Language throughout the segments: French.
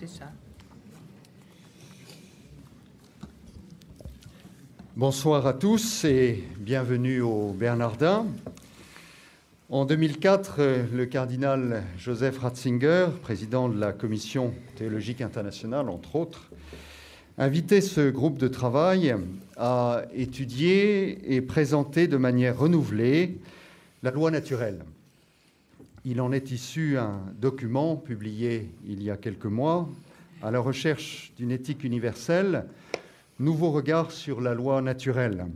c'est ça. Bonsoir à tous et bienvenue au Bernardin. En 2004, euh, le cardinal Joseph Ratzinger, président de la Commission théologique internationale, entre autres, invitait ce groupe de travail à étudier et présenter de manière renouvelée la loi naturelle. Il en est issu un document publié il y a quelques mois à la recherche d'une éthique universelle, nouveau regard sur la loi naturelle.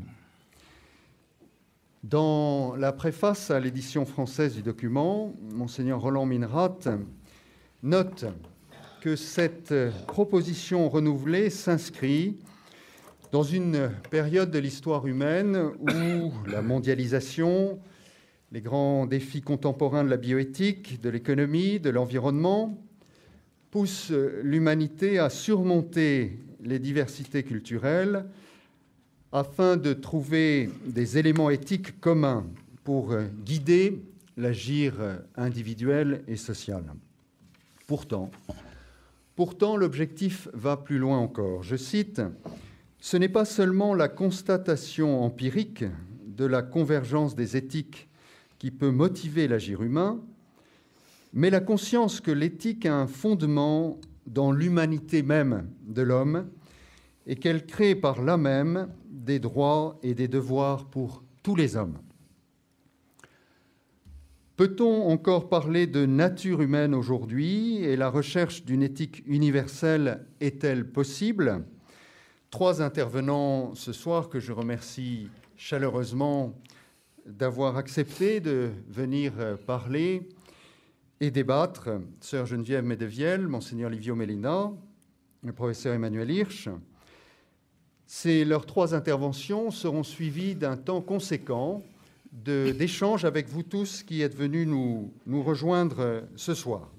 Dans la préface à l'édition française du document, monseigneur Roland Minrat note que cette proposition renouvelée s'inscrit dans une période de l'histoire humaine où la mondialisation, les grands défis contemporains de la bioéthique, de l'économie, de l'environnement poussent l'humanité à surmonter les diversités culturelles afin de trouver des éléments éthiques communs pour guider l'agir individuel et social. Pourtant, pourtant l'objectif va plus loin encore. Je cite Ce n'est pas seulement la constatation empirique de la convergence des éthiques qui peut motiver l'agir humain, mais la conscience que l'éthique a un fondement dans l'humanité même de l'homme et qu'elle crée par là même des droits et des devoirs pour tous les hommes. Peut-on encore parler de nature humaine aujourd'hui et la recherche d'une éthique universelle est-elle possible? Trois intervenants ce soir que je remercie chaleureusement d'avoir accepté de venir parler et débattre. Sœur Geneviève Medeviel, Monseigneur Livio Mélina, le professeur Emmanuel Hirsch, ces leurs trois interventions seront suivies d'un temps conséquent d'échanges avec vous tous qui êtes venus nous, nous rejoindre ce soir.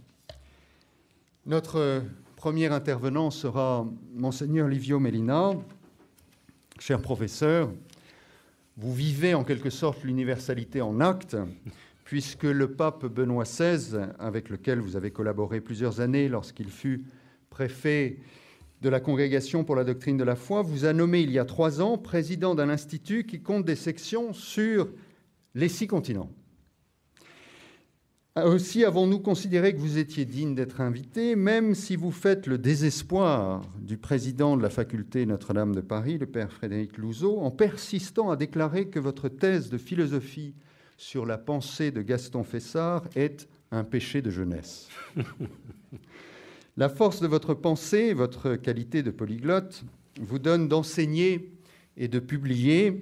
Notre premier intervenant sera Monseigneur Livio Mélina. Cher professeur, vous vivez en quelque sorte l'universalité en acte, puisque le pape Benoît XVI, avec lequel vous avez collaboré plusieurs années lorsqu'il fut préfet de la Congrégation pour la doctrine de la foi, vous a nommé il y a trois ans président d'un institut qui compte des sections sur les six continents. Aussi avons-nous considéré que vous étiez digne d'être invité, même si vous faites le désespoir du président de la faculté Notre-Dame de Paris, le père Frédéric Louzeau, en persistant à déclarer que votre thèse de philosophie sur la pensée de Gaston Fessard est un péché de jeunesse. La force de votre pensée, votre qualité de polyglotte, vous donne d'enseigner et de publier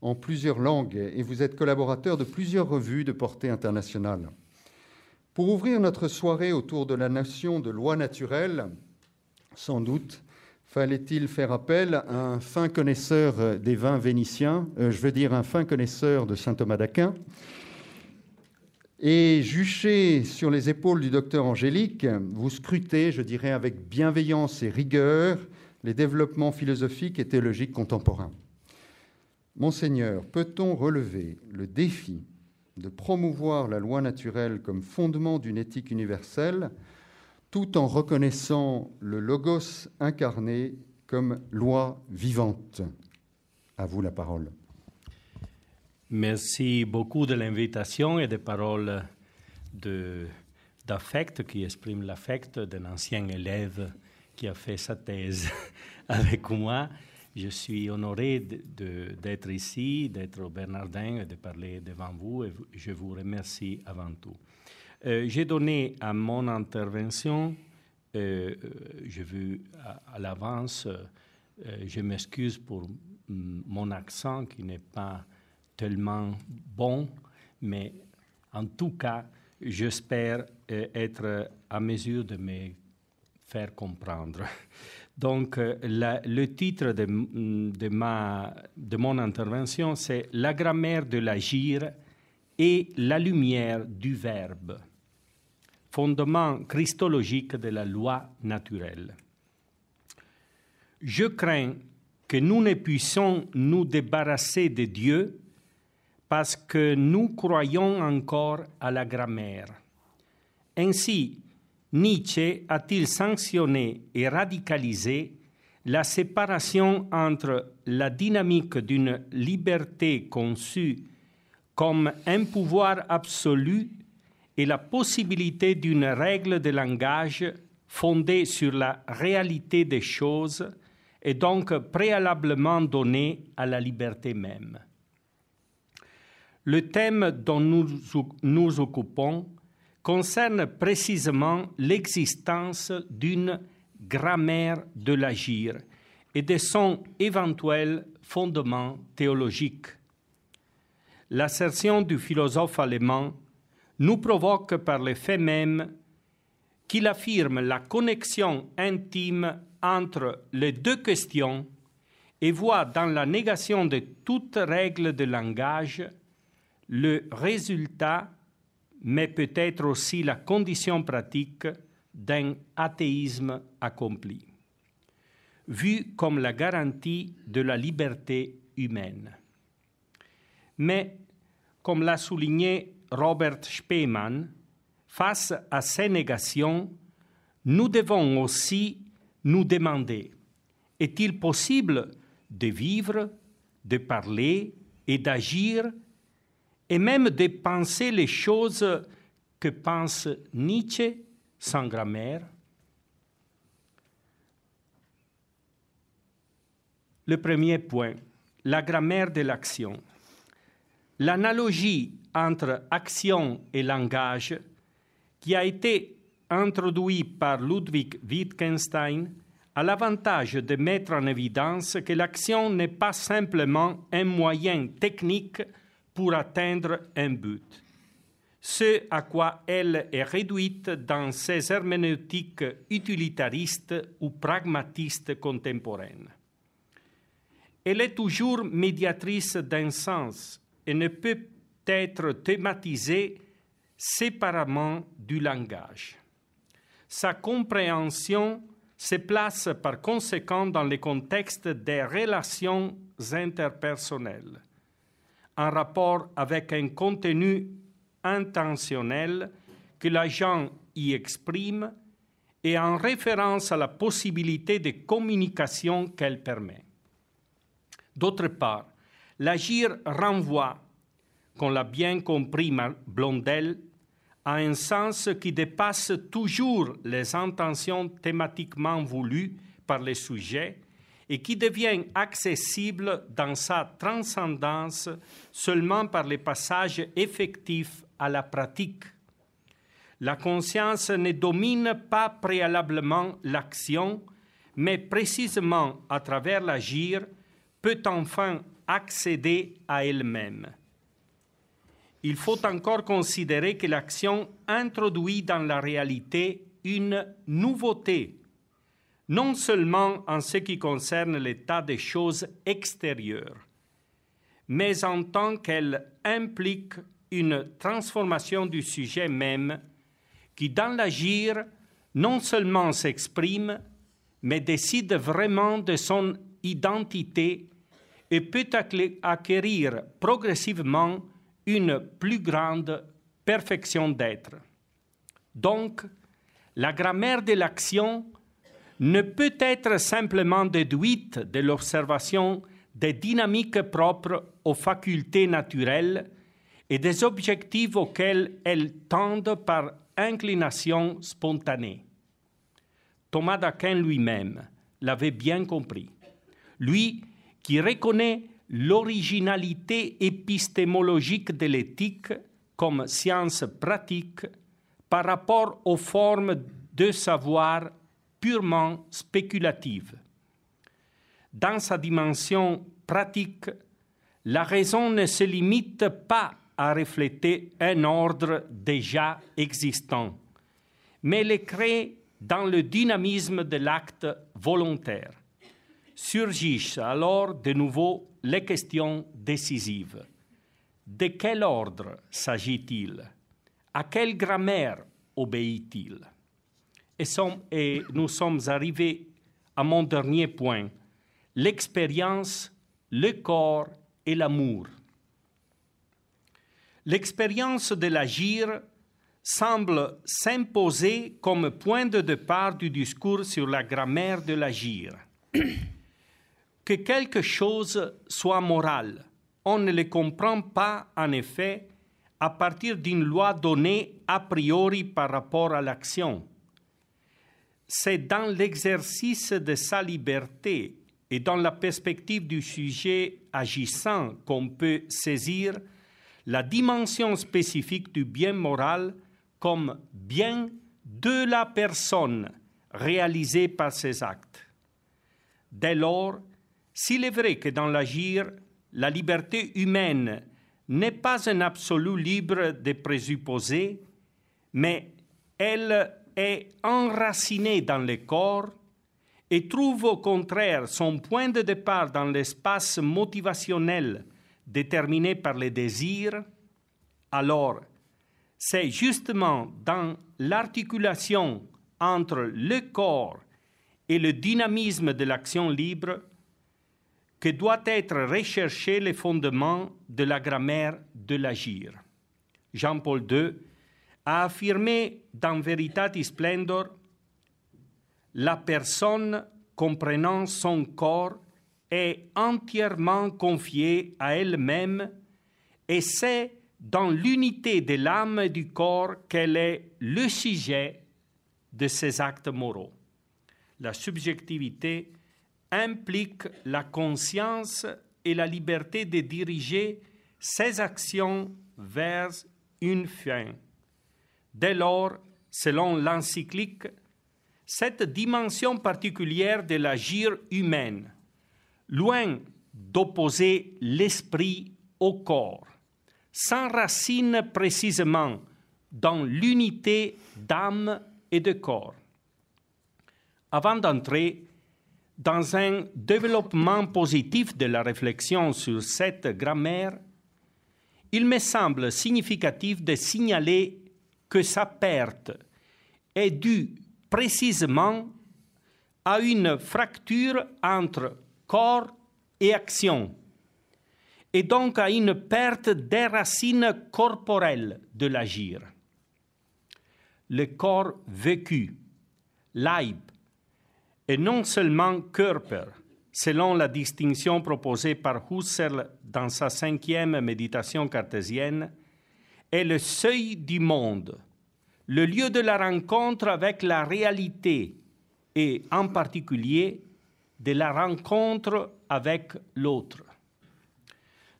en plusieurs langues et vous êtes collaborateur de plusieurs revues de portée internationale. Pour ouvrir notre soirée autour de la notion de loi naturelle, sans doute fallait-il faire appel à un fin connaisseur des vins vénitiens, euh, je veux dire un fin connaisseur de saint Thomas d'Aquin, et juché sur les épaules du docteur Angélique, vous scrutez, je dirais, avec bienveillance et rigueur les développements philosophiques et théologiques contemporains. Monseigneur, peut-on relever le défi de promouvoir la loi naturelle comme fondement d'une éthique universelle, tout en reconnaissant le logos incarné comme loi vivante À vous la parole. Merci beaucoup de l'invitation et des paroles d'affect qui expriment l'affect d'un ancien élève qui a fait sa thèse avec moi. Je suis honoré d'être ici, d'être au Bernardin et de parler devant vous je vous remercie avant tout. Euh, J'ai donné à mon intervention, euh, je veux à, à l'avance, euh, je m'excuse pour mon accent qui n'est pas tellement bon, mais en tout cas, j'espère euh, être à mesure de me faire comprendre. Donc, euh, le titre de, de, ma, de mon intervention, c'est La grammaire de l'agir et la lumière du verbe, fondement christologique de la loi naturelle. Je crains que nous ne puissions nous débarrasser de Dieu parce que nous croyons encore à la grammaire. Ainsi, Nietzsche a-t-il sanctionné et radicalisé la séparation entre la dynamique d'une liberté conçue comme un pouvoir absolu et la possibilité d'une règle de langage fondée sur la réalité des choses et donc préalablement donnée à la liberté même. Le thème dont nous nous occupons concerne précisément l'existence d'une grammaire de l'agir et de son éventuel fondement théologique. L'assertion du philosophe allemand nous provoque par le fait même qu'il affirme la connexion intime entre les deux questions et voit dans la négation de toute règle de langage le résultat, mais peut-être aussi la condition pratique d'un athéisme accompli, vu comme la garantie de la liberté humaine. Mais, comme l'a souligné Robert Spemann, face à ces négations, nous devons aussi nous demander, est-il possible de vivre, de parler et d'agir, et même de penser les choses que pense Nietzsche sans grammaire Le premier point, la grammaire de l'action. L'analogie entre action et langage, qui a été introduit par Ludwig Wittgenstein, a l'avantage de mettre en évidence que l'action n'est pas simplement un moyen technique pour atteindre un but ce à quoi elle est réduite dans ses herméneutiques utilitaristes ou pragmatistes contemporaines. Elle est toujours médiatrice d'un sens et ne peut être thématisée séparément du langage. Sa compréhension se place par conséquent dans le contexte des relations interpersonnelles, en rapport avec un contenu intentionnelle que l'agent y exprime et en référence à la possibilité de communication qu'elle permet. D'autre part, l'agir renvoie, qu'on l'a bien compris Blondel, à un sens qui dépasse toujours les intentions thématiquement voulues par les sujets et qui devient accessible dans sa transcendance seulement par les passages effectifs à la pratique. La conscience ne domine pas préalablement l'action, mais précisément à travers l'agir peut enfin accéder à elle-même. Il faut encore considérer que l'action introduit dans la réalité une nouveauté non seulement en ce qui concerne l'état des choses extérieures, mais en tant qu'elle implique une transformation du sujet même qui, dans l'agir, non seulement s'exprime, mais décide vraiment de son identité et peut acquérir progressivement une plus grande perfection d'être. Donc, la grammaire de l'action ne peut être simplement déduite de l'observation des dynamiques propres aux facultés naturelles et des objectifs auxquels elles tendent par inclination spontanée. Thomas d'Aquin lui-même l'avait bien compris. Lui qui reconnaît l'originalité épistémologique de l'éthique comme science pratique par rapport aux formes de savoir purement spéculative. Dans sa dimension pratique, la raison ne se limite pas à refléter un ordre déjà existant, mais elle crée dans le dynamisme de l'acte volontaire. Surgissent alors de nouveau les questions décisives. De quel ordre s'agit-il? À quelle grammaire obéit-il? Et, nous sommes arrivés à mon dernier point, l'expérience, le corps et l'amour. L'expérience de l'agir semble s'imposer comme point de départ du discours sur la grammaire de l'agir. que quelque chose soit moral, on ne le comprend pas en effet à partir d'une loi donnée a priori par rapport à l'action. C'est dans l'exercice de sa liberté et dans la perspective du sujet agissant qu'on peut saisir la dimension spécifique du bien moral comme bien de la personne réalisé par ses actes. Dès lors, s'il est vrai que dans l'agir, la liberté humaine n'est pas un absolu libre de présupposés, mais elle est enracinée dans le corps et trouve au contraire son point de départ dans l'espace motivationnel déterminé par les désirs, alors c'est justement dans l'articulation entre le corps et le dynamisme de l'action libre que doit être recherché le fondement de la grammaire de l'agir. Jean-Paul II a affirmé dans Veritatis Splendor la personne comprenant son corps est entièrement confiée à elle-même et c'est dans l'unité de l'âme et du corps qu'elle est le sujet de ses actes moraux. La subjectivité implique la conscience et la liberté de diriger ses actions vers une fin. Dès lors, selon l'encyclique, cette dimension particulière de l'agir humain, loin d'opposer l'esprit au corps, s'enracine précisément dans l'unité d'âme et de corps. Avant d'entrer dans un développement positif de la réflexion sur cette grammaire, il me semble significatif de signaler que sa perte est due précisément à une fracture entre corps et action, et donc à une perte des racines corporelles de l'agir. Le corps vécu, Leib, et non seulement Körper, selon la distinction proposée par Husserl dans sa cinquième méditation cartésienne, est le seuil du monde, le lieu de la rencontre avec la réalité et en particulier de la rencontre avec l'autre.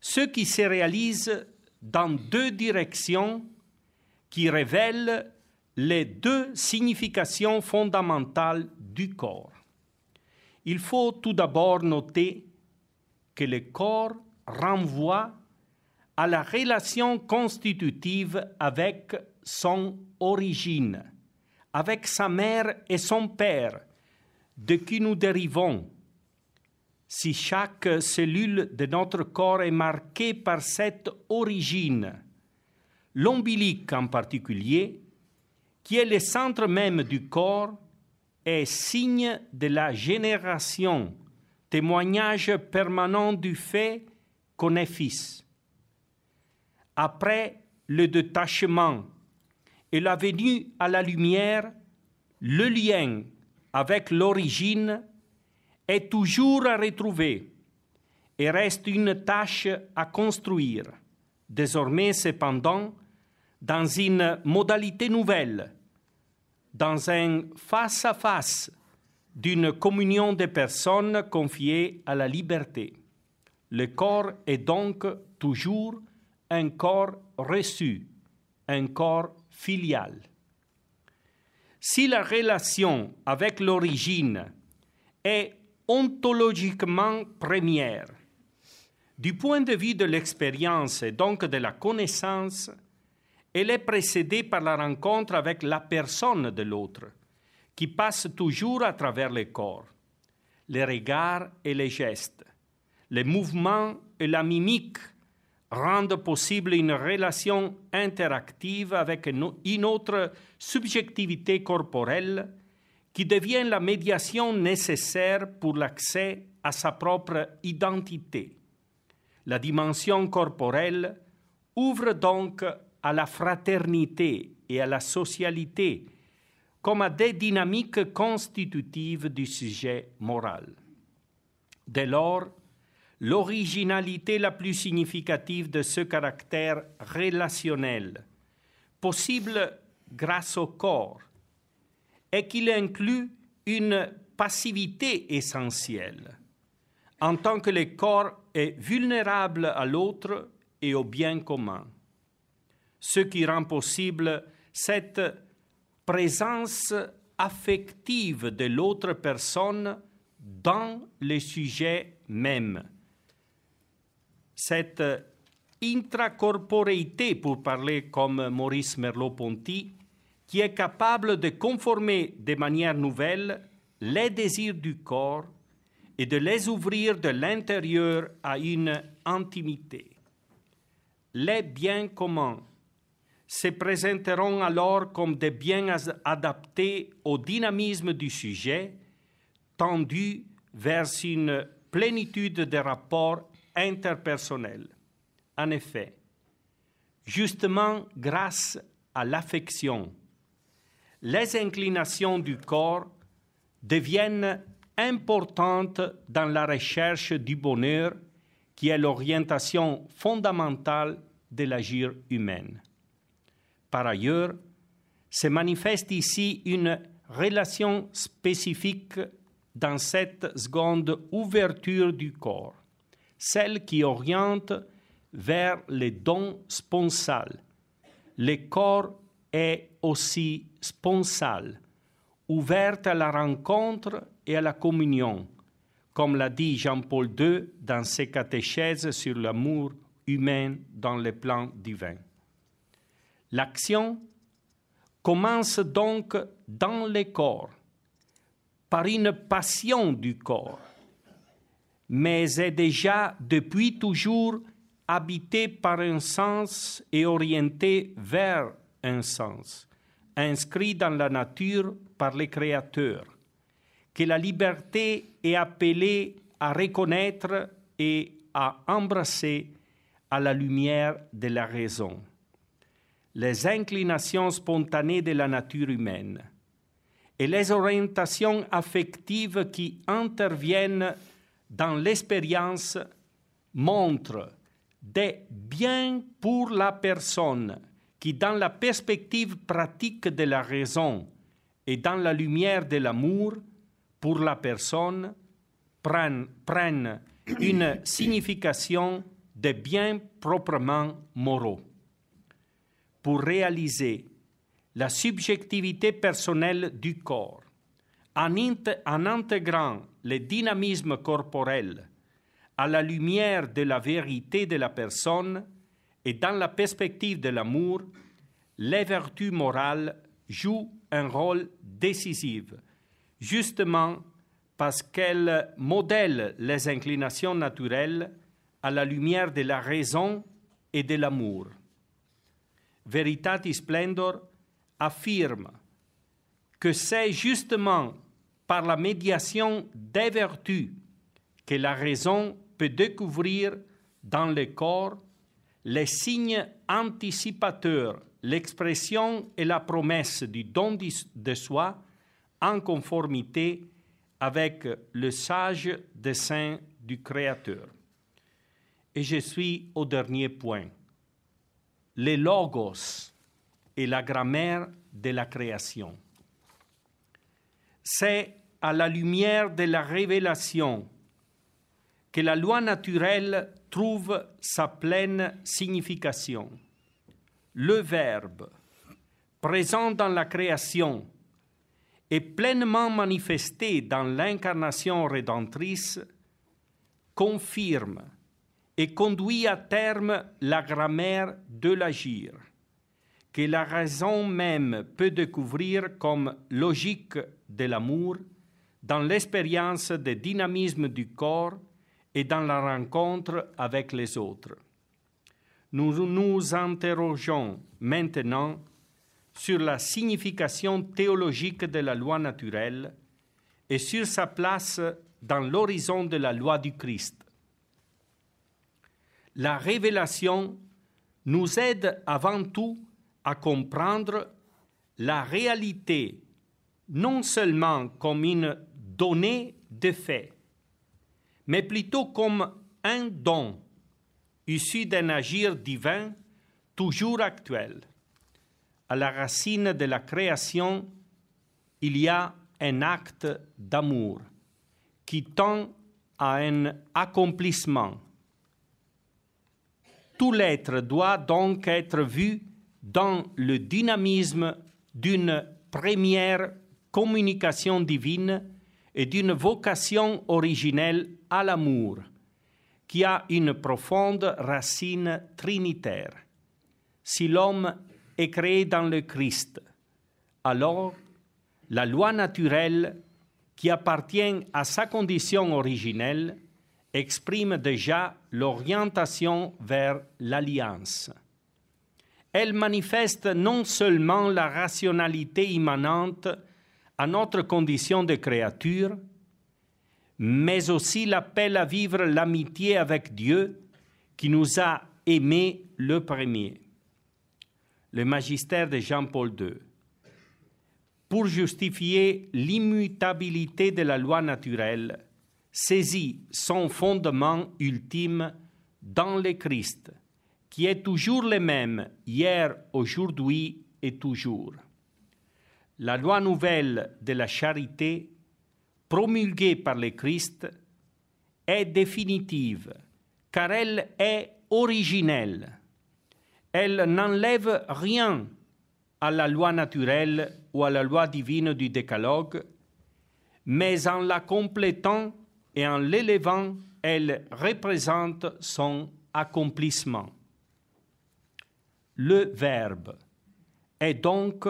Ce qui se réalise dans deux directions qui révèlent les deux significations fondamentales du corps. Il faut tout d'abord noter que le corps renvoie à la relation constitutive avec son origine, avec sa mère et son père, de qui nous dérivons. Si chaque cellule de notre corps est marquée par cette origine, l'ombilique en particulier, qui est le centre même du corps, est signe de la génération, témoignage permanent du fait qu'on est fils. Après le détachement et la venue à la lumière, le lien avec l'origine est toujours à retrouver et reste une tâche à construire, désormais cependant dans une modalité nouvelle, dans un face-à-face d'une communion de personnes confiées à la liberté. Le corps est donc toujours un corps reçu, un corps filiale. Si la relation avec l'origine est ontologiquement première, du point de vue de l'expérience et donc de la connaissance, elle est précédée par la rencontre avec la personne de l'autre, qui passe toujours à travers le corps, les regards et les gestes, les mouvements et la mimique rendent possible une relation interactive avec une autre subjectivité corporelle qui devient la médiation nécessaire pour l'accès à sa propre identité. La dimension corporelle ouvre donc à la fraternité et à la socialité comme à des dynamiques constitutives du sujet moral. Dès lors, l'originalité la plus significative de ce caractère relationnel, possible grâce au corps, est qu'il inclut une passivité essentielle, en tant que le corps est vulnérable à l'autre et au bien commun, ce qui rend possible cette présence affective de l'autre personne dans le sujet même. Cette intracorporéité, pour parler comme Maurice Merleau-Ponty, qui est capable de conformer de manière nouvelle les désirs du corps et de les ouvrir de l'intérieur à une intimité. Les biens communs se présenteront alors comme des biens adaptés au dynamisme du sujet, tendus vers une plénitude de rapports interpersonnels. En effet, justement grâce à l'affection, les inclinations du corps deviennent importantes dans la recherche du bonheur qui est l'orientation fondamentale de l'agir humain. Par ailleurs, se manifeste ici une relation spécifique dans cette seconde ouverture du corps, celle qui oriente vers les dons sponsales. Le corps est aussi sponsal, ouvert à la rencontre et à la communion, comme l'a dit Jean-Paul II dans ses catéchèses sur l'amour humain dans le plan divin. L'action commence donc dans le corps, par une passion du corps, mais est déjà depuis toujours habitée par un sens et orientée vers un sens, inscrit dans la nature par les créateurs, que la liberté est appelée à reconnaître et à embrasser à la lumière de la raison. Les inclinations spontanées de la nature humaine et les orientations affectives qui interviennent dans l'expérience montrent des biens pour la personne qui, dans la perspective pratique de la raison et dans la lumière de l'amour, pour la personne, prennent, prennent une signification de biens proprement moraux. Pour réaliser la subjectivité personnelle du corps, en, intégrant le dynamisme corporel à la lumière de la vérité de la personne et dans la perspective de l'amour, les vertus morales jouent un rôle décisif, justement parce qu'elles modèlent les inclinations naturelles à la lumière de la raison et de l'amour. Veritatis Splendor affirme que c'est justement par la médiation des vertus que la raison peut découvrir dans le corps les signes anticipateurs, l'expression et la promesse du don de soi en conformité avec le sage dessein du Créateur. Et je suis au dernier point. Les logos et la grammaire de la création. C'est à la lumière de la révélation que la loi naturelle trouve sa pleine signification. Le Verbe, présent dans la création, est pleinement manifesté dans l'incarnation rédemptrice, confirme et conduit à terme la grammaire de l'agir, que la raison même peut découvrir comme logique de l'amour dans l'expérience de dynamisme du corps et dans la rencontre avec les autres. Nous nous interrogeons maintenant sur la signification théologique de la loi naturelle et sur sa place dans l'horizon de la loi du Christ. La révélation nous aide avant tout à comprendre la réalité non seulement comme une donnée de fait, mais plutôt comme un don issu d'un agir divin toujours actuel. À la racine de la création, il y a un acte d'amour qui tend à un accomplissement. Tout l'être doit donc être vu dans le dynamisme d'une première communication divine et d'une vocation originelle à l'amour, qui a une profonde racine trinitaire. Si l'homme est créé dans le Christ, alors la loi naturelle qui appartient à sa condition originelle exprime déjà l'orientation vers l'alliance. Elle manifeste non seulement la rationalité immanente à notre condition de créature, mais aussi l'appel à vivre l'amitié avec Dieu qui nous a aimés le premier. Le magistère de Jean-Paul II. Pour justifier l'immutabilité de la loi naturelle, saisit son fondement ultime dans le Christ, qui est toujours le même hier, aujourd'hui et toujours la loi nouvelle de la charité, promulguée par le Christ, est définitive, car elle est originelle. Elle n'enlève rien à la loi naturelle ou à la loi divine du décalogue, mais en la complétant et en l'élevant, elle représente son accomplissement. Le Verbe est donc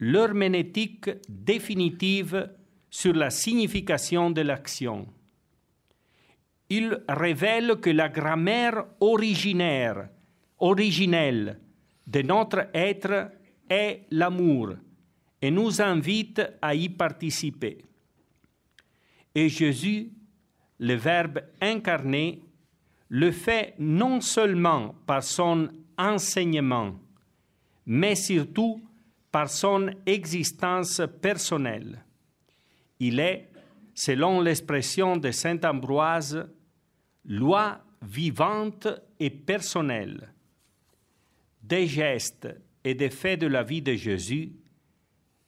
l'herméneutique définitive sur la signification de l'action. Il révèle que la grammaire originaire, originelle de notre être est l'amour et nous invite à y participer. Et Jésus, le Verbe incarné, le fait non seulement par son enseignement, mais surtout par son existence personnelle. Il est, selon l'expression de Saint Ambroise, loi vivante et personnelle. Des gestes et des faits de la vie de Jésus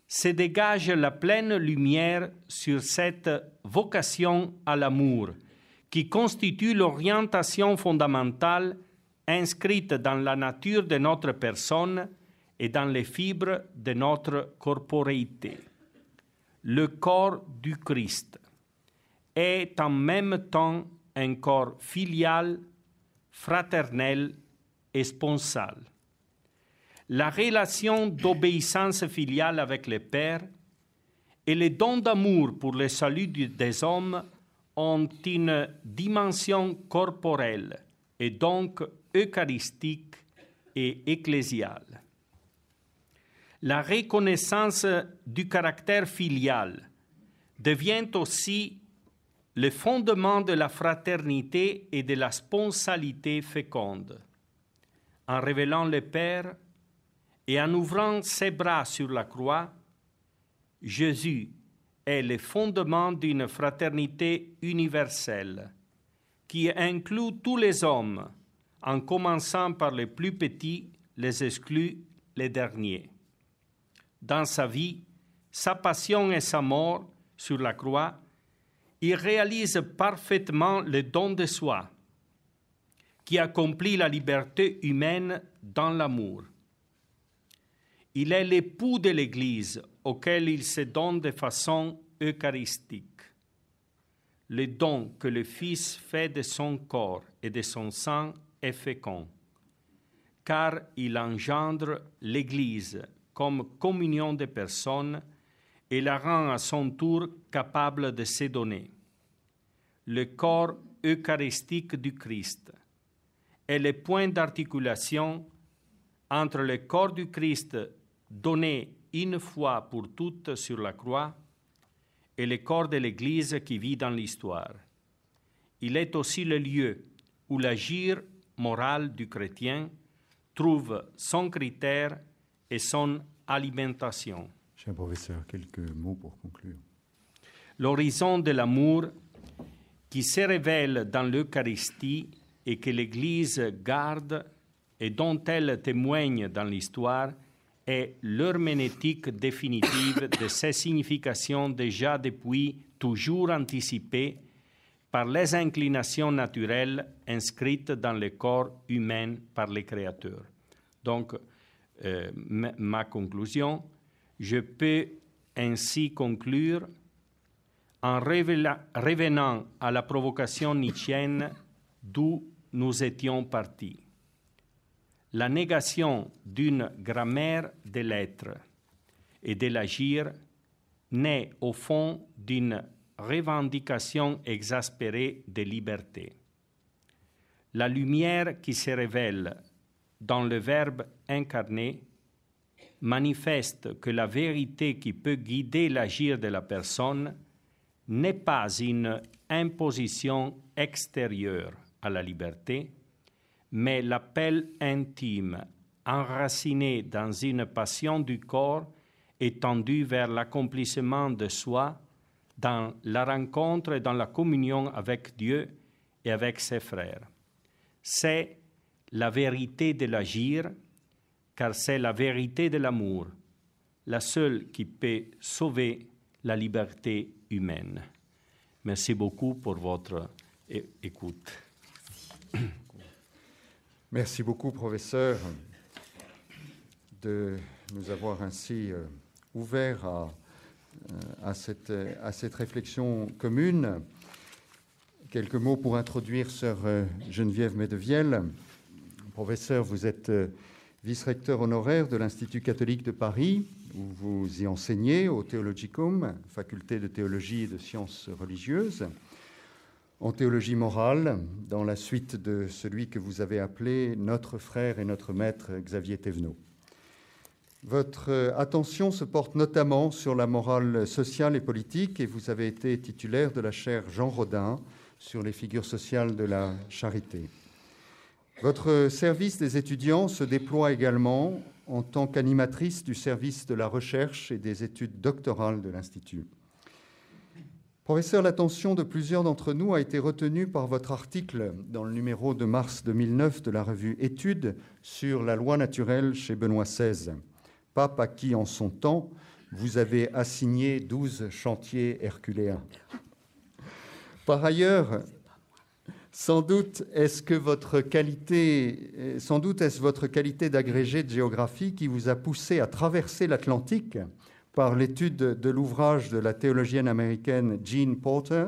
se dégage la pleine lumière sur cette vocation à l'amour qui constitue l'orientation fondamentale inscrite dans la nature de notre personne et dans les fibres de notre corporéité. Le corps du Christ est en même temps un corps filial, fraternel et sponsal. La relation d'obéissance filiale avec le Père et les dons d'amour pour le salut des hommes ont une dimension corporelle et donc eucharistique et ecclésiale la reconnaissance du caractère filial devient aussi le fondement de la fraternité et de la sponsalité féconde. En révélant le Père et en ouvrant ses bras sur la croix, Jésus est le fondement d'une fraternité universelle qui inclut tous les hommes, en commençant par les plus petits, les exclus, les derniers dans sa vie, sa passion et sa mort sur la croix, il réalise parfaitement le don de soi, qui accomplit la liberté humaine dans l'amour. Il est l'époux de l'Église auquel il se donne de façon eucharistique. Le don que le Fils fait de son corps et de son sang est fécond, car il engendre l'Église comme communion de personnes et la rend à son tour capable de se donner. Le corps eucharistique du Christ est le point d'articulation entre le corps du Christ donné une fois pour toutes sur la croix et le corps de l'Église qui vit dans l'histoire. Il est aussi le lieu où l'agir moral du chrétien trouve son critère et son alimentation. Cher professeur, quelques mots pour conclure. L'horizon de l'amour qui se révèle dans l'Eucharistie et que l'Église garde et dont elle témoigne dans l'histoire est l'herméneutique définitive de ces significations déjà depuis toujours anticipées par les inclinations naturelles inscrites dans le corps humain par les créateurs. Donc, euh, ma conclusion, je peux ainsi conclure en revenant à la provocation nietzschéenne d'où nous étions partis. La négation d'une grammaire de l'être et de l'agir naît au fond d'une revendication exaspérée de liberté. La lumière qui se révèle dans le Verbe incarné manifeste que la vérité qui peut guider l'agir de la personne n'est pas une imposition extérieure à la liberté, mais l'appel intime, enraciné dans une passion du corps étendue vers l'accomplissement de soi, dans la rencontre et dans la communion avec Dieu et avec ses frères. C'est la vérité de l'agir, car c'est la vérité de l'amour, la seule qui peut sauver la liberté humaine. Merci beaucoup pour votre écoute. Merci beaucoup, professeur, de nous avoir ainsi euh, ouvert à, à, cette, à cette réflexion commune. Quelques mots pour introduire sœur euh, Geneviève Medevielle. Professeur, vous êtes vice-recteur honoraire de l'Institut catholique de Paris, où vous y enseignez au Theologicum, faculté de théologie et de sciences religieuses, en théologie morale, dans la suite de celui que vous avez appelé notre frère et notre maître Xavier Thévenot. Votre attention se porte notamment sur la morale sociale et politique et vous avez été titulaire de la chaire Jean Rodin sur les figures sociales de la charité. Votre service des étudiants se déploie également en tant qu'animatrice du service de la recherche et des études doctorales de l'Institut. Professeur, l'attention de plusieurs d'entre nous a été retenue par votre article dans le numéro de mars 2009 de la revue Études sur la loi naturelle chez Benoît XVI, pape à qui, en son temps, vous avez assigné douze chantiers herculéens. Par ailleurs, sans doute est-ce que votre qualité, sans doute est-ce votre qualité d'agrégé de géographie qui vous a poussé à traverser l'Atlantique par l'étude de l'ouvrage de la théologienne américaine Jean Porter,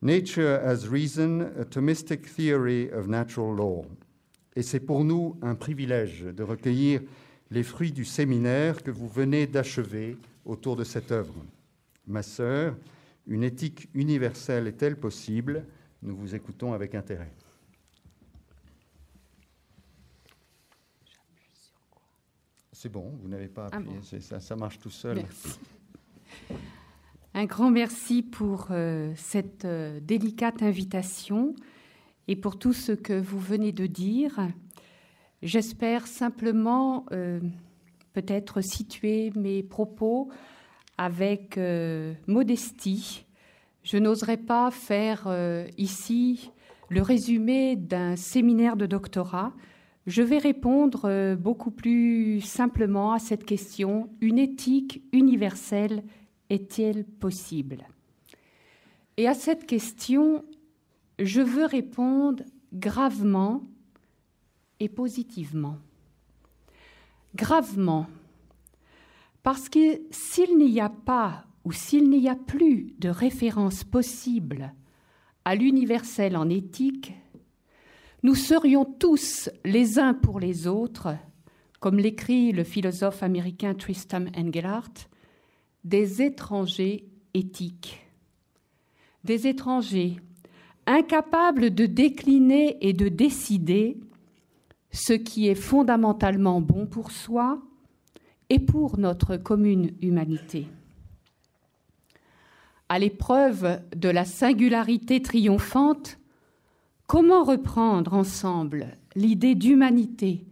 Nature as Reason, a Thomistic Theory of Natural Law. Et c'est pour nous un privilège de recueillir les fruits du séminaire que vous venez d'achever autour de cette œuvre. Ma sœur, une éthique universelle est-elle possible? Nous vous écoutons avec intérêt. C'est bon, vous n'avez pas ah appuyé, ça, ça, marche tout seul. Un grand merci pour euh, cette euh, délicate invitation et pour tout ce que vous venez de dire. J'espère simplement euh, peut-être situer mes propos avec modestie je n'oserais pas faire euh, ici le résumé d'un séminaire de doctorat. Je vais répondre euh, beaucoup plus simplement à cette question. Une éthique universelle est-elle possible? Et à cette question, je veux répondre gravement et positivement. Gravement, parce que s'il n'y a pas ou s'il n'y a plus de référence possible à l'universel en éthique, nous serions tous les uns pour les autres, comme l'écrit le philosophe américain Tristan Engelhardt, des étrangers éthiques. Des étrangers incapables de décliner et de décider ce qui est fondamentalement bon pour soi et pour notre commune humanité. À l'épreuve de la singularité triomphante, comment reprendre ensemble l'idée d'humanité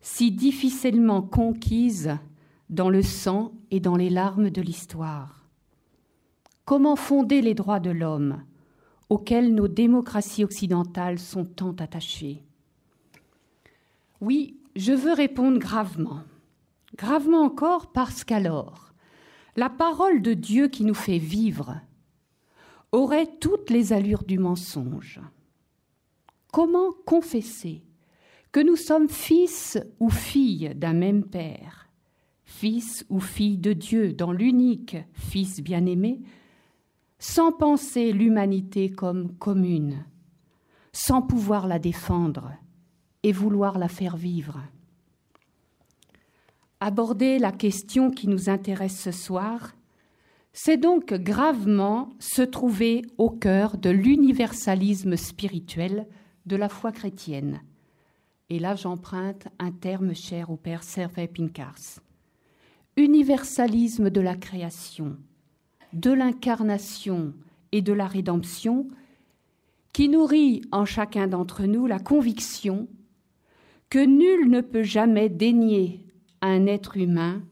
si difficilement conquise dans le sang et dans les larmes de l'histoire? Comment fonder les droits de l'homme auxquels nos démocraties occidentales sont tant attachées? Oui, je veux répondre gravement. Gravement encore parce qu'alors, la parole de Dieu qui nous fait vivre aurait toutes les allures du mensonge. Comment confesser que nous sommes fils ou filles d'un même Père, fils ou filles de Dieu dans l'unique Fils bien-aimé, sans penser l'humanité comme commune, sans pouvoir la défendre et vouloir la faire vivre Aborder la question qui nous intéresse ce soir, c'est donc gravement se trouver au cœur de l'universalisme spirituel de la foi chrétienne. Et là, j'emprunte un terme cher au père Servet Pincars. Universalisme de la création, de l'incarnation et de la rédemption, qui nourrit en chacun d'entre nous la conviction que nul ne peut jamais dénier à un être humain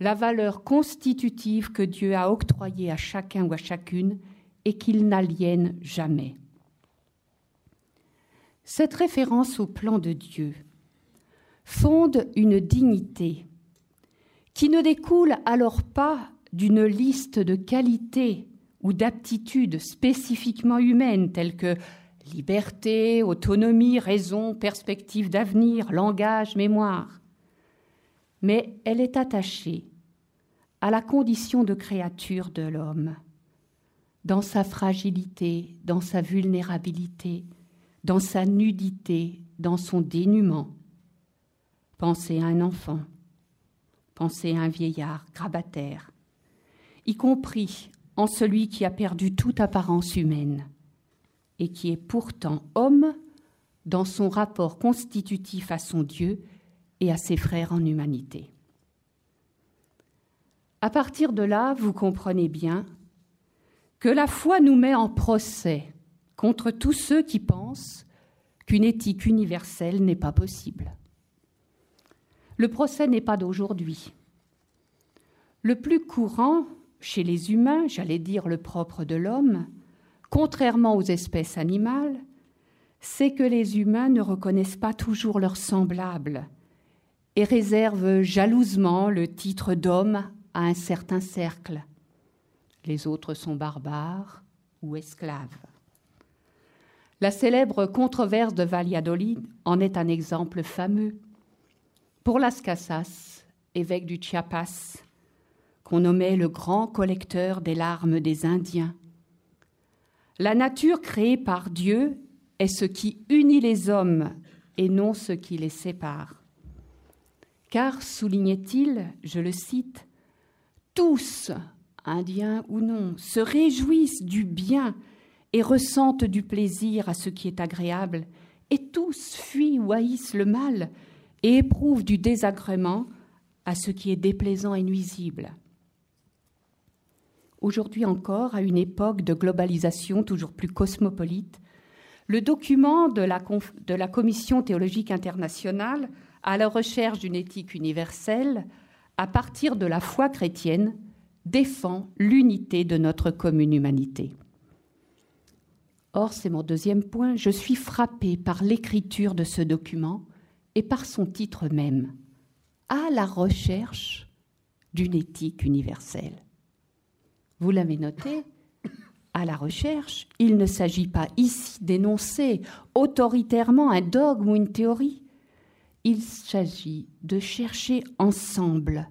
la valeur constitutive que Dieu a octroyée à chacun ou à chacune et qu'il n'aliène jamais. Cette référence au plan de Dieu fonde une dignité qui ne découle alors pas d'une liste de qualités ou d'aptitudes spécifiquement humaines telles que liberté, autonomie, raison, perspective d'avenir, langage, mémoire. Mais elle est attachée à la condition de créature de l'homme, dans sa fragilité, dans sa vulnérabilité, dans sa nudité, dans son dénuement. Pensez à un enfant, pensez à un vieillard grabataire, y compris en celui qui a perdu toute apparence humaine et qui est pourtant homme dans son rapport constitutif à son Dieu et à ses frères en humanité. À partir de là, vous comprenez bien que la foi nous met en procès contre tous ceux qui pensent qu'une éthique universelle n'est pas possible. Le procès n'est pas d'aujourd'hui. Le plus courant chez les humains, j'allais dire le propre de l'homme, contrairement aux espèces animales, c'est que les humains ne reconnaissent pas toujours leurs semblables et réserve jalousement le titre d'homme à un certain cercle. Les autres sont barbares ou esclaves. La célèbre controverse de Valladolid en est un exemple fameux. Pour Las Casas, évêque du Chiapas, qu'on nommait le grand collecteur des larmes des Indiens, la nature créée par Dieu est ce qui unit les hommes et non ce qui les sépare car, soulignait-il, je le cite, tous, indiens ou non, se réjouissent du bien et ressentent du plaisir à ce qui est agréable, et tous fuient ou haïssent le mal et éprouvent du désagrément à ce qui est déplaisant et nuisible. Aujourd'hui encore, à une époque de globalisation toujours plus cosmopolite, le document de la, Commission théologique internationale à la recherche d'une éthique universelle, à partir de la foi chrétienne, défend l'unité de notre commune humanité. Or, c'est mon deuxième point, je suis frappé par l'écriture de ce document et par son titre même, À la recherche d'une éthique universelle. Vous l'avez noté, à la recherche, il ne s'agit pas ici d'énoncer autoritairement un dogme ou une théorie, il s'agit de chercher ensemble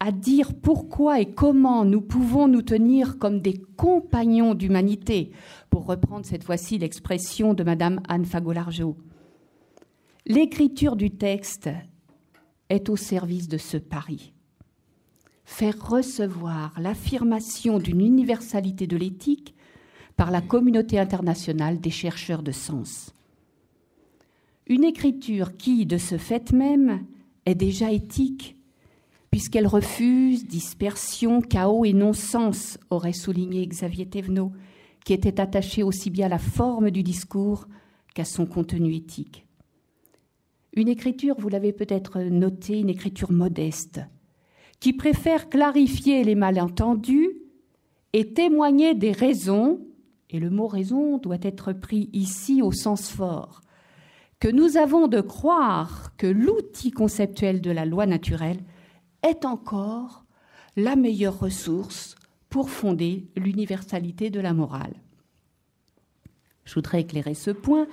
à dire pourquoi et comment nous pouvons nous tenir comme des compagnons d'humanité, pour reprendre cette fois-ci l'expression de Madame Anne Fagolargeau. L'écriture du texte est au service de ce pari. Faire recevoir l'affirmation d'une universalité de l'éthique par la communauté internationale des chercheurs de sens. Une écriture qui, de ce fait même, est déjà éthique, puisqu'elle refuse dispersion, chaos et non-sens, aurait souligné Xavier Thévenot, qui était attaché aussi bien à la forme du discours qu'à son contenu éthique. Une écriture, vous l'avez peut-être noté, une écriture modeste, qui préfère clarifier les malentendus et témoigner des raisons, et le mot raison doit être pris ici au sens fort, que nous avons de croire que l'outil conceptuel de la loi naturelle est encore la meilleure ressource pour fonder l'universalité de la morale. Je voudrais éclairer ce point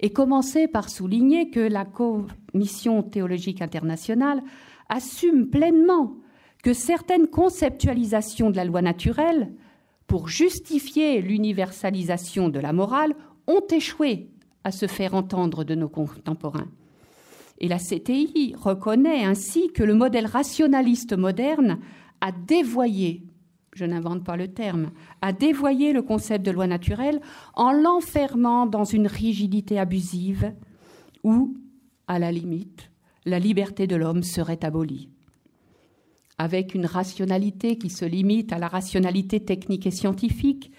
et commencer par souligner que la Commission théologique internationale assume pleinement que certaines conceptualisations de la loi naturelle, pour justifier l'universalisation de la morale, ont échoué à se faire entendre de nos contemporains. Et la CTI reconnaît ainsi que le modèle rationaliste moderne a dévoyé, je n'invente pas le terme, a dévoyé le concept de loi naturelle en l'enfermant dans une rigidité abusive où, à la limite, la liberté de l'homme serait abolie avec une rationalité qui se limite à la rationalité technique et scientifique,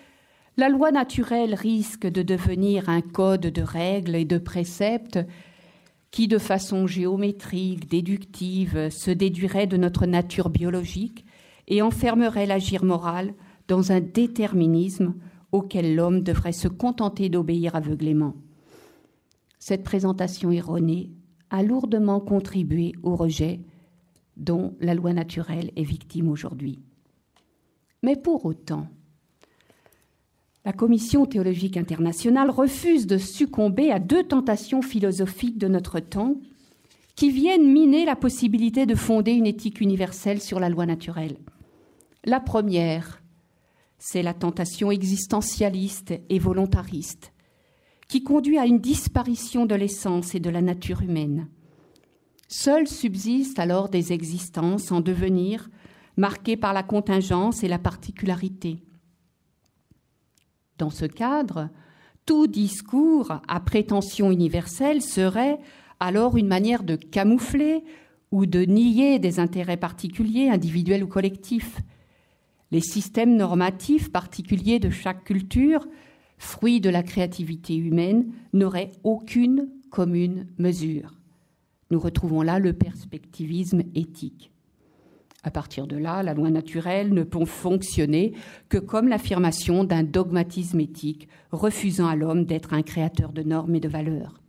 la loi naturelle risque de devenir un code de règles et de préceptes qui, de façon géométrique, déductive, se déduirait de notre nature biologique et enfermerait l'agir moral dans un déterminisme auquel l'homme devrait se contenter d'obéir aveuglément. Cette présentation erronée a lourdement contribué au rejet dont la loi naturelle est victime aujourd'hui. Mais pour autant, la Commission théologique internationale refuse de succomber à deux tentations philosophiques de notre temps qui viennent miner la possibilité de fonder une éthique universelle sur la loi naturelle. La première, c'est la tentation existentialiste et volontariste qui conduit à une disparition de l'essence et de la nature humaine. Seules subsistent alors des existences en devenir, marquées par la contingence et la particularité. Dans ce cadre, tout discours à prétention universelle serait alors une manière de camoufler ou de nier des intérêts particuliers, individuels ou collectifs. Les systèmes normatifs particuliers de chaque culture, fruits de la créativité humaine, n'auraient aucune commune mesure. Nous retrouvons là le perspectivisme éthique. À partir de là, la loi naturelle ne peut fonctionner que comme l'affirmation d'un dogmatisme éthique refusant à l'homme d'être un créateur de normes et de valeurs.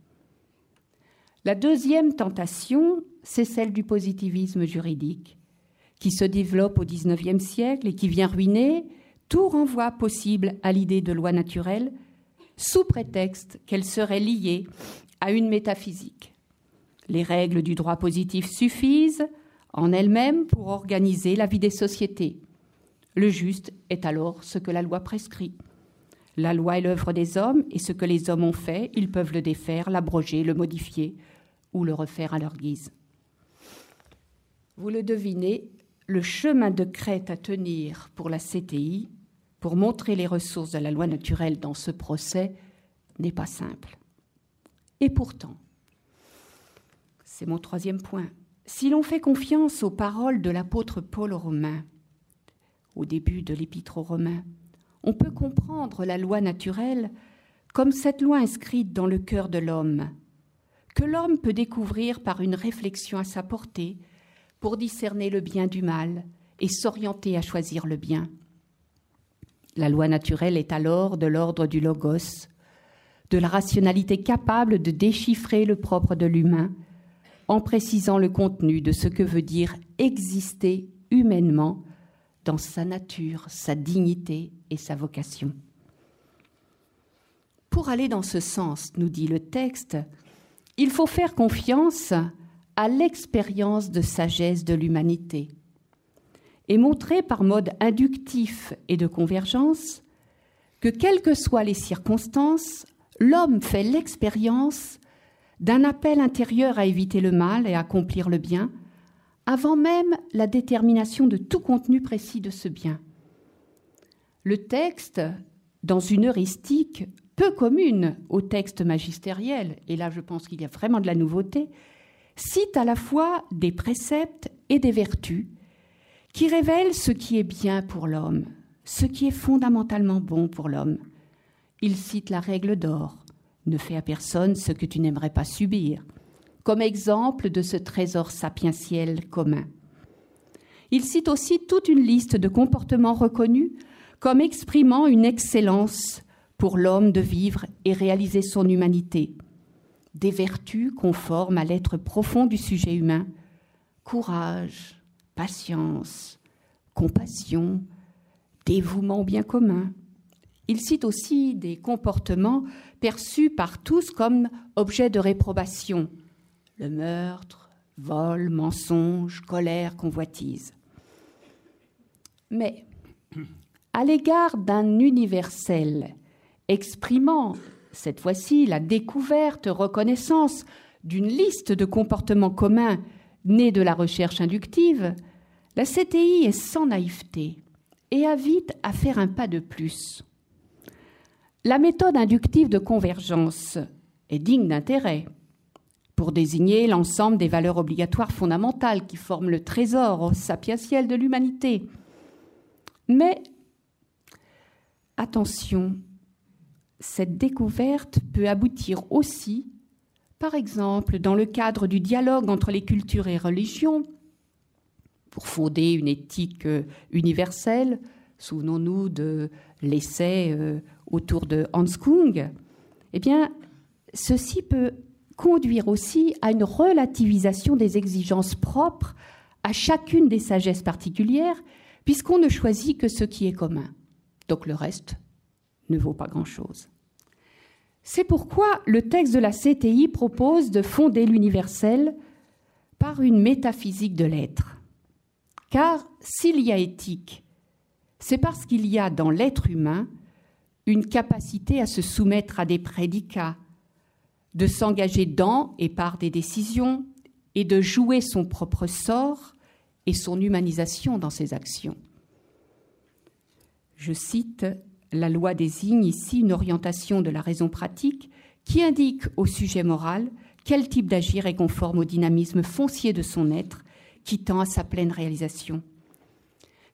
La deuxième tentation, c'est celle du positivisme juridique, qui se développe au XIXe siècle et qui vient ruiner tout renvoi possible à l'idée de loi naturelle, sous prétexte qu'elle serait liée à une métaphysique. Les règles du droit positif suffisent en elles-mêmes pour organiser la vie des sociétés. Le juste est alors ce que la loi prescrit. La loi est l'œuvre des hommes et ce que les hommes ont fait, ils peuvent le défaire, l'abroger, le modifier ou le refaire à leur guise. Vous le devinez, le chemin de crête à tenir pour la CTI, pour montrer les ressources de la loi naturelle dans ce procès, n'est pas simple. Et pourtant, c'est mon troisième point. Si l'on fait confiance aux paroles de l'apôtre Paul aux Romains, au début de l'épître aux Romains, on peut comprendre la loi naturelle comme cette loi inscrite dans le cœur de l'homme, que l'homme peut découvrir par une réflexion à sa portée pour discerner le bien du mal et s'orienter à choisir le bien. La loi naturelle est alors de l'ordre du logos, de la rationalité capable de déchiffrer le propre de l'humain en précisant le contenu de ce que veut dire exister humainement dans sa nature, sa dignité et sa vocation. Pour aller dans ce sens, nous dit le texte, il faut faire confiance à l'expérience de sagesse de l'humanité et montrer par mode inductif et de convergence que quelles que soient les circonstances, l'homme fait l'expérience d'un appel intérieur à éviter le mal et à accomplir le bien, avant même la détermination de tout contenu précis de ce bien. Le texte, dans une heuristique peu commune au texte magistériel, et là je pense qu'il y a vraiment de la nouveauté, cite à la fois des préceptes et des vertus qui révèlent ce qui est bien pour l'homme, ce qui est fondamentalement bon pour l'homme. Il cite la règle d'or, ne fais à personne ce que tu n'aimerais pas subir, comme exemple de ce trésor sapientiel commun. Il cite aussi toute une liste de comportements reconnus comme exprimant une excellence pour l'homme de vivre et réaliser son humanité. Des vertus conformes à l'être profond du sujet humain, courage, patience, compassion, dévouement bien commun. Il cite aussi des comportements perçus par tous comme objets de réprobation, le meurtre, vol, mensonge, colère, convoitise. Mais à l'égard d'un universel exprimant cette fois-ci la découverte, reconnaissance d'une liste de comportements communs nés de la recherche inductive, la CTI est sans naïveté et invite à faire un pas de plus. La méthode inductive de convergence est digne d'intérêt pour désigner l'ensemble des valeurs obligatoires fondamentales qui forment le trésor sapientiel de l'humanité. Mais attention, cette découverte peut aboutir aussi, par exemple, dans le cadre du dialogue entre les cultures et religions, pour fonder une éthique universelle. Souvenons-nous de l'essai euh, autour de Hans Kung. Eh bien, ceci peut conduire aussi à une relativisation des exigences propres à chacune des sagesses particulières, puisqu'on ne choisit que ce qui est commun. Donc le reste ne vaut pas grand-chose. C'est pourquoi le texte de la CTI propose de fonder l'universel par une métaphysique de l'être. Car s'il y a éthique, c'est parce qu'il y a dans l'être humain une capacité à se soumettre à des prédicats, de s'engager dans et par des décisions et de jouer son propre sort et son humanisation dans ses actions. Je cite, la loi désigne ici une orientation de la raison pratique qui indique au sujet moral quel type d'agir est conforme au dynamisme foncier de son être qui tend à sa pleine réalisation.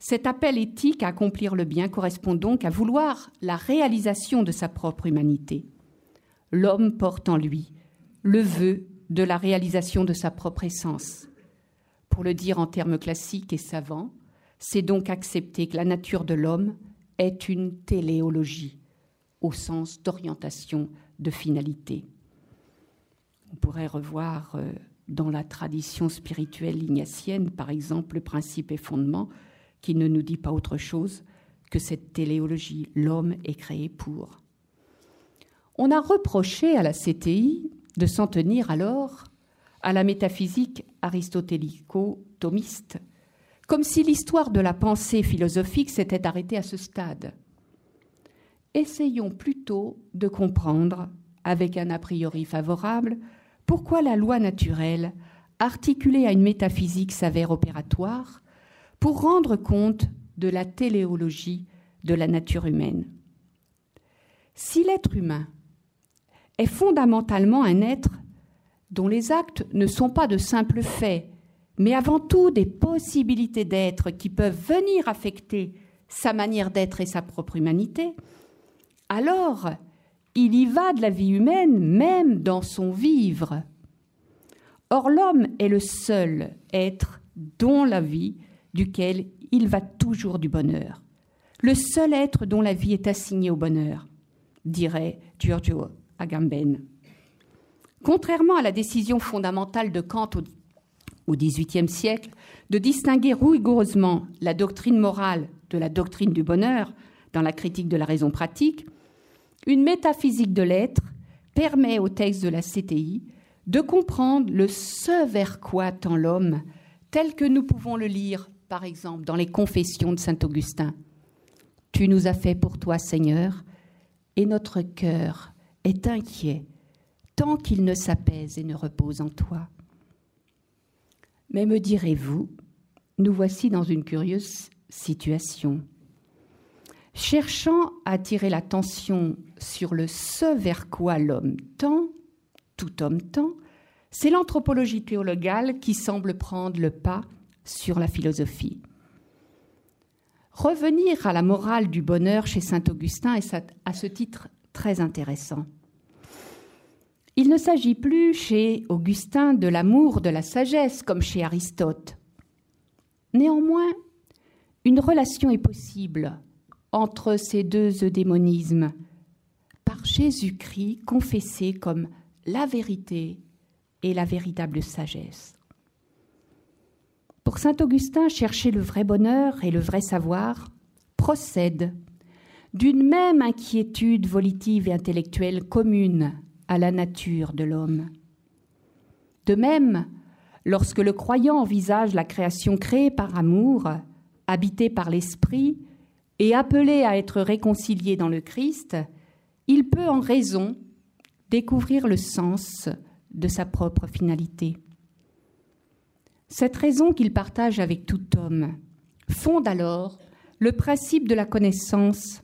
Cet appel éthique à accomplir le bien correspond donc à vouloir la réalisation de sa propre humanité. L'homme porte en lui le vœu de la réalisation de sa propre essence. Pour le dire en termes classiques et savants, c'est donc accepter que la nature de l'homme est une téléologie, au sens d'orientation, de finalité. On pourrait revoir euh, dans la tradition spirituelle ignatienne, par exemple, le principe et fondement, qui ne nous dit pas autre chose que cette téléologie, l'homme est créé pour. On a reproché à la CTI de s'en tenir alors à la métaphysique aristotélico-thomiste, comme si l'histoire de la pensée philosophique s'était arrêtée à ce stade. Essayons plutôt de comprendre, avec un a priori favorable, pourquoi la loi naturelle, articulée à une métaphysique, s'avère opératoire pour rendre compte de la téléologie de la nature humaine. Si l'être humain est fondamentalement un être dont les actes ne sont pas de simples faits, mais avant tout des possibilités d'être qui peuvent venir affecter sa manière d'être et sa propre humanité, alors il y va de la vie humaine même dans son vivre. Or l'homme est le seul être dont la vie, duquel il va toujours du bonheur. Le seul être dont la vie est assignée au bonheur, dirait Giorgio Agamben. Contrairement à la décision fondamentale de Kant au XVIIIe siècle de distinguer rigoureusement la doctrine morale de la doctrine du bonheur dans la critique de la raison pratique, une métaphysique de l'être permet au texte de la CTI de comprendre le ce vers quoi tend l'homme, tel que nous pouvons le lire, par exemple, dans les confessions de saint Augustin. Tu nous as fait pour toi, Seigneur, et notre cœur est inquiet tant qu'il ne s'apaise et ne repose en toi. Mais me direz-vous, nous voici dans une curieuse situation. Cherchant à attirer l'attention sur le ce vers quoi l'homme tend, tout homme tend, c'est l'anthropologie théologale qui semble prendre le pas sur la philosophie. Revenir à la morale du bonheur chez saint Augustin est à ce titre très intéressant. Il ne s'agit plus chez Augustin de l'amour de la sagesse comme chez Aristote. Néanmoins, une relation est possible entre ces deux eudémonismes par Jésus-Christ confessé comme la vérité et la véritable sagesse. Pour saint Augustin, chercher le vrai bonheur et le vrai savoir procède d'une même inquiétude volitive et intellectuelle commune à la nature de l'homme. De même, lorsque le croyant envisage la création créée par amour, habitée par l'Esprit et appelée à être réconciliée dans le Christ, il peut en raison découvrir le sens de sa propre finalité. Cette raison qu'il partage avec tout homme fonde alors le principe de la connaissance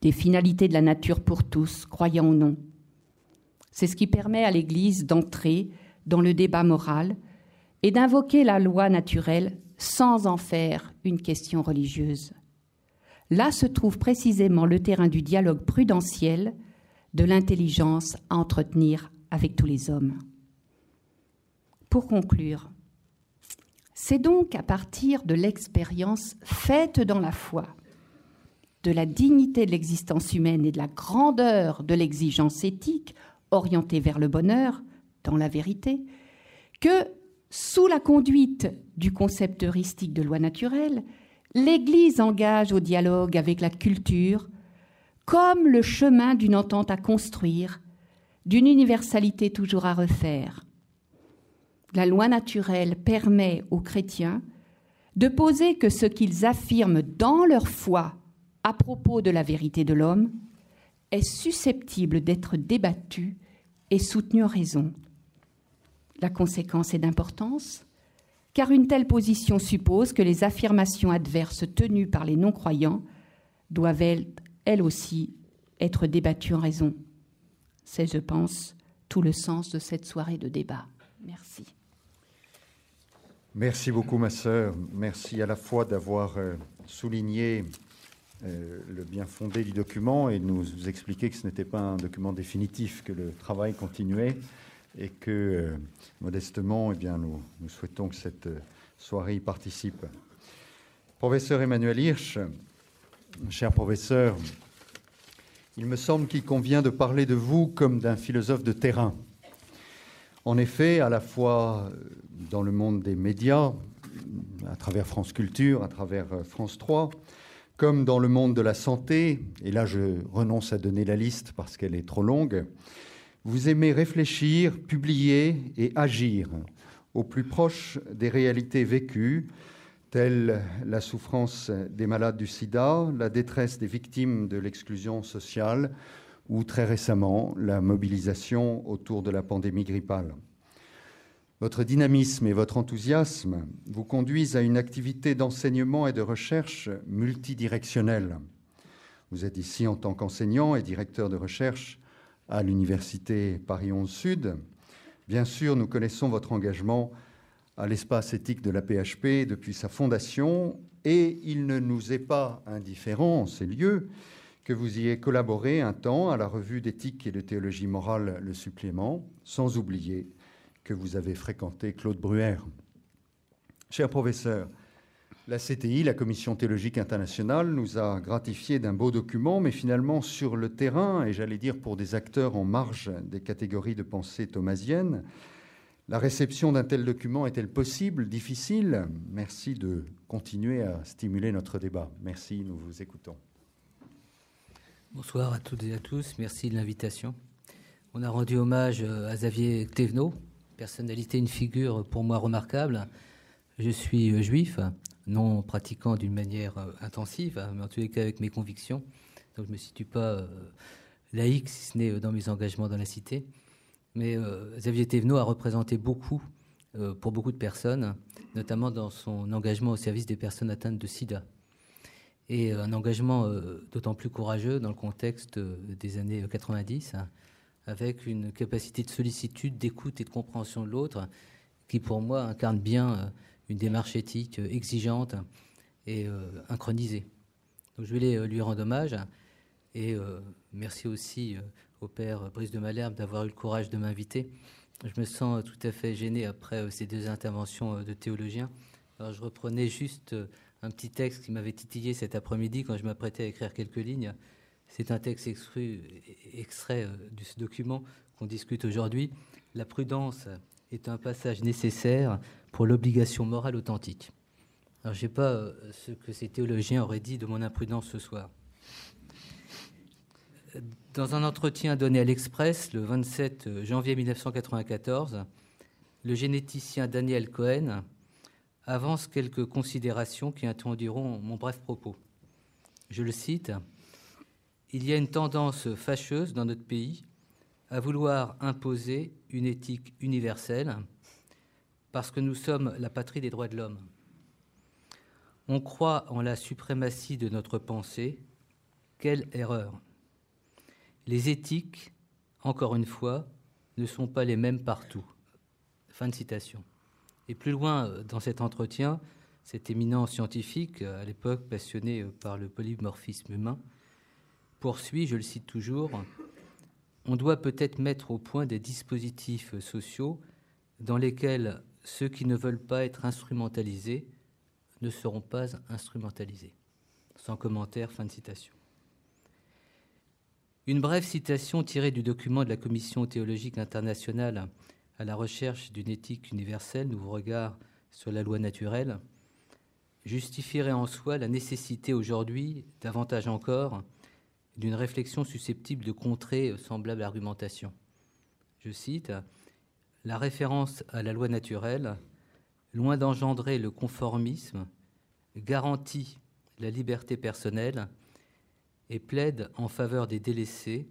des finalités de la nature pour tous, croyants ou non. C'est ce qui permet à l'Église d'entrer dans le débat moral et d'invoquer la loi naturelle sans en faire une question religieuse. Là se trouve précisément le terrain du dialogue prudentiel, de l'intelligence à entretenir avec tous les hommes. Pour conclure, c'est donc à partir de l'expérience faite dans la foi, de la dignité de l'existence humaine et de la grandeur de l'exigence éthique orientée vers le bonheur, dans la vérité, que, sous la conduite du concept heuristique de loi naturelle, l'Église engage au dialogue avec la culture comme le chemin d'une entente à construire, d'une universalité toujours à refaire. La loi naturelle permet aux chrétiens de poser que ce qu'ils affirment dans leur foi à propos de la vérité de l'homme est susceptible d'être débattu et soutenu en raison. La conséquence est d'importance, car une telle position suppose que les affirmations adverses tenues par les non-croyants doivent elles aussi être débattues en raison. C'est, je pense, tout le sens de cette soirée de débat. Merci. Merci beaucoup, ma sœur. Merci à la fois d'avoir euh, souligné euh, le bien fondé du document et de nous expliquer que ce n'était pas un document définitif, que le travail continuait et que, euh, modestement, eh bien, nous, souhaitons que cette soirée participe. Professeur Emmanuel Hirsch, cher professeur, il me semble qu'il convient de parler de vous comme d'un philosophe de terrain. En effet, à la fois dans le monde des médias, à travers France Culture, à travers France 3, comme dans le monde de la santé, et là je renonce à donner la liste parce qu'elle est trop longue, vous aimez réfléchir, publier et agir au plus proche des réalités vécues, telles la souffrance des malades du sida, la détresse des victimes de l'exclusion sociale ou très récemment la mobilisation autour de la pandémie grippale. Votre dynamisme et votre enthousiasme vous conduisent à une activité d'enseignement et de recherche multidirectionnelle. Vous êtes ici en tant qu'enseignant et directeur de recherche à l'Université Paris 11 Sud. Bien sûr, nous connaissons votre engagement à l'espace éthique de la PHP depuis sa fondation et il ne nous est pas indifférent en ces lieux que vous y ayez collaboré un temps à la revue d'éthique et de théologie morale Le Supplément, sans oublier que vous avez fréquenté, Claude Bruer. Cher professeur, la CTI, la Commission théologique internationale, nous a gratifié d'un beau document, mais finalement sur le terrain, et j'allais dire pour des acteurs en marge des catégories de pensée thomasienne, la réception d'un tel document est-elle possible, difficile? Merci de continuer à stimuler notre débat. Merci, nous vous écoutons. Bonsoir à toutes et à tous, merci de l'invitation. On a rendu hommage à Xavier Thévenot, personnalité, une figure pour moi remarquable. Je suis euh, juif, non pratiquant d'une manière euh, intensive, mais en tous les cas avec mes convictions. Donc je ne me situe pas euh, laïque, si ce n'est dans mes engagements dans la cité. Mais Xavier Thévenot a représenté beaucoup pour beaucoup de personnes, notamment dans son engagement au service des personnes atteintes de sida. Et un engagement d'autant plus courageux dans le contexte des années 90, avec une capacité de sollicitude, d'écoute et de compréhension de l'autre, qui pour moi incarne bien euh, une démarche éthique euh, exigeante et euh, inchronisée. Donc je vais lui rendre hommage et merci aussi au père Brice de Malherbe d'avoir eu le courage de m'inviter. Je me sens tout à fait gêné après ces deux interventions de théologiens Alors, je reprenais juste un petit texte qui m'avait titillé cet après-midi quand je m'apprêtais à écrire quelques lignes. C'est un texte extrait euh, de ce document qu'on discute aujourd'hui. La prudence est un passage nécessaire pour l'obligation morale authentique. Alors, je ne sais pas euh, ce que ces théologiens auraient dit de mon imprudence ce soir. Dans un entretien donné à l'Express le 27 janvier 1994, le généticien Daniel Cohen avance quelques considérations qui introduiront mon bref propos. Je le cite Il y a une tendance fâcheuse dans notre pays à vouloir imposer une éthique universelle parce que nous sommes la patrie des droits de l'homme. On croit en la suprématie de notre pensée. Quelle erreur Les éthiques, encore une fois, ne sont pas les mêmes partout. Fin de citation. Et plus loin euh, dans cet entretien, cet éminent scientifique, euh, à l'époque passionné euh, par le polymorphisme humain, poursuit, je le cite toujours, On doit peut-être mettre au point des dispositifs sociaux dans lesquels ceux qui ne veulent pas être instrumentalisés ne seront pas instrumentalisés. Sans commentaire, fin de citation. Une brève citation tirée du document de la Commission théologique internationale à la recherche d'une éthique universelle, nouveau regard sur la loi naturelle, justifierait en soi la nécessité aujourd'hui, davantage encore, d'une réflexion susceptible de contrer semblable argumentation. Je cite La référence à la loi naturelle, loin d'engendrer le conformisme, garantit la liberté personnelle et plaide en faveur des délaissés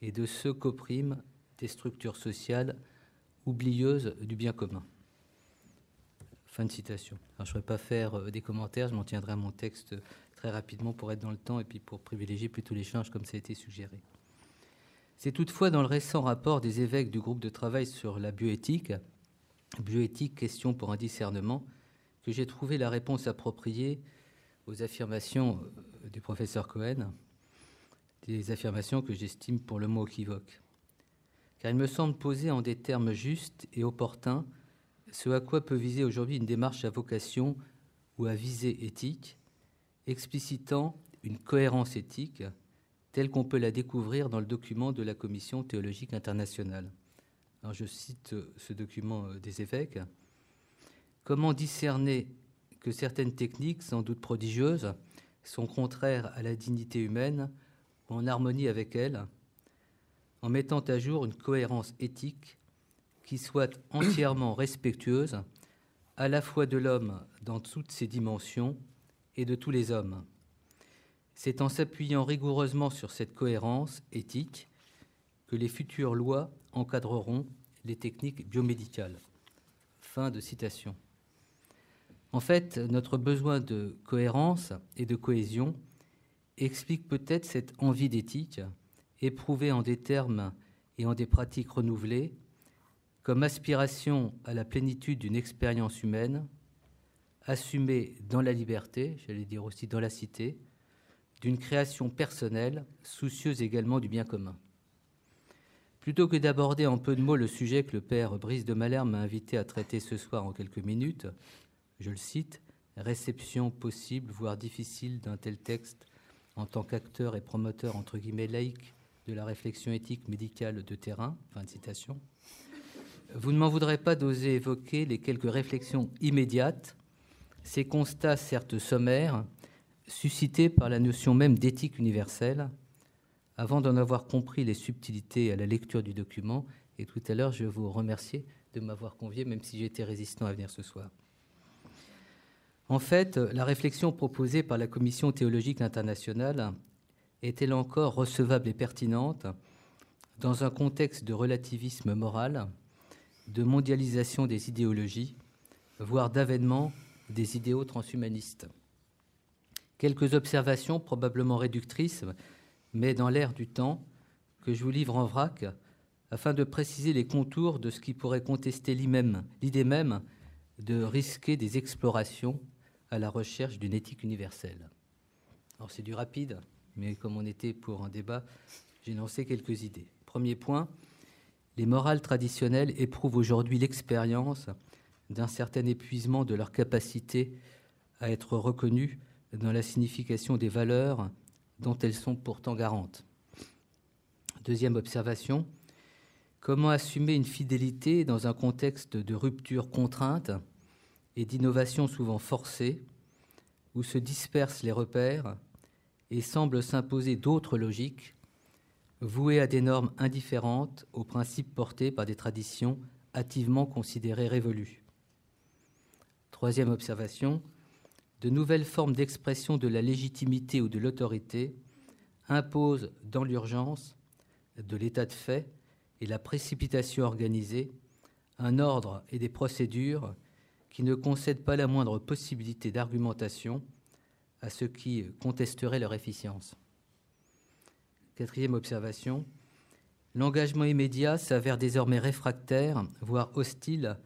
et de ceux qu'oppriment des structures sociales oublieuse du bien commun. Fin de citation. Je ne vais pas faire euh, des commentaires, je m'en tiendrai à mon texte très rapidement pour être dans le temps et puis pour privilégier plutôt l'échange comme ça a été suggéré. C'est toutefois dans le récent rapport des évêques du groupe de travail sur la bioéthique, bioéthique, question pour un discernement, que j'ai trouvé la réponse appropriée aux affirmations euh, du professeur Cohen, des affirmations que j'estime pour le mot équivoque car il me semble poser en des termes justes et opportuns ce à quoi peut viser aujourd'hui une démarche à vocation ou à visée éthique, explicitant une cohérence éthique telle qu'on peut la découvrir dans le document de la Commission théologique internationale. Je cite ce document euh, des évêques. Comment discerner que certaines techniques, sans doute prodigieuses, sont contraires à la dignité humaine ou en harmonie avec elle, en mettant à jour une cohérence éthique qui soit entièrement respectueuse à la fois de l'homme dans toutes ses dimensions et de tous les hommes. C'est en s'appuyant rigoureusement sur cette cohérence éthique que les futures lois encadreront les techniques biomédicales. Fin de citation. En fait, notre besoin de cohérence et de cohésion explique peut-être cette envie d'éthique éprouvée en des termes et en des pratiques renouvelées, comme aspiration à la plénitude d'une expérience humaine, assumée dans la liberté, j'allais dire aussi dans la cité, d'une création personnelle, soucieuse également du bien commun. Plutôt que d'aborder en peu de mots le sujet que le père Brice de Malherbe m'a invité à traiter ce soir en quelques minutes, je le cite, réception possible, voire difficile d'un tel texte en tant qu'acteur et promoteur entre guillemets laïque de la réflexion éthique médicale de terrain. Fin de citation. Vous ne m'en voudrez pas d'oser évoquer les quelques réflexions immédiates, ces constats certes sommaires, suscités par la notion même d'éthique universelle, avant d'en avoir compris les subtilités à la lecture du document. Et tout à l'heure, je vous remercier de m'avoir convié, même si j'étais résistant à venir ce soir. En fait, la réflexion proposée par la Commission théologique internationale est-elle encore recevable et pertinente dans un contexte de relativisme moral, de mondialisation des idéologies, voire d'avènement des idéaux transhumanistes Quelques observations probablement réductrices, mais dans l'air du temps, que je vous livre en vrac, afin de préciser les contours de ce qui pourrait contester l'idée même de risquer des explorations à la recherche d'une éthique universelle. Alors c'est du rapide, mais comme on était pour un débat, j'ai lancé quelques idées. Premier point, les morales traditionnelles éprouvent aujourd'hui l'expérience d'un certain épuisement de leur capacité à être reconnues dans la signification des valeurs dont elles sont pourtant garantes. Deuxième observation, comment assumer une fidélité dans un contexte de rupture contrainte et d'innovation souvent forcée, où se dispersent les repères et semblent s'imposer d'autres logiques, vouées à des normes indifférentes aux principes portés par des traditions hâtivement considérées révolues? Troisième observation, de nouvelles formes d'expression de la légitimité ou de l'autorité imposent dans l'urgence de l'état de fait et la précipitation organisée un ordre et des procédures qui ne concèdent pas la moindre possibilité d'argumentation à ceux qui contesteraient leur efficience. Quatrième observation, l'engagement immédiat s'avère désormais réfractaire, voire hostile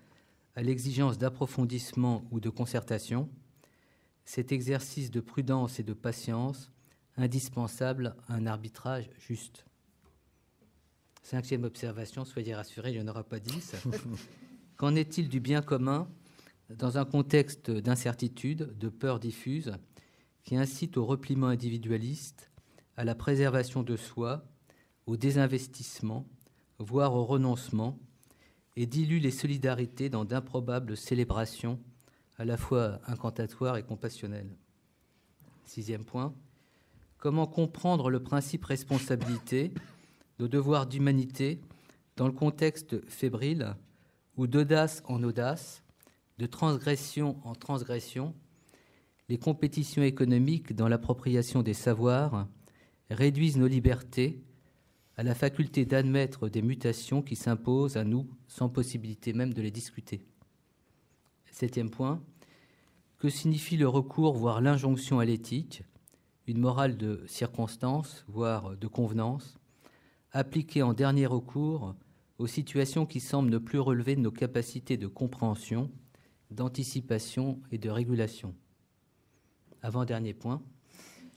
à l'exigence d'approfondissement ou de concertation, cet exercice de prudence et de patience indispensable à un arbitrage juste. Cinquième observation, soyez rassurés, il n'y en aura pas dix. Qu'en est-il du bien commun dans un contexte d'incertitude, de peur diffuse, qui incite au repliement individualiste, à la préservation de soi, au désinvestissement, voire au renoncement, et dilue les solidarités dans d'improbables célébrations à la fois incantatoires et compassionnelles. Sixième point, comment comprendre le principe responsabilité, nos devoirs d'humanité, dans le contexte fébrile où d'audace en audace, de transgression en transgression, les compétitions économiques dans l'appropriation des savoirs réduisent nos libertés à la faculté d'admettre des mutations qui s'imposent à nous sans possibilité même de les discuter. Septième point, que signifie le recours, voire l'injonction à l'éthique, une morale de circonstance, voire de convenance, appliquée en dernier recours aux situations qui semblent ne plus relever de nos capacités de compréhension d'anticipation et de régulation. Avant-dernier point.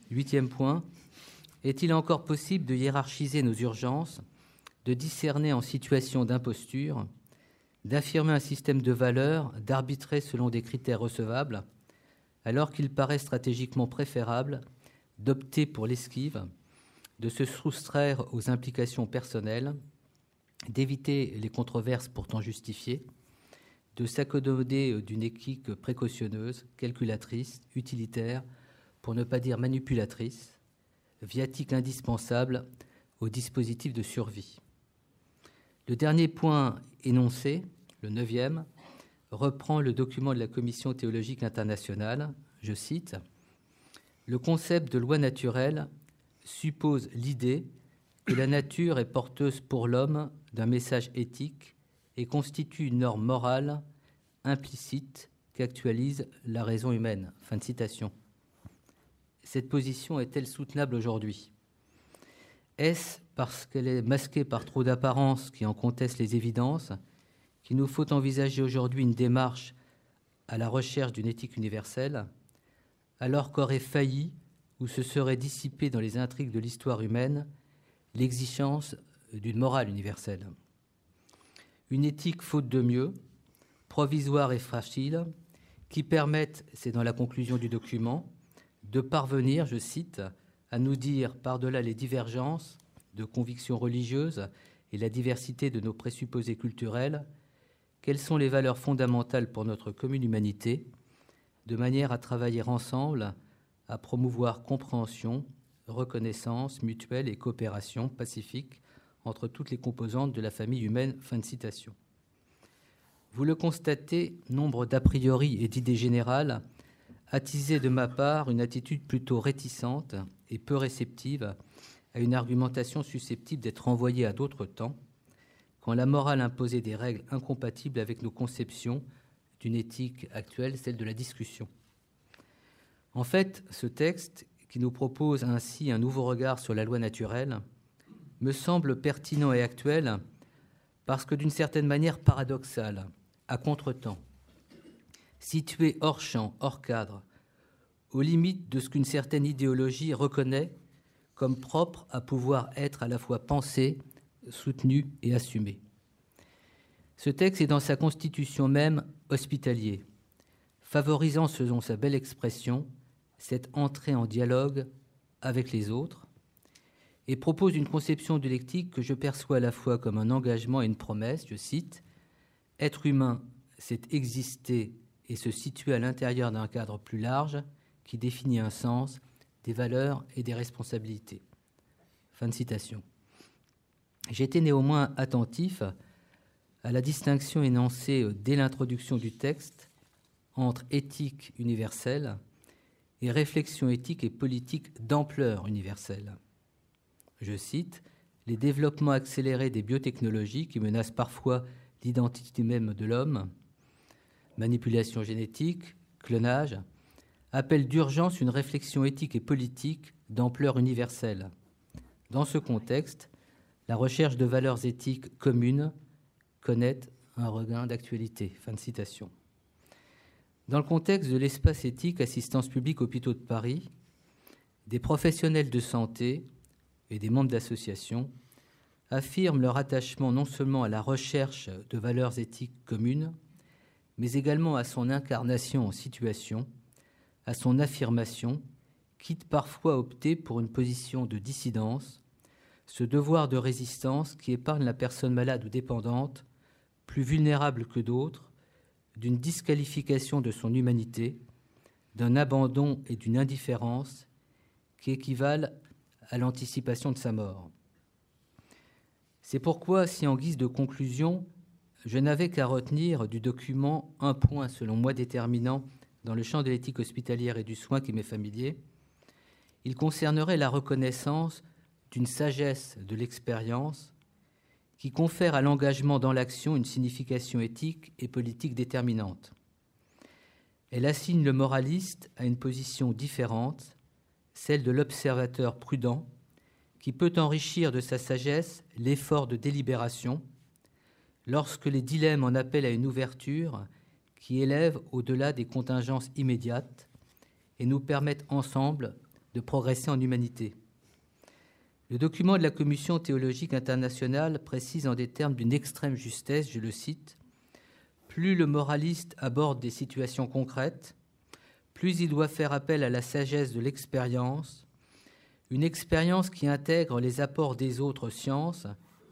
Huitième point. Est-il encore possible de hiérarchiser nos urgences, de discerner en situation d'imposture, d'affirmer un système de valeurs, d'arbitrer selon des critères recevables, alors qu'il paraît stratégiquement préférable d'opter pour l'esquive, de se soustraire aux implications personnelles, d'éviter les controverses pourtant justifiées, de s'accommoder d'une équipe précautionneuse, calculatrice, utilitaire, pour ne pas dire manipulatrice, viatique indispensable au dispositif de survie. Le dernier point énoncé, le neuvième, reprend le document de la Commission théologique internationale. Je cite Le concept de loi naturelle suppose l'idée que la nature est porteuse pour l'homme d'un message éthique et constitue une norme morale implicite qu'actualise la raison humaine. Fin de citation. Cette position est-elle soutenable aujourd'hui? Est-ce parce qu'elle est masquée par trop d'apparences qui en contestent les évidences qu'il nous faut envisager aujourd'hui une démarche à la recherche d'une éthique universelle, alors qu'aurait failli ou se serait dissipé dans les intrigues de l'histoire humaine l'exigence d'une morale universelle? Une éthique faute de mieux, provisoire et fragile, qui permettent, c'est dans la conclusion du document, de parvenir, je cite, à nous dire, par-delà les divergences de convictions religieuses et la diversité de nos présupposés culturels, quelles sont les valeurs fondamentales pour notre commune humanité, de manière à travailler ensemble à promouvoir compréhension, reconnaissance mutuelle et coopération pacifique entre toutes les composantes de la famille humaine. Fin de citation. Vous le constatez, nombre d'a priori et d'idées générales attisaient de ma part une attitude plutôt réticente et peu réceptive à une argumentation susceptible d'être envoyée à d'autres temps, quand la morale imposait des règles incompatibles avec nos conceptions d'une éthique actuelle, celle de la discussion. En fait, ce texte, qui nous propose ainsi un nouveau regard sur la loi naturelle, me semble pertinent et actuel parce que d'une certaine manière paradoxal, à contretemps, situé hors champ, hors cadre, aux limites de ce qu'une certaine idéologie reconnaît comme propre à pouvoir être à la fois pensé, soutenu et assumé. Ce texte est dans sa constitution même hospitalier, favorisant, selon sa belle expression, cette entrée en dialogue avec les autres, et propose une conception de l'éthique que je perçois à la fois comme un engagement et une promesse, je cite, Être humain, c'est exister et se situer à l'intérieur d'un cadre plus large qui définit un sens, des valeurs et des responsabilités. Fin de citation. J'étais néanmoins attentif à la distinction énoncée dès l'introduction du texte entre éthique universelle et réflexion éthique et politique d'ampleur universelle je cite, les développements accélérés des biotechnologies qui menacent parfois l'identité même de l'homme, manipulation génétique, clonage, appellent d'urgence une réflexion éthique et politique d'ampleur universelle. Dans ce contexte, la recherche de valeurs éthiques communes connaît un regain d'actualité. Fin de citation. Dans le contexte de l'espace éthique Assistance publique hôpitaux de Paris, des professionnels de santé et des membres d'associations affirment leur attachement non seulement à la recherche de valeurs éthiques communes, mais également à son incarnation en situation, à son affirmation, quitte parfois à opter pour une position de dissidence, ce devoir de résistance qui épargne la personne malade ou dépendante, plus vulnérable que d'autres, d'une disqualification de son humanité, d'un abandon et d'une indifférence qui équivalent à l'anticipation de sa mort. C'est pourquoi, si en guise de conclusion, je n'avais qu'à retenir du document un point selon moi déterminant dans le champ de l'éthique hospitalière et du soin qui m'est familier, il concernerait la reconnaissance d'une sagesse de l'expérience qui confère à l'engagement dans l'action une signification éthique et politique déterminante. Elle assigne le moraliste à une position différente celle de l'observateur prudent, qui peut enrichir de sa sagesse l'effort de délibération lorsque les dilemmes en appellent à une ouverture qui élève au-delà des contingences immédiates et nous permettent ensemble de progresser en humanité. Le document de la Commission théologique internationale précise en des termes d'une extrême justesse, je le cite, Plus le moraliste aborde des situations concrètes, plus il doit faire appel à la sagesse de l'expérience, une expérience qui intègre les apports des autres sciences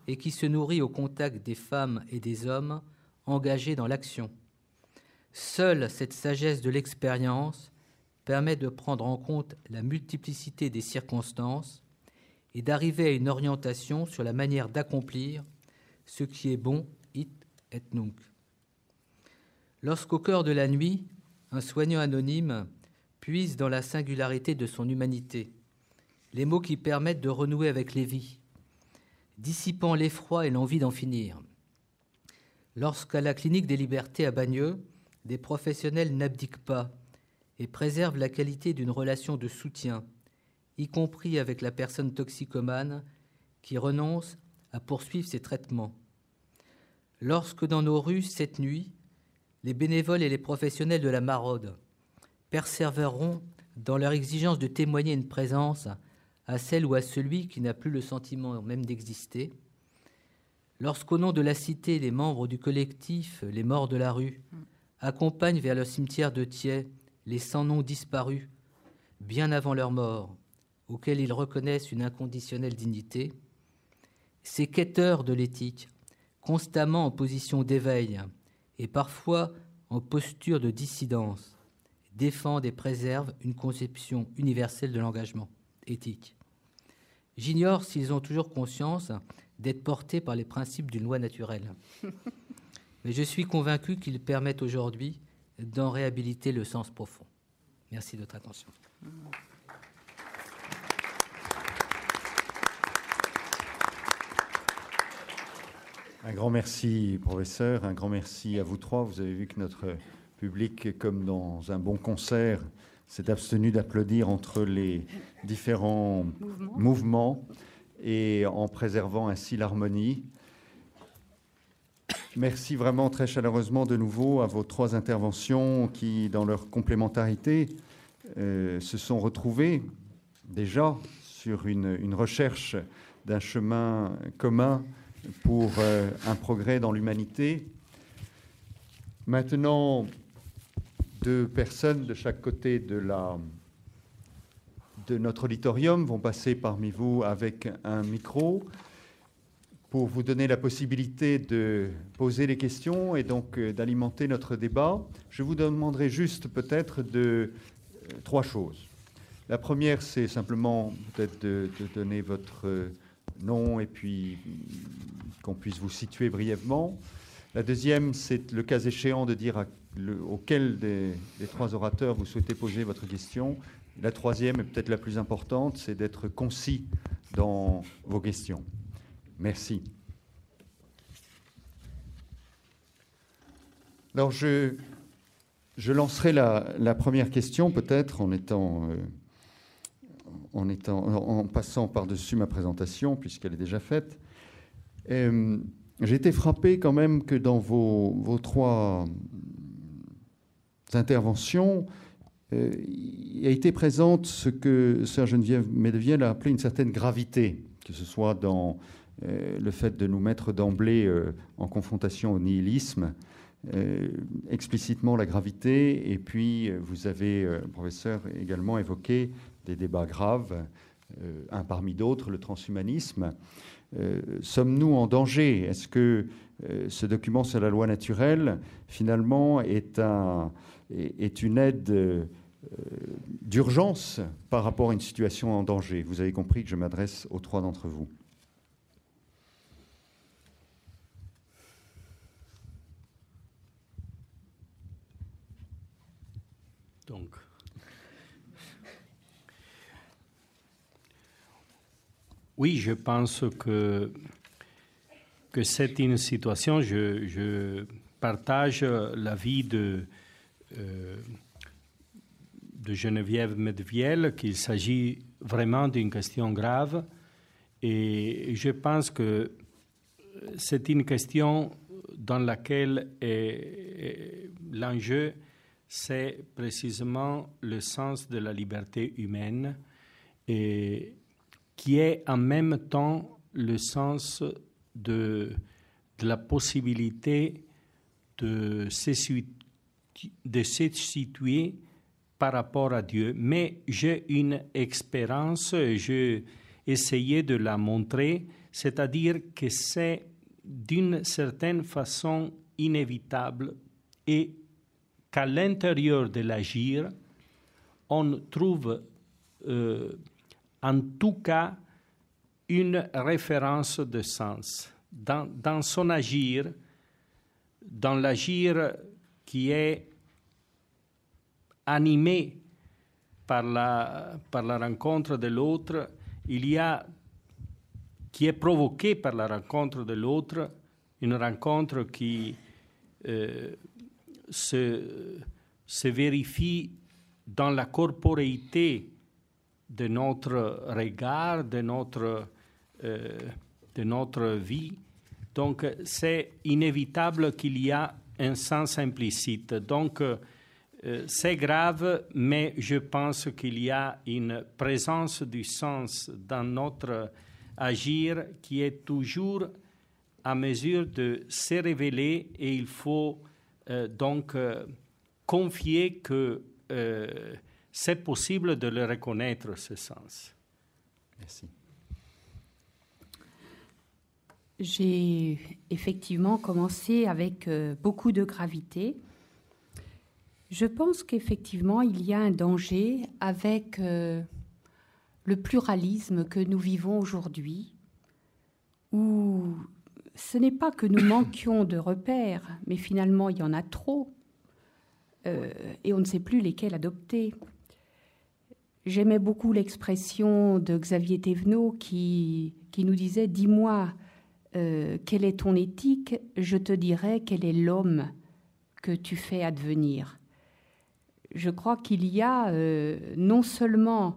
et qui se nourrit au contact des femmes et des hommes engagés dans l'action. Seule cette sagesse de l'expérience permet de prendre en compte la multiplicité des circonstances et d'arriver à une orientation sur la manière d'accomplir ce qui est bon it et nunc. Lorsqu'au cœur de la nuit, un soignant anonyme puise dans la singularité de son humanité les mots qui permettent de renouer avec les vies, dissipant l'effroi et l'envie d'en finir. Lorsqu'à la clinique des libertés à Bagneux, des professionnels n'abdiquent pas et préservent la qualité d'une relation de soutien, y compris avec la personne toxicomane qui renonce à poursuivre ses traitements. Lorsque dans nos rues, cette nuit, les bénévoles et les professionnels de la maraude persévéreront dans leur exigence de témoigner une présence à celle ou à celui qui n'a plus le sentiment même d'exister. Lorsqu'au nom de la cité, les membres du collectif Les Morts de la rue accompagnent vers le cimetière de Thiers les sans-noms disparus, bien avant leur mort, auxquels ils reconnaissent une inconditionnelle dignité, ces quêteurs de l'éthique, constamment en position d'éveil, et parfois en posture de dissidence, défendent et préservent une conception universelle de l'engagement éthique. J'ignore s'ils ont toujours conscience d'être portés par les principes d'une loi naturelle. Mais je suis convaincu qu'ils permettent aujourd'hui d'en réhabiliter le sens profond. Merci de votre attention. Un grand merci, professeur. Un grand merci à vous trois. Vous avez vu que notre public, comme dans un bon concert, s'est abstenu d'applaudir entre les différents mouvements. et en préservant ainsi l'harmonie. Merci vraiment très chaleureusement de nouveau à vos trois interventions qui, dans leur complémentarité, euh, se sont retrouvées déjà sur une, une recherche d'un chemin commun pour euh, un progrès dans l'humanité Maintenant, deux personnes de chaque côté de, la, de notre auditorium vont passer parmi vous avec un micro pour vous donner la possibilité de poser des questions et donc euh, d'alimenter notre débat. Je vous demanderai juste peut-être de euh, trois choses. La première, c'est simplement peut-être de, donner votre euh, nom et puis mm, qu'on puisse vous situer brièvement. La deuxième, c'est le cas échéant de dire auquel des, trois orateurs vous souhaitez poser votre question. La troisième, et peut-être la plus importante, c'est d'être concis dans vos questions. Merci. Alors, je, je lancerai la, première question, peut-être, en étant. Euh, en passant par-dessus ma présentation, puisqu'elle est déjà faite. Euh, j'ai été frappé quand même que dans vos, vos trois interventions, euh, a été présente ce que Sœur Geneviève Medevielle a appelé une certaine gravité, que ce soit dans euh, le fait de nous mettre d'emblée euh, en confrontation au nihilisme, euh, explicitement la gravité, et puis vous avez, professeur, également évoqué des débats graves, un parmi d'autres, le transhumanisme. Sommes-nous en danger? Est-ce que ce document sur la loi naturelle, finalement, est, est une aide d'urgence par rapport à une situation en danger? Vous avez compris que je m'adresse aux trois d'entre vous. Donc, oui, je pense que, que c'est une situation, je, partage l'avis de, euh, de Geneviève Medviel qu'il s'agit vraiment d'une question grave. Et je pense que c'est une question dans laquelle l'enjeu c'est précisément le sens de la liberté humaine. Et qui est en même temps le sens de, la possibilité de se, de se situer par rapport à Dieu. Mais j'ai une expérience, j'ai essayé de la montrer, c'est-à-dire que c'est d'une certaine façon inévitable et qu'à l'intérieur de l'agir, on trouve euh, en tout cas une référence de sens. Dans, son agir, dans l'agir qui est animé par la, par la rencontre de l'autre, il y a, qui est provoqué par la rencontre de l'autre, une rencontre qui euh, se, se vérifie dans la corporéité de notre regard, de notre, euh, de notre vie. Donc, c'est inévitable qu'il y a un sens implicite. Donc, euh, c'est grave, mais je pense qu'il y a une présence du sens dans notre agir qui est toujours à mesure de se révéler et il faut euh, donc confier que c'est possible de le reconnaître, ce sens. Merci. J'ai effectivement commencé avec beaucoup de gravité. Je pense qu'effectivement, il y a un danger avec le pluralisme que nous vivons aujourd'hui, où ce n'est pas que nous manquions de repères, mais finalement il y en a trop, euh, et on ne sait plus lesquels adopter. J'aimais beaucoup l'expression de Xavier Thévenot qui, qui nous disait Dis-moi, euh, quelle est ton éthique? Je te dirai quel est l'homme que tu fais advenir. Je crois qu'il y a euh, non seulement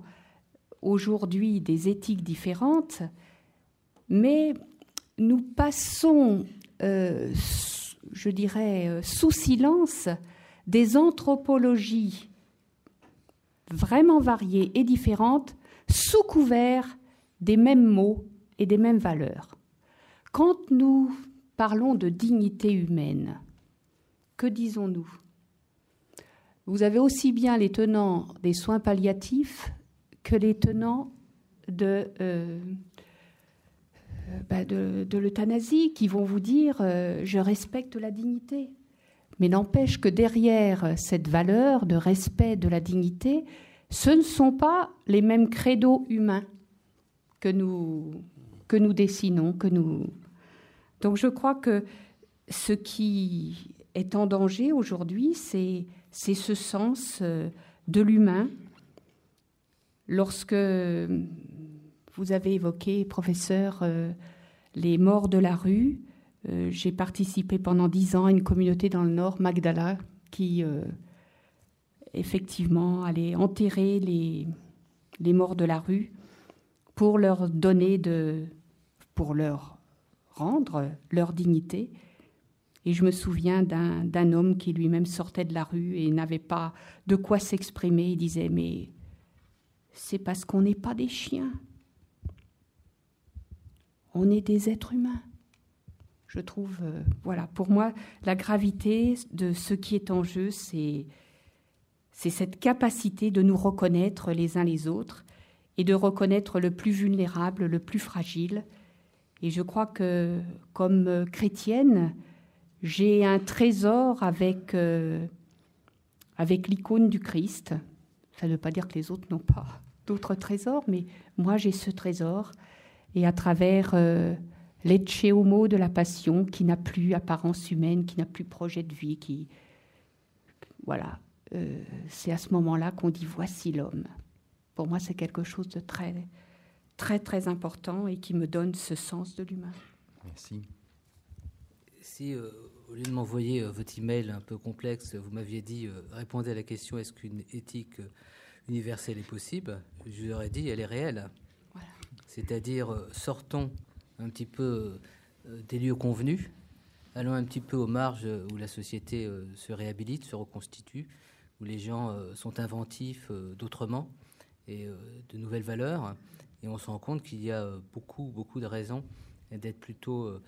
aujourd'hui des éthiques différentes, mais nous passons, euh, je dirais, sous silence des anthropologies vraiment variées et différentes sous couvert des mêmes mots et des mêmes valeurs. Quand nous parlons de dignité humaine, que disons-nous? Vous avez aussi bien les tenants des soins palliatifs que les tenants de, euh, bah, de, l'euthanasie qui vont vous dire euh, je respecte la dignité. Mais n'empêche que derrière cette valeur de respect de la dignité, ce ne sont pas les mêmes credos humains que nous, que nous dessinons, que nous. Donc je crois que ce qui est en danger aujourd'hui, c'est, c'est ce sens euh, de l'humain. Lorsque vous avez évoqué, professeur, euh, les morts de la rue, euh, j'ai participé pendant dix ans à une communauté dans le Nord, Magdala, qui effectivement allait enterrer les, les morts de la rue pour leur donner de, pour leur rendre leur dignité. Et je me souviens d'un homme qui lui-même sortait de la rue et n'avait pas de quoi s'exprimer. Il disait Mais c'est parce qu'on n'est pas des chiens. On est des êtres humains. Je trouve, euh, voilà, pour moi, la gravité de ce qui est en jeu, c'est cette capacité de nous reconnaître les uns les autres et de reconnaître le plus vulnérable, le plus fragile. Et je crois que, comme chrétienne, j'ai un trésor avec, euh, avec l'icône du Christ. Ça ne veut pas dire que les autres n'ont pas d'autres trésors, mais moi j'ai ce trésor. Et à travers euh, homo de la passion, qui n'a plus apparence humaine, qui n'a plus projet de vie, qui. Voilà. Euh, c'est à ce moment-là qu'on dit voici l'homme. Pour moi, c'est quelque chose de très, très, très important et qui me donne ce sens de l'humain. Merci. Si, euh, au lieu de m'envoyer euh, votre email un peu complexe, vous m'aviez dit euh, répondez à la question est-ce qu'une éthique universelle est possible? Je vous aurais dit elle est réelle. C'est-à-dire sortons un petit peu des lieux convenus, allons un petit peu aux marges où la société se réhabilite, se reconstitue, où les gens sont inventifs d'autrement et de nouvelles valeurs. Et on se rend compte qu'il y a beaucoup, beaucoup de raisons d'être plutôt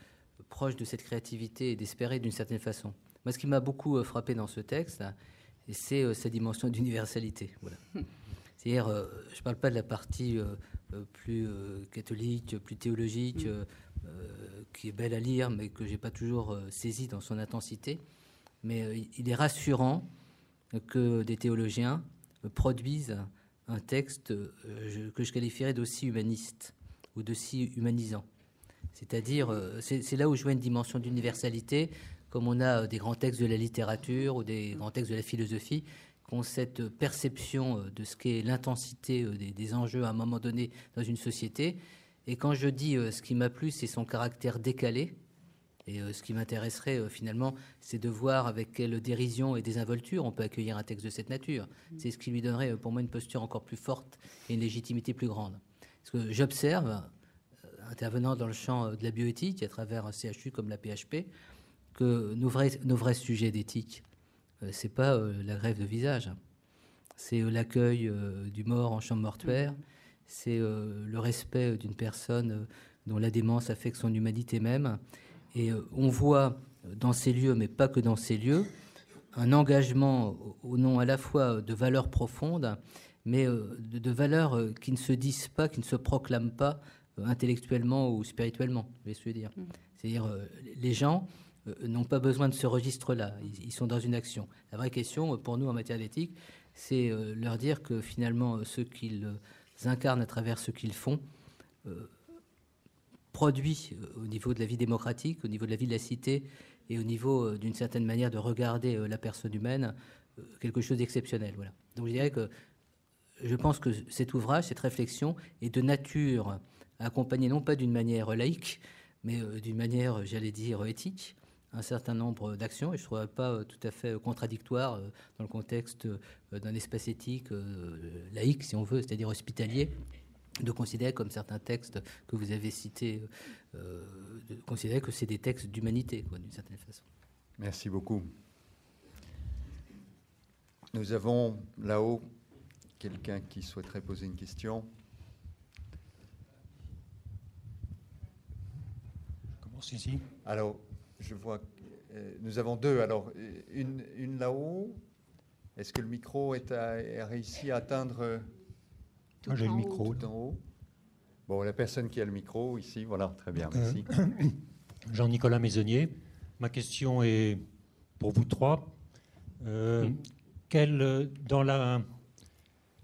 proche de cette créativité et d'espérer d'une certaine façon. Moi, ce qui m'a beaucoup euh, frappé dans ce texte, c'est euh, sa dimension d'universalité. Voilà. C'est-à-dire, euh, je ne parle pas de la partie plus catholique, plus théologique, qui est belle à lire, mais que j'ai pas toujours saisie dans son intensité. Mais il est rassurant que des théologiens produisent un texte que je qualifierais d'aussi humaniste ou d'aussi humanisant. C'est-à-dire, euh, c'est là où je vois une dimension d'universalité, comme on a euh, des grands textes de la littérature ou des grands textes de la philosophie, qui ont cette perception euh, de ce qu'est l'intensité des, enjeux à un moment donné dans une société. Et quand je dis ce qui m'a plu, c'est son caractère décalé. Et ce qui m'intéresserait finalement, c'est de voir avec quelle dérision et désinvolture on peut accueillir un texte de cette nature. C'est ce qui lui donnerait pour moi une posture encore plus forte et une légitimité plus grande. Parce que j'observe, intervenant dans le champ de la bioéthique à travers un CHU comme la PHP, que nos vrais, nos vrais sujets d'éthique, euh, c'est pas euh, la grève de visage, c'est euh, l'accueil du mort en chambre mortuaire, c'est le respect d'une personne dont la démence affecte son humanité même. Et on voit dans ces lieux, mais pas que dans ces lieux, un engagement au nom à la fois de valeurs profondes, mais de, valeurs qui ne se disent pas, qui ne se proclament pas euh, intellectuellement ou spirituellement, je vais dire? Mm. C'est-à-dire, euh, les gens euh, n'ont pas besoin de ce registre-là, ils, sont dans une action. La vraie question, pour nous, en matière d'éthique, c'est leur dire que finalement, ce qu'ils incarnent à travers ce qu'ils font produit au niveau de la vie démocratique, au niveau de la vie de la cité et au niveau d'une certaine manière de regarder la personne humaine, quelque chose d'exceptionnel. Voilà. Donc je dirais que je pense que cet ouvrage, cette réflexion est de nature accompagner non pas d'une manière laïque, mais euh, d'une manière, j'allais dire, éthique, un certain nombre d'actions, et je ne trouve pas euh, tout à fait contradictoire euh, dans le contexte d'un espace éthique laïque, si on veut, c'est-à-dire hospitalier, de considérer comme certains textes que vous avez cités, de considérer que c'est des textes d'humanité, d'une certaine façon. Merci beaucoup. Nous avons là-haut quelqu'un qui souhaiterait poser une question. Alors, je vois Euh, nous avons deux. Alors, une, une là-haut. Est-ce que le micro est a réussi à atteindre Moi, j'ai le micro. Tout en haut? Bon, la personne qui a le micro ici, voilà, très bien, merci. Jean-Nicolas Maisonnier. Ma question est pour vous trois. Euh, quelle, dans la,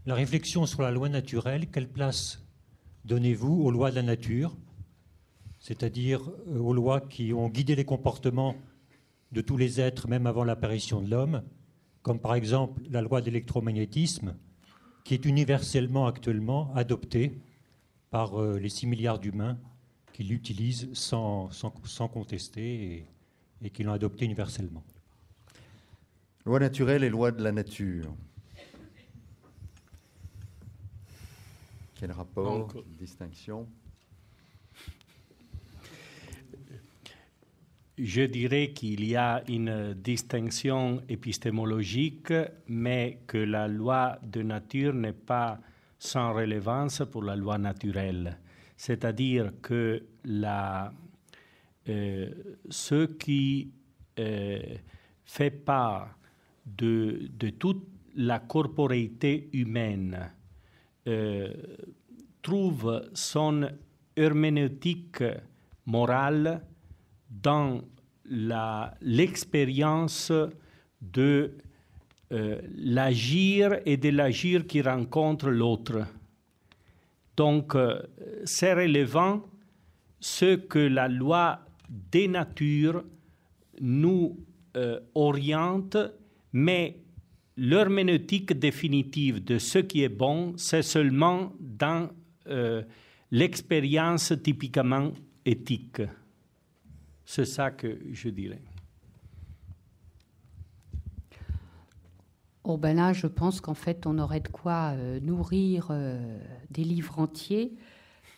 la réflexion sur la loi naturelle, quelle place donnez-vous aux lois de la nature, c'est-à-dire euh, aux lois qui ont guidé les comportements de tous les êtres, même avant l'apparition de l'homme, comme par exemple la loi d'électromagnétisme, qui est universellement actuellement adoptée par euh, les 6 milliards d'humains qui l'utilisent sans, sans, contester et, et qui l'ont adoptée universellement. Loi naturelle et loi de la nature. Quel rapport, distinction? Je dirais qu'il y a une distinction épistémologique, mais que la loi de nature n'est pas sans relevance pour la loi naturelle. C'est-à-dire que la, euh, ce qui euh, fait part de, toute la corporéité humaine euh, trouve son herméneutique morale dans l'expérience de euh, l'agir et de l'agir qui rencontre l'autre. Donc, euh, c'est relevant ce que la loi des natures nous euh, oriente, mais l'herméneutique définitive de ce qui est bon, c'est seulement dans l'expérience typiquement éthique. C'est ça que je dirais. Oh ben là, je pense qu'en fait, on aurait de quoi euh, nourrir euh, des livres entiers,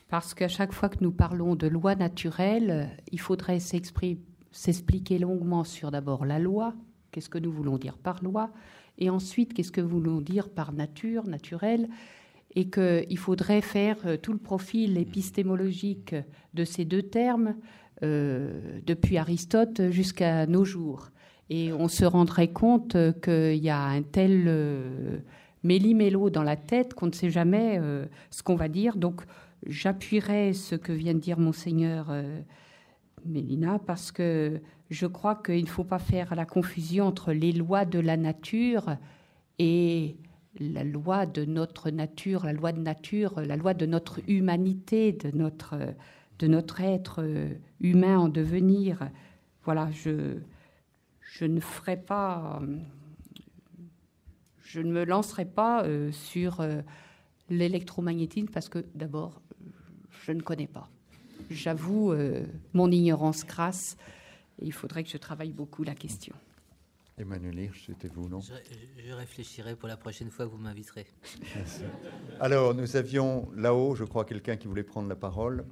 parce qu'à chaque fois que nous parlons de loi naturelle, il faudrait s'expliquer longuement sur d'abord la loi, qu'est-ce que nous voulons dire par loi, et ensuite qu'est-ce que nous voulons dire par nature, naturelle, et qu'il faudrait faire euh, tout le profil épistémologique de ces deux termes depuis Aristote jusqu'à nos jours. Et on se rendrait compte qu'il y a un tel euh, méli-mélo dans la tête qu'on ne sait jamais euh, ce qu'on va dire. Donc j'appuierai ce que vient de dire monseigneur Mélina parce que je crois qu'il ne faut pas faire la confusion entre les lois de la nature et la loi de notre nature, la loi de nature, la loi de notre humanité, de notre de notre être euh, humain en devenir. Voilà, je, je ne ferai pas, je ne me lancerai pas euh, sur euh, l'électromagnétisme parce que d'abord, je ne connais pas. J'avoue mon ignorance crasse. Et il faudrait que je travaille beaucoup la question. Emmanuel Hirsch, c'était vous, non? Je, je, réfléchirai pour la prochaine fois que vous m'inviterez. Alors, nous avions là-haut, je crois, quelqu'un qui voulait prendre la parole.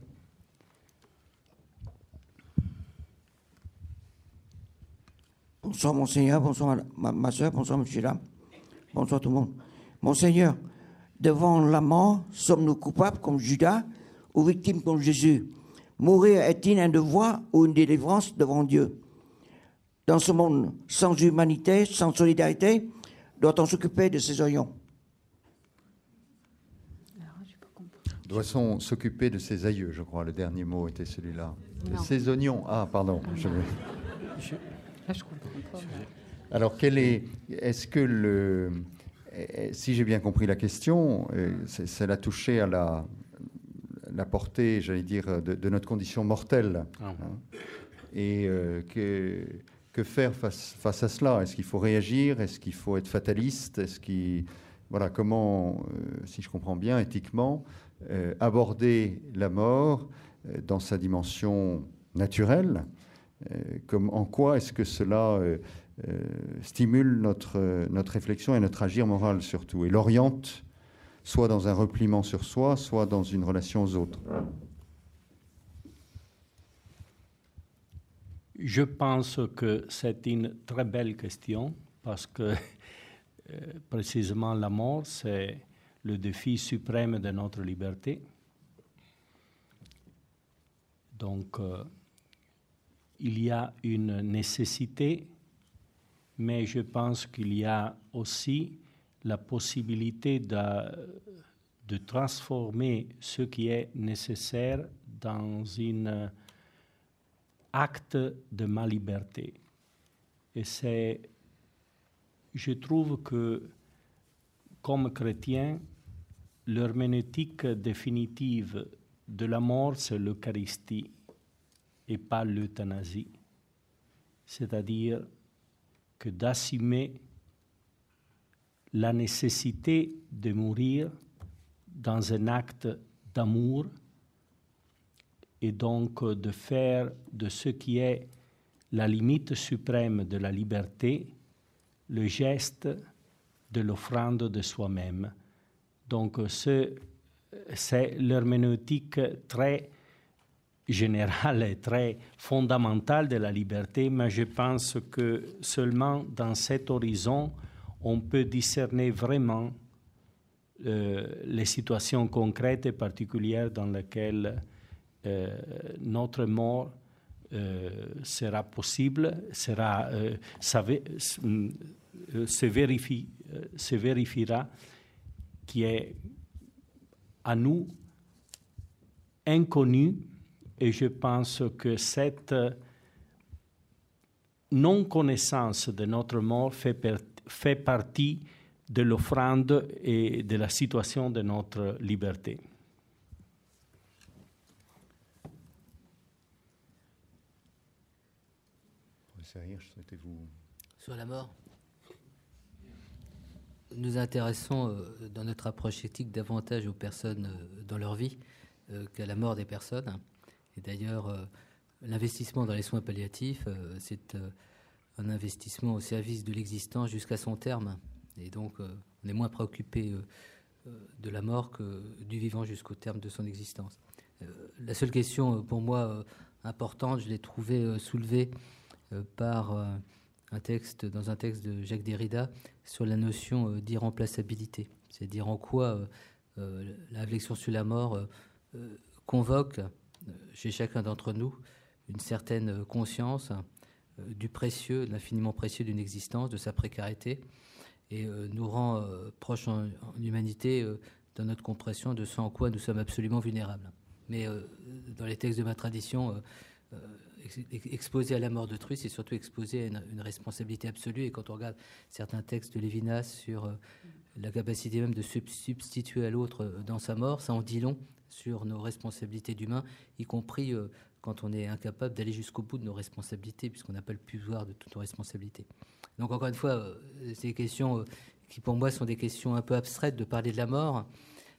Bonsoir, Monseigneur. Bonsoir, ma, soeur. Bonsoir, Monsieur là. Bonsoir, tout le monde. Monseigneur, devant la mort, sommes-nous coupables comme Judas ou victimes comme Jésus? Mourir est-il un devoir ou une délivrance devant Dieu? Dans ce monde sans humanité, sans solidarité, doit-on s'occuper de ces oignons? Doit-on s'occuper de ses aïeux, je crois. Le dernier mot était celui-là. Ces oignons. Ah, pardon. Je... je comprends. Alors, quel est, est-ce que le, si j'ai bien compris la question, euh, c'est la toucher à la, la portée, j'allais dire, de, notre condition mortelle. Ah. Hein. et euh, que, que faire face, face à cela? Est-ce qu'il faut réagir? Est-ce qu'il faut être fataliste? Est-ce qu'il, voilà, comment, euh, si je comprends bien, éthiquement, aborder la mort dans sa dimension naturelle comme, En quoi est-ce que cela euh, stimule notre, notre réflexion et notre agir moral surtout, et l'oriente soit dans un repliement sur soi, soit dans une relation aux autres. Je pense que c'est une très belle question parce que euh, précisément la mort, c'est le défi suprême de notre liberté. Donc, euh, il y a une nécessité, mais je pense qu'il y a aussi la possibilité de, transformer ce qui est nécessaire dans un acte de ma liberté. Et c'est, je trouve que comme chrétien, l'herméneutique définitive de la mort, c'est l'Eucharistie et pas l'euthanasie. C'est-à-dire que d'assumer la nécessité de mourir dans un acte d'amour et donc de faire de ce qui est la limite suprême de la liberté le geste de l'offrande de soi-même. Donc c'est l'herméneutique très générale et très fondamentale de la liberté, mais je pense que seulement dans cet horizon, on peut discerner vraiment euh, les situations concrètes et particulières dans lesquelles euh, notre mort euh, sera possible, sera, se, se vérifiera, qui est à nous inconnu, et je pense que cette non-connaissance de notre mort fait, fait partie de l'offrande et de la situation de notre liberté. Sur la mort Nous intéressons euh, dans notre approche éthique davantage aux personnes euh, dans leur vie euh, qu'à la mort des personnes. Et d'ailleurs, l'investissement dans les soins palliatifs, c'est un investissement au service de l'existence jusqu'à son terme. Et donc, euh, on est moins préoccupé euh, euh, de la mort que du vivant jusqu'au terme de son existence. la seule question pour moi importante, je l'ai trouvée soulevée par un texte, dans un texte de Jacques Derrida sur la notion d'irremplaçabilité. C'est-à-dire en quoi la réflexion sur la mort convoque chez chacun d'entre nous une certaine conscience euh, du précieux, de l'infiniment précieux d'une existence, de sa précarité, et euh, nous rend euh, proches en, humanité dans notre compression de ce en quoi nous sommes absolument vulnérables. Mais dans les textes de ma tradition, exposé à la mort d'autrui, c'est surtout exposé à une, responsabilité absolue. Et quand on regarde certains textes de Lévinas sur la capacité même de substituer à l'autre dans sa mort, ça en dit long sur nos responsabilités d'humains, y compris quand on est incapable d'aller jusqu'au bout de nos responsabilités, puisqu'on n'a pas le pouvoir de toutes nos responsabilités. Donc encore une fois, euh, c'est des questions euh, qui pour moi sont des questions un peu abstraites de parler de la mort,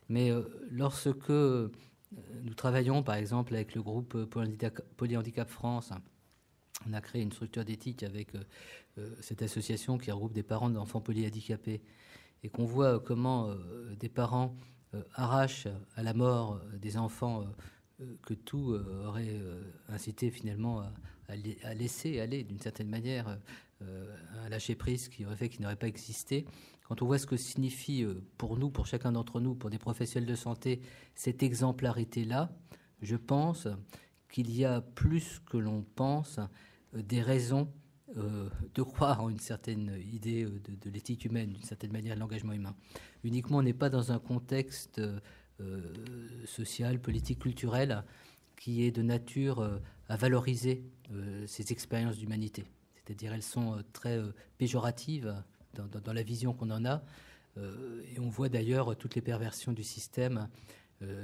mais euh, lorsque nous travaillons par exemple avec le groupe Polyhandicap France, on a créé une structure d'éthique avec cette association qui regroupe des parents d'enfants polyhandicapés, et qu'on voit comment des parents arrachent à la mort des enfants euh, que tout euh, aurait euh, incité finalement à, laisser aller d'une certaine manière un lâcher prise qui aurait fait qu'il n'aurait pas existé. Quand on voit ce que signifie pour nous, pour chacun d'entre nous, pour des professionnels de santé, cette exemplarité-là, je pense qu'il y a plus que l'on pense des raisons de croire en une certaine idée de, de l'éthique humaine, d'une certaine manière, de l'engagement humain. Uniquement, on n'est pas dans un contexte euh, sociale, politique, culturelle, qui est de nature euh, à valoriser euh, ces expériences d'humanité. C'est-à-dire elles sont très péjoratives dans, la vision qu'on en a. et on voit d'ailleurs toutes les perversions du système,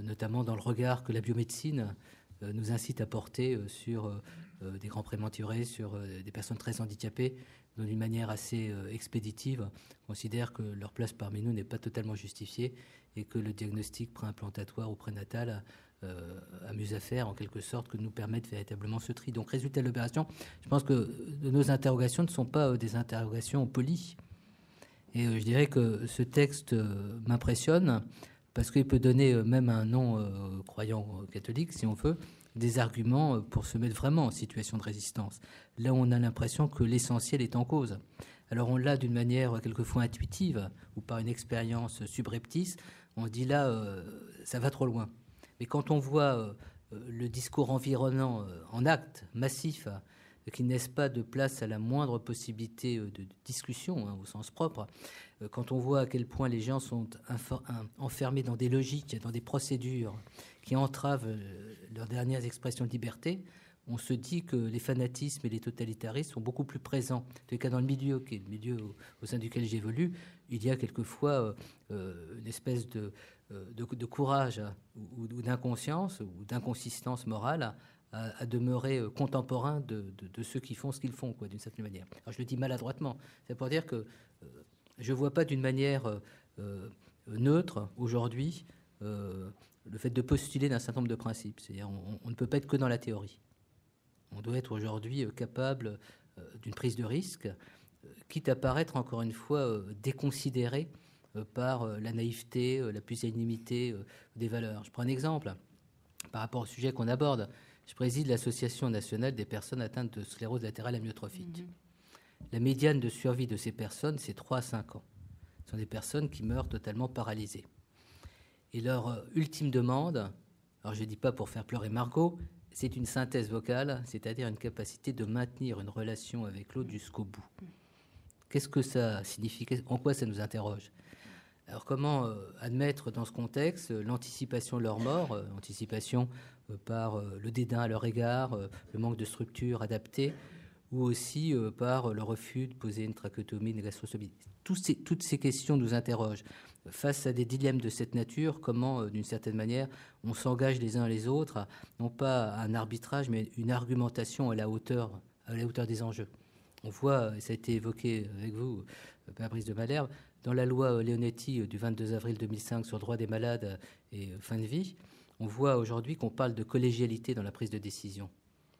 notamment dans le regard que la biomédecine nous incite à porter sur des grands prématurés, sur des personnes très handicapées, d'une manière assez expéditive, considère que leur place parmi nous n'est pas totalement justifiée et que le diagnostic préimplantatoire ou prénatal euh, amuse à faire en quelque sorte que nous permette véritablement ce tri. Donc, résultat de l'opération, je pense que nos interrogations ne sont pas euh, des interrogations polies. Et euh, je dirais que ce texte m'impressionne parce qu'il peut donner même un non croyant catholique, si on veut, des arguments pour se mettre vraiment en situation de résistance. Là on a l'impression que l'essentiel est en cause. Alors on l'a d'une manière quelquefois intuitive ou par une expérience subreptice, on dit là, euh, ça va trop loin. Mais quand on voit euh, le discours environnant euh, en acte massif qui ne laisse pas de place à la moindre possibilité de discussion, hein, au sens propre. Quand on voit à quel point les gens sont enfermés dans des logiques, dans des procédures qui entravent leurs dernières expressions de liberté, on se dit que les fanatismes et les totalitarismes sont beaucoup plus présents. En tout cas, dans le milieu, qui est le milieu au, sein duquel j'évolue, il y a quelquefois euh, euh, une espèce de, euh, courage ou, d'inconscience ou d'inconsistance morale à, demeurer contemporain de, ceux qui font ce qu'ils font, d'une certaine manière. Je le dis maladroitement. C'est pour dire que je ne vois pas d'une manière neutre aujourd'hui le fait de postuler d'un certain nombre de principes. C'est-à-dire, on ne peut pas être que dans la théorie. On doit être aujourd'hui euh, capable euh, d'une prise de risque, euh, quitte à paraître encore une fois déconsidéré par la naïveté, la pusillanimité des valeurs. Je prends un exemple par rapport au sujet qu'on aborde. Je préside l'Association nationale des personnes atteintes de sclérose latérale amyotrophique. Mhm. La médiane de survie de ces personnes, c'est 3 à 5 ans. Ce sont des personnes qui meurent totalement paralysées. Et leur ultime demande, alors je ne dis pas pour faire pleurer Margot, c'est une synthèse vocale, c'est-à-dire une capacité de maintenir une relation avec l'autre jusqu'au bout. Qu'est-ce que ça signifie? En quoi ça nous interroge? Alors comment euh, admettre dans ce contexte euh, l'anticipation de leur mort, euh, l'anticipation par le dédain à leur égard, le manque de structure adaptée, ou aussi par le refus de poser une trachéotomie, une gastrostomie Toutes ces questions nous interrogent face à des dilemmes de cette nature, comment, euh, d'une certaine manière, on s'engage les uns les autres, non pas un arbitrage, mais une argumentation à la hauteur, à la hauteur des enjeux? On voit, et ça a été évoqué avec vous, euh, Fabrice de Malherbe, dans la loi Leonetti euh, du 22 avril 2005 sur le droit des malades et fin de vie, on voit aujourd'hui qu'on parle de collégialité dans la prise de décision.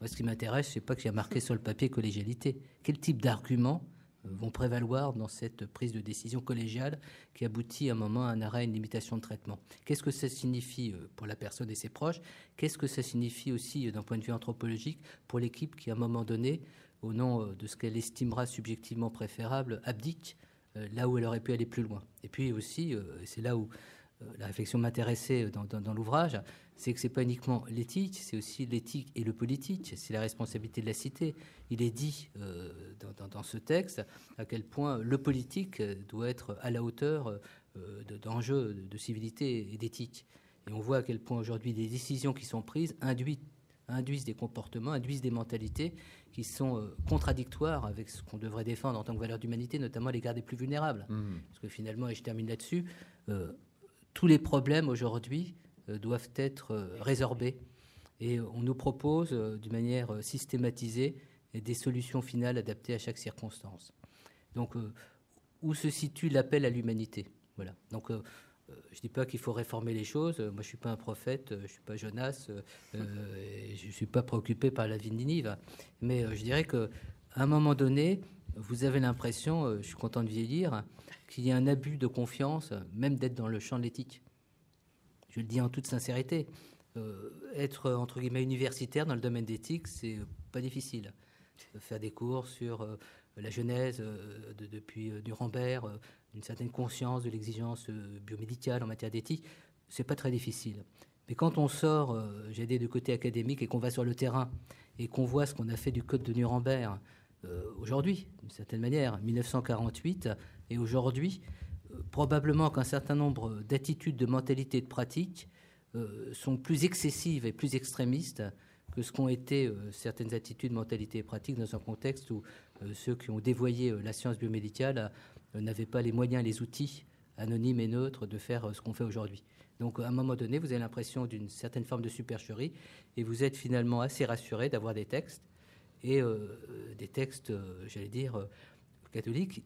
Moi, ce qui m'intéresse, c'est pas qu'il y a marqué sur le papier collégialité. Quel type d'argument vont prévaloir dans cette prise de décision collégiale qui aboutit à un moment à un arrêt, une limitation de traitement. Qu'est-ce que ça signifie euh, pour la personne et ses proches? Qu'est-ce que ça signifie aussi euh, d'un point de vue anthropologique pour l'équipe qui, à un moment donné, au nom euh, de ce qu'elle estimera subjectivement préférable, abdique là où elle aurait pu aller plus loin? Et puis aussi, c'est là où la réflexion m'intéressait dans, dans l'ouvrage, c'est que c'est pas uniquement l'éthique, c'est aussi l'éthique et le politique, c'est la responsabilité de la cité. Il est dit euh, dans, ce texte à quel point le politique doit être à la hauteur euh, d'enjeux de, civilité et d'éthique. Et on voit à quel point aujourd'hui les décisions qui sont prises induisent, induisent des comportements, induisent des mentalités qui sont euh, contradictoires avec ce qu'on devrait défendre en tant que valeur d'humanité, notamment à l'égard des plus vulnérables. Mmh. Parce que finalement, et je termine là-dessus, tous les problèmes aujourd'hui euh, doivent être euh, résorbés. Et on nous propose euh, d'une manière systématisée des solutions finales adaptées à chaque circonstance. Donc, où se situe l'appel à l'humanité? Voilà. Donc, je ne dis pas qu'il faut réformer les choses. Moi, je ne suis pas un prophète, je ne suis pas Jonas, je ne suis pas préoccupé par la vie de Ninive. Mais je dirais qu'à un moment donné, vous avez l'impression, je suis content de vieillir, qu'il y a un abus de confiance, même d'être dans le champ de l'éthique je le dis en toute sincérité, euh, être entre guillemets universitaire dans le domaine d'éthique, c'est pas difficile. Faire des cours sur euh, la genèse euh, depuis Nuremberg, une certaine conscience de l'exigence biomédicale en matière d'éthique, c'est pas très difficile. Mais quand on sort, j'ai des du côté académique et qu'on va sur le terrain et qu'on voit ce qu'on a fait du code de Nuremberg aujourd'hui, d'une certaine manière, 1948 et aujourd'hui, probablement qu'un certain nombre d'attitudes, de mentalités, de pratiques euh, sont plus excessives et plus extrémistes que ce qu'ont été euh, certaines attitudes, mentalités et pratiques dans un contexte où euh, ceux qui ont dévoyé la science biomédicale n'avaient pas les moyens, les outils anonymes et neutres de faire ce qu'on fait aujourd'hui. Donc à un moment donné, vous avez l'impression d'une certaine forme de supercherie et vous êtes finalement assez rassuré d'avoir des textes et des textes, j'allais dire, catholique,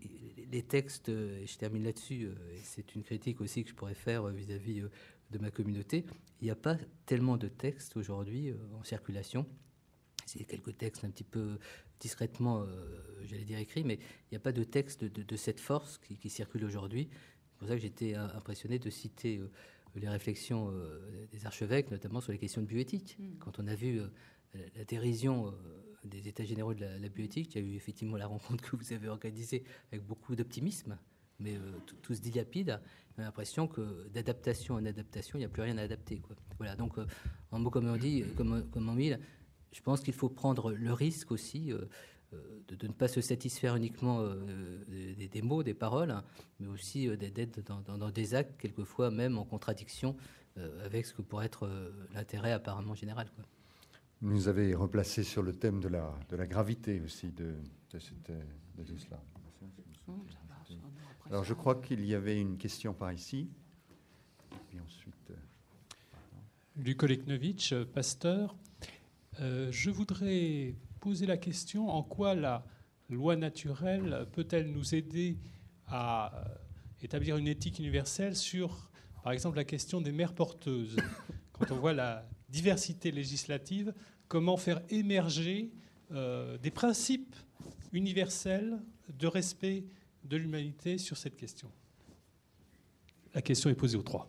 les textes, et je termine là-dessus, euh, c'est une critique aussi que je pourrais faire euh, vis-à-vis euh, de ma communauté, il n'y a pas tellement de textes aujourd'hui en circulation. C'est quelques textes un petit peu discrètement, j'allais dire écrits, mais il n'y a pas de texte de, cette force qui, qui circule aujourd'hui. C'est pour ça que j'étais impressionné de citer les réflexions des archevêques, notamment sur les questions de bioéthique. Mm. Quand on a vu la dérision des États généraux de la, bioéthique. Il y a eu effectivement la rencontre que vous avez organisée avec beaucoup d'optimisme, mais euh, tout, se dilapide. On a l'impression que d'adaptation en adaptation, il n'y a plus rien à adapter. Voilà, donc euh, en mots comme on dit, comme, comme en mille, je pense qu'il faut prendre le risque aussi de, ne pas se satisfaire uniquement des, mots, des paroles, mais aussi d'être dans, des actes, quelquefois même en contradiction avec ce que pourrait être l'intérêt apparemment général. Nous avez replacé sur le thème de la, de la gravité aussi de, de, cela. Alors je crois qu'il y avait une question par ici. Et ensuite, euh, Luc Oleknovitch, pasteur. Euh, je voudrais poser la question en quoi la loi naturelle peut-elle nous aider à euh, établir une éthique universelle sur, par exemple, la question des mères porteuses? Quand on voit la diversité législative, comment faire émerger euh, des principes universels de respect de l'humanité sur cette question. La question est posée aux trois.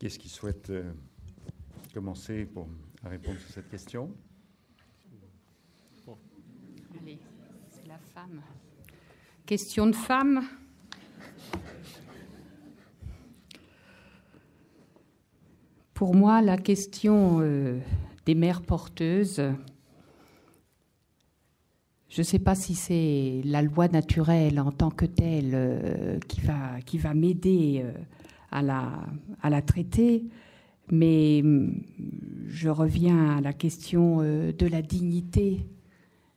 Qui est-ce qui souhaite euh, commencer pour, à répondre à cette question? Allez, c'est la femme. Question de femme? Pour moi, la question euh, des mères porteuses, je ne sais pas si c'est la loi naturelle en tant que telle euh, qui va, qui va m'aider euh, à, la, à la traiter, mais mm, je reviens à la question de la dignité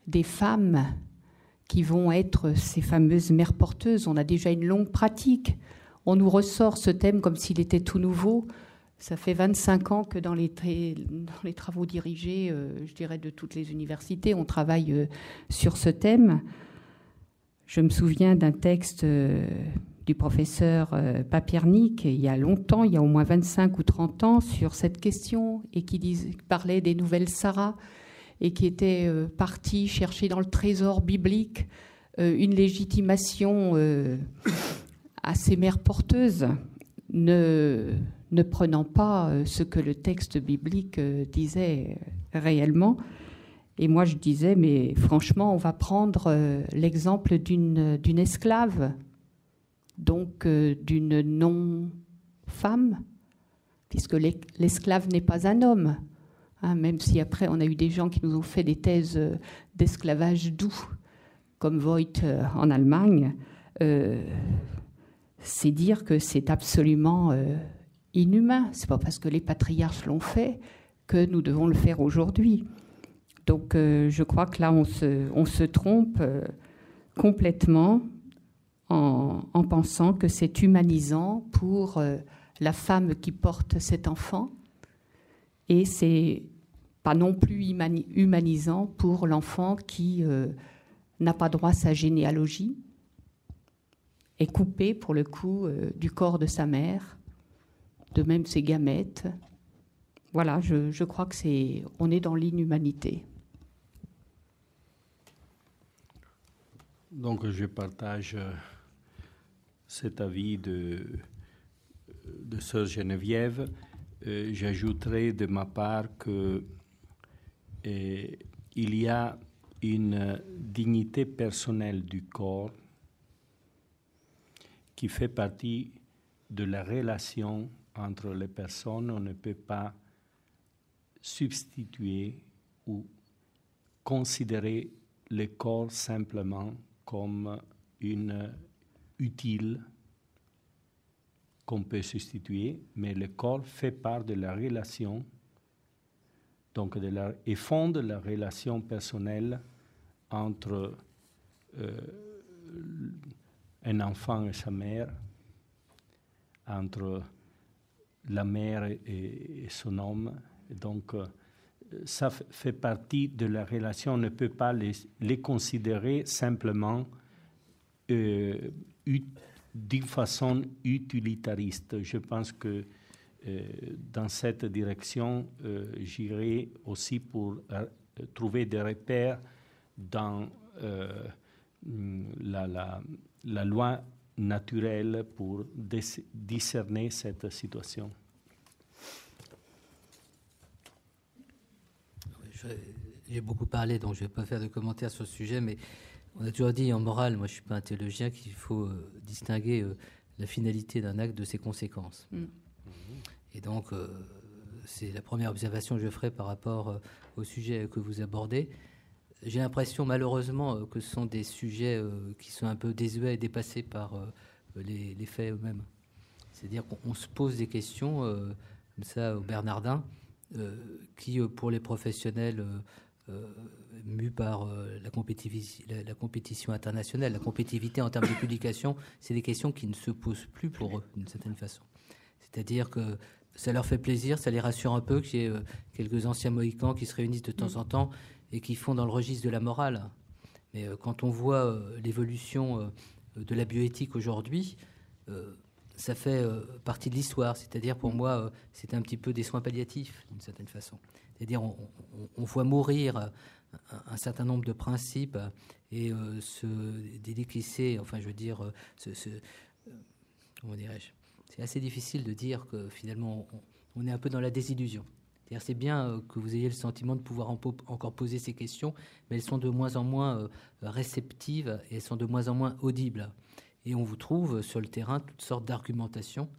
des femmes qui vont être ces fameuses mères porteuses. On a déjà une longue pratique. On nous ressort ce thème comme s'il était tout nouveau. Ça fait 25 ans que dans les, travaux dirigés, euh, je dirais, de toutes les universités, on travaille euh, sur ce thème. Je me souviens d'un texte euh, du professeur Papiernik, il y a longtemps, il y a au moins 25 ou 30 ans, sur cette question, et qui parlait des nouvelles Sarah, et qui était parti chercher dans le trésor biblique une légitimation à ces mères porteuses. Ne, ne prenant pas euh, ce que le texte biblique euh, disait euh, réellement. Et moi, je disais, mais franchement, on va prendre l'exemple d'une esclave, donc d'une non-femme, puisque l'esclave n'est pas un homme. Hein, même si après, on a eu des gens qui nous ont fait des thèses d'esclavage doux, comme Voigt en Allemagne, c'est dire que c'est absolument inhumain. C'est pas parce que les patriarches l'ont fait que nous devons le faire aujourd'hui. Donc euh, je crois que là, on se, trompe euh, complètement en, en, pensant que c'est humanisant pour euh, la femme qui porte cet enfant et c'est pas non plus humanisant pour l'enfant qui n'a pas droit à sa généalogie, est coupé pour le coup du corps de sa mère de même ses gamètes. Voilà, je, crois que c'est, on est dans l'inhumanité. Donc je partage euh, cet avis de, de Sœur Geneviève. Euh, j'ajouterai de ma part que euh, il y a une dignité personnelle du corps qui fait partie de la relation entre les personnes, on ne peut pas substituer ou considérer le corps simplement comme une utile qu'on peut substituer, mais le corps fait part de la relation, donc de la, et fonde la relation personnelle entre euh, un enfant et sa mère, entre la mère et, son homme. Donc, euh, ça fait partie de la relation. On ne peut pas les, considérer simplement euh, d'une façon utilitariste. Je pense que euh, dans cette direction, j'irai aussi pour trouver des repères dans la, la, la loi naturelle pour discerner cette situation J'ai beaucoup parlé, donc je ne vais pas faire de commentaires sur ce sujet, mais on a toujours dit en morale, moi je ne suis pas un théologien, qu'il faut euh, distinguer euh, la finalité d'un acte de ses conséquences. Mm. Et donc, c'est la première observation que je ferai par rapport au sujet que vous abordez. J'ai l'impression, malheureusement, que ce sont des sujets qui sont un peu désuets et dépassés par les, les faits eux-mêmes. C'est-à-dire qu'on se pose des questions, comme ça, au Bernardin, qui, pour les professionnels mus par la, la, compétition internationale, la compétitivité en termes de publication, c'est des questions qui ne se posent plus pour eux, d'une certaine façon. C'est-à-dire que ça leur fait plaisir, ça les rassure un peu qu'il y ait quelques anciens mohicans qui se réunissent de temps en temps et qui font dans le registre de la morale. Mais quand on voit l'évolution de la bioéthique aujourd'hui, ça fait partie de l'histoire. C'est-à-dire, pour moi, c'est un petit peu des soins palliatifs, d'une certaine façon. C'est-à-dire, on, voit mourir un, certain nombre de principes et se déliquisser, enfin, je veux dire, comment dirais-je C'est assez difficile de dire que finalement, on, est un peu dans la désillusion. C'est bien que vous ayez le sentiment de pouvoir encore poser ces questions, mais elles sont de moins en moins réceptives et elles sont de moins en moins audibles. Et on vous trouve sur le terrain toutes sortes d'argumentations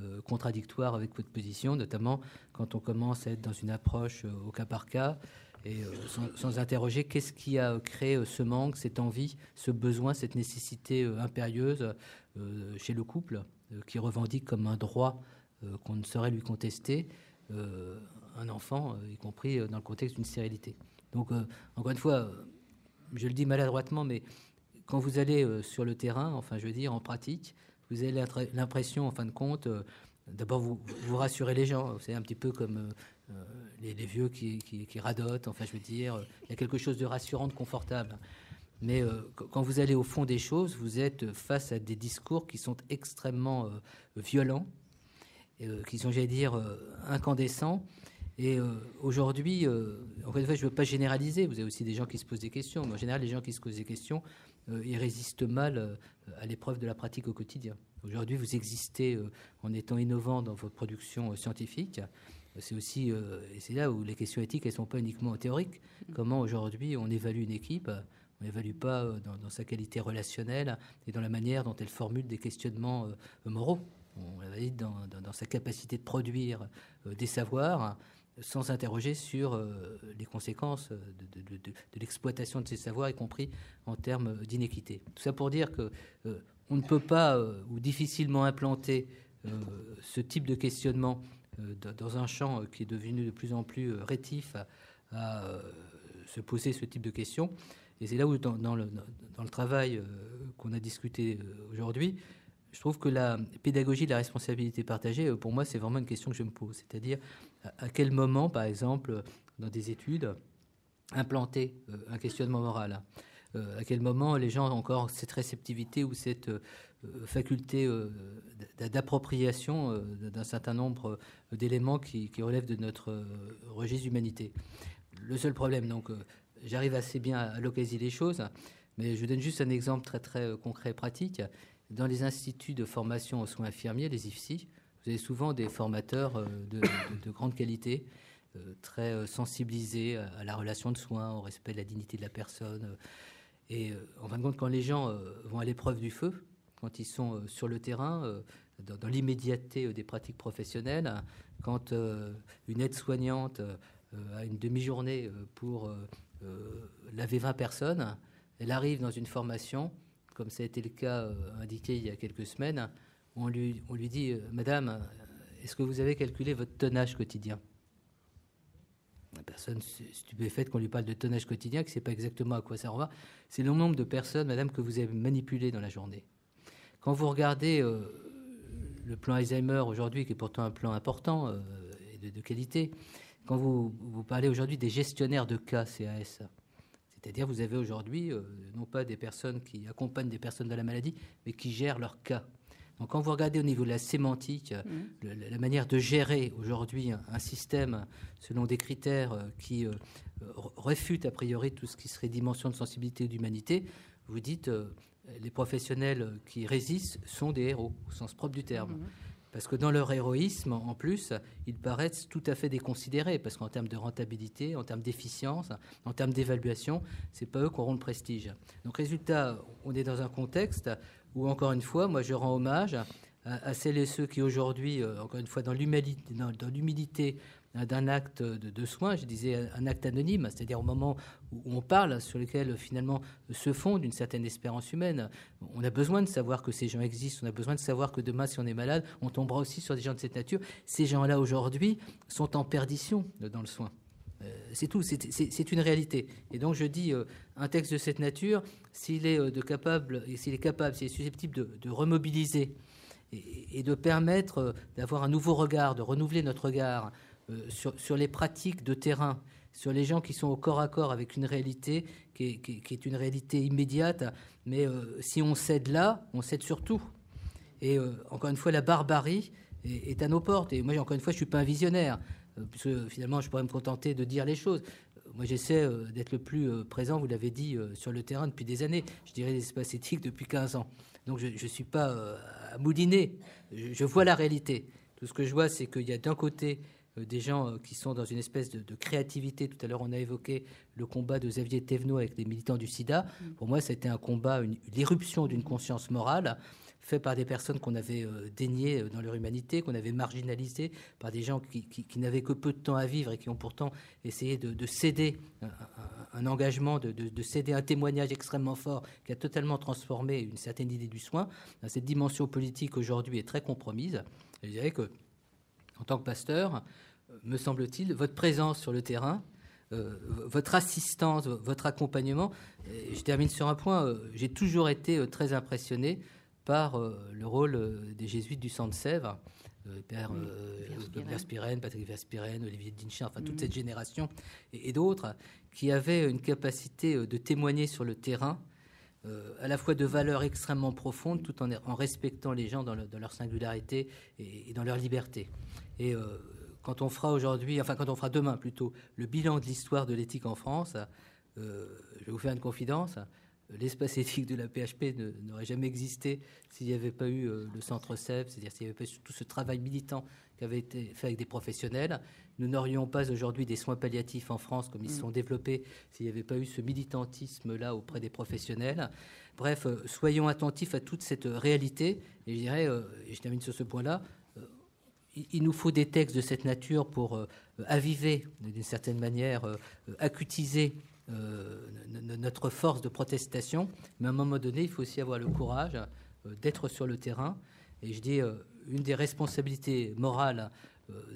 euh, contradictoires avec votre position, notamment quand on commence à être dans une approche euh, au cas par cas et euh, sans, interroger qu'est-ce qui a créé ce manque, cette envie, ce besoin, cette nécessité impérieuse chez le couple qui revendique comme un droit qu'on ne saurait lui contester un enfant, y compris dans le contexte d'une stérilité. Donc, encore une fois, je le dis maladroitement, mais quand vous allez sur le terrain, enfin, je veux dire, en pratique, vous avez l'impression, en fin de compte, euh, d'abord vous, vous rassurez les gens. C'est un petit peu comme euh, euh, les, vieux qui, radotent. Enfin, je veux dire, il y a quelque chose de rassurant, de confortable. Mais quand vous allez au fond des choses, vous êtes face à des discours qui sont extrêmement violents, qui sont, j'allais dire, incandescents. Et aujourd'hui, une fois, je ne veux pas généraliser. Vous avez aussi des gens qui se posent des questions. Mais en général, les gens qui se posent des questions, euh, ils résistent mal euh, à l'épreuve de la pratique au quotidien. Aujourd'hui, vous existez euh, en étant innovant dans votre production scientifique. C'est aussi, et c'est là où les questions éthiques, elles ne sont pas uniquement théoriques. Comment aujourd'hui on évalue une équipe on n'évalue pas dans, sa qualité relationnelle et dans la manière dont elle formule des questionnements moraux. On l'évalue dans, dans, sa capacité de produire des savoirs sans interroger sur euh, les conséquences de, l'exploitation de ces savoirs, y compris en termes d'inéquité. Tout ça pour dire que euh, on ne peut pas euh, ou difficilement implanter ce type de questionnement dans un champ qui est devenu de plus en plus rétif à, se poser ce type de questions. Et c'est là où, dans, le, dans le, travail qu'on a discuté aujourd'hui, je trouve que la pédagogie de la responsabilité partagée, pour moi, c'est vraiment une question que je me pose. C'est-à-dire, à quel moment, par exemple, dans des études, implanter euh, un questionnement moral euh, À quel moment les gens ont encore cette réceptivité ou cette euh, faculté d'appropriation d'un certain nombre d'éléments qui, relèvent de notre registre d'humanité? Le seul problème, donc, j'arrive assez bien à localiser les choses, mais je donne juste un exemple très très concret et pratique. Dans les instituts de formation aux soins infirmiers, les IFSI, vous avez souvent des formateurs euh, de, grande qualité, euh, très euh, sensibilisés à la relation de soins, au respect de la dignité de la personne. Et en fin de compte, quand les gens vont à l'épreuve du feu, quand ils sont sur le terrain, dans, l'immédiateté des pratiques professionnelles, quand une aide-soignante a une demi-journée pour laver 20 personnes, elle arrive dans une formation, comme ça a été le cas indiqué il y a quelques semaines, on lui, dit, euh, Madame, est-ce que vous avez calculé votre tonnage quotidien? La personne stupéfaite qu'on lui parle de tonnage quotidien, qui ne sait pas exactement à quoi ça va, c'est le nombre de personnes, Madame, que vous avez manipulées dans la journée. Quand vous regardez euh, le plan Alzheimer aujourd'hui, qui est pourtant un plan important euh, et de, qualité, quand vous, vous parlez aujourd'hui des gestionnaires de cas CAS, c'est-à-dire vous avez aujourd'hui non pas des personnes qui accompagnent des personnes dans la maladie, mais qui gèrent leurs cas. Donc quand vous regardez au niveau de la sémantique, mmh. la manière de gérer aujourd'hui un, système selon des critères euh, qui euh, réfutent a priori tout ce qui serait dimension de sensibilité d'humanité, vous dites euh, les professionnels qui résistent sont des héros au sens propre du terme. Mmh. Parce que dans leur héroïsme, en plus, ils paraissent tout à fait déconsidérés, parce qu'en termes de rentabilité, en termes d'efficience, en termes d'évaluation, c'est pas eux qui auront le prestige. Donc, résultat, on est dans un contexte où, encore une fois, moi, je rends hommage à, celles et ceux qui aujourd'hui, euh, encore une fois, dans l'humilité d'un acte de, soin, je disais un acte anonyme, c'est-à-dire au moment où on parle, sur lequel finalement se fonde une certaine espérance humaine. On a besoin de savoir que ces gens existent, on a besoin de savoir que demain, si on est malade, on tombera aussi sur des gens de cette nature. Ces gens-là, aujourd'hui, sont en perdition dans le soin. Euh, c'est tout, c'est une réalité. Et donc je dis, euh, un texte de cette nature, s'il est, de capable, s'il est capable, s'il est susceptible de, de remobiliser et, de permettre euh, d'avoir un nouveau regard, de renouveler notre regard euh, sur, les pratiques de terrain, sur les gens qui sont au corps à corps avec une réalité qui est, une réalité immédiate. Mais euh, si on cède là, on cède surtout. Et encore une fois, la barbarie est, à nos portes. Et moi, encore une fois, je ne suis pas un visionnaire, puisque finalement, je pourrais me contenter de dire les choses. Moi, j'essaie d'être le plus présent, vous l'avez dit, sur le terrain depuis des années. Je dirais les espaces éthiques depuis 15 ans. Donc, je ne suis pas à mouliner. Je, vois la réalité. Tout ce que je vois, c'est qu'il y a d'un côté euh, des gens euh, qui sont dans une espèce de, créativité. Tout à l'heure, on a évoqué le combat de Xavier Thévenot avec les militants du SIDA. Mm. Pour moi, c'était un combat, l'éruption d'une conscience morale fait par des personnes qu'on avait euh, déniées dans leur humanité, qu'on avait marginalisées, par des gens qui, n'avaient que peu de temps à vivre et qui ont pourtant essayé de, céder un, engagement, de, céder un témoignage extrêmement fort qui a totalement transformé une certaine idée du soin. Cette dimension politique aujourd'hui est très compromise. je dirais que, en tant que pasteur, euh, me semble-t-il, votre présence sur le terrain, euh, votre assistance, votre accompagnement. je termine sur un point. J'ai toujours été très impressionné par euh, le rôle euh, des jésuites du centre Sèvres, euh, Père Verspiren, Patrick Verspiren, Olivier Dinchin, enfin toute mm. cette génération et, d'autres, qui avaient une capacité de témoigner sur le terrain, à la fois de valeurs extrêmement profondes, tout en, respectant les gens dans, leur singularité et, dans leur liberté. Et quand on fera aujourd'hui, enfin quand on fera demain plutôt, le bilan de l'histoire de l'éthique en France, je vais vous faire une confidence, l'espace éthique de la PHP n'aurait jamais existé s'il n'y avait pas eu euh, le centre CEP, c'est-à-dire s'il n'y avait pas eu tout ce travail militant qui avait été fait avec des professionnels. Nous n'aurions pas aujourd'hui des soins palliatifs en France comme ils se mm. sont développés s'il n'y avait pas eu ce militantisme-là auprès des professionnels. Bref, euh, soyons attentifs à toute cette réalité. Et je dirais, euh, et je termine sur ce point-là, il nous faut des textes de cette nature pour aviver, d'une certaine manière, acutiser euh, notre force de protestation, mais à un moment donné, il faut aussi avoir le courage euh, d'être sur le terrain. Et je dis, euh, une des responsabilités morales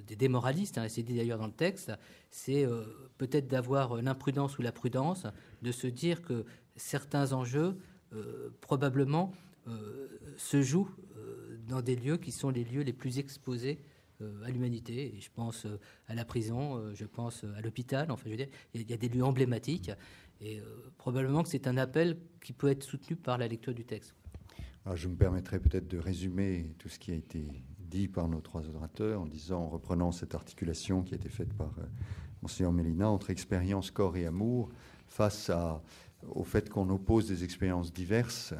des démoralistes, hein, c'est dit d'ailleurs dans le texte, c'est peut-être d'avoir l'imprudence ou la prudence de se dire que certains enjeux, probablement, se jouent dans des lieux qui sont les lieux les plus exposés euh, à l'humanité. Je pense euh, à la prison, euh, je pense à l'hôpital. Enfin, je veux dire, il y a des lieux emblématiques. Et probablement que c'est un appel qui peut être soutenu par la lecture du texte. Alors, je me permettrai peut-être de résumer tout ce qui a été dit par nos trois orateurs en disant, en reprenant cette articulation qui a été faite par Monseigneur Mélina entre expérience, corps et amour, face au fait qu'on oppose des expériences diverses.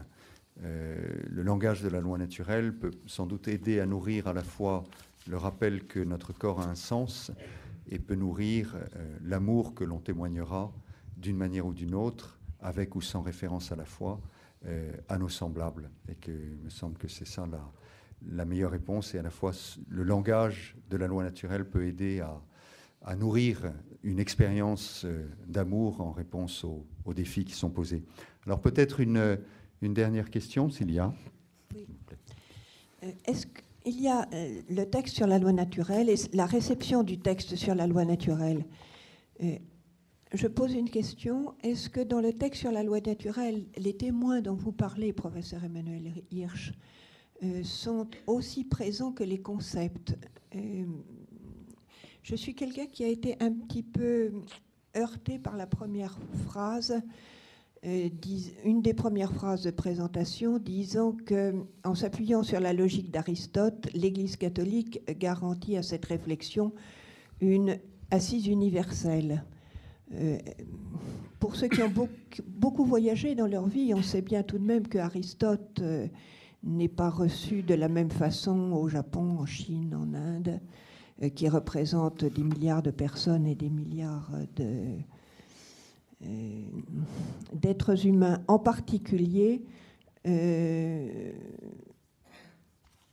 le langage de la loi naturelle peut sans doute aider à nourrir à la fois le rappel que notre corps a un sens et peut nourrir euh, l'amour que l'on témoignera d'une manière ou d'une autre, avec ou sans référence à la foi, euh, à nos semblables. Et que il me semble que c'est ça la, la, meilleure réponse. Et à la fois, le langage de la loi naturelle peut aider à, nourrir une expérience euh, d'amour en réponse aux, défis qui sont posés. Alors peut-être une, dernière question, s'il y a. Est-ce que il y a euh, le texte sur la loi naturelle et la réception du texte sur la loi naturelle. Euh, je pose une question. Est-ce que dans le texte sur la loi naturelle, les témoins dont vous parlez, professeur Emmanuel Hirsch, euh, sont aussi présents que les concepts? Je suis quelqu'un qui a été un petit peu heurté par la première phrase une des premières phrases de présentation disant que, en s'appuyant sur la logique d'Aristote, l'Église catholique garantit à cette réflexion une assise universelle. Euh, pour ceux qui ont beaucoup, voyagé dans leur vie, on sait bien tout de même que Aristote euh, n'est pas reçu de la même façon au Japon, en Chine, en Inde, qui représente des milliards de personnes et des milliards de, euh, d'êtres humains en particulier, euh,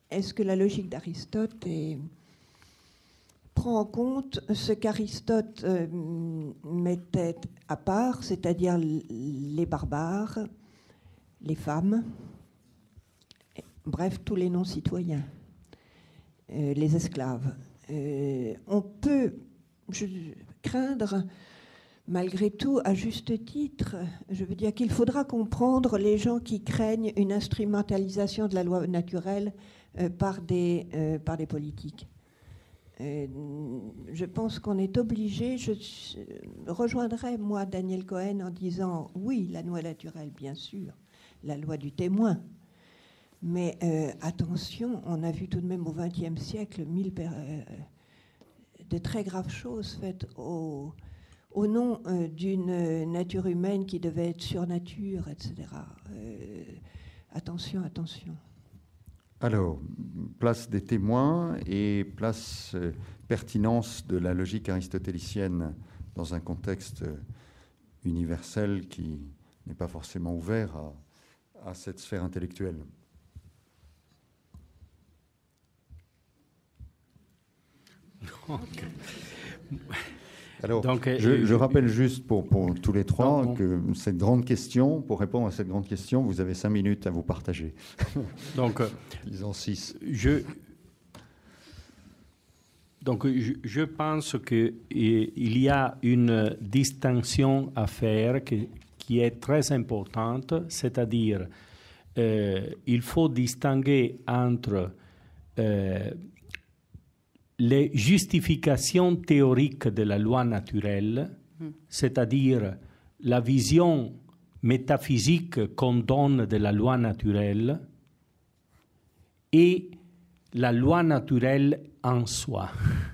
est-ce que la logique d'Aristote prend en compte ce qu'Aristote euh, mettait à part, c'est-à-dire les barbares, les femmes, bref, tous les non-citoyens, euh, les esclaves. Euh, on peut craindre malgré tout, à juste titre, je veux dire qu'il faudra comprendre les gens qui craignent une instrumentalisation de la loi naturelle euh, par, des, euh, par des politiques. Euh, je pense qu'on est obligé, je rejoindrai moi Daniel Cohen en disant oui, la loi naturelle, bien sûr, la loi du témoin. Mais attention, on a vu tout de même au XXe siècle mille de très graves choses faites au, au nom euh, d'une nature humaine qui devait être surnature, etc. Euh, attention, attention. Alors, place des témoins et place euh, pertinence de la logique aristotélicienne dans un contexte universel qui n'est pas forcément ouvert à, cette sphère intellectuelle. Alors, euh, je, rappelle juste pour, tous les trois que cette grande question, pour répondre à cette grande question, vous avez cinq minutes à vous partager. Donc, euh, en six. Je, donc, je, pense qu'il y a une distinction à faire qui, qui est très importante, c'est-à-dire euh, il faut distinguer entre les justifications théoriques de la loi naturelle, c'est-à-dire la vision métaphysique qu'on donne de la loi naturelle, et la loi naturelle en soi,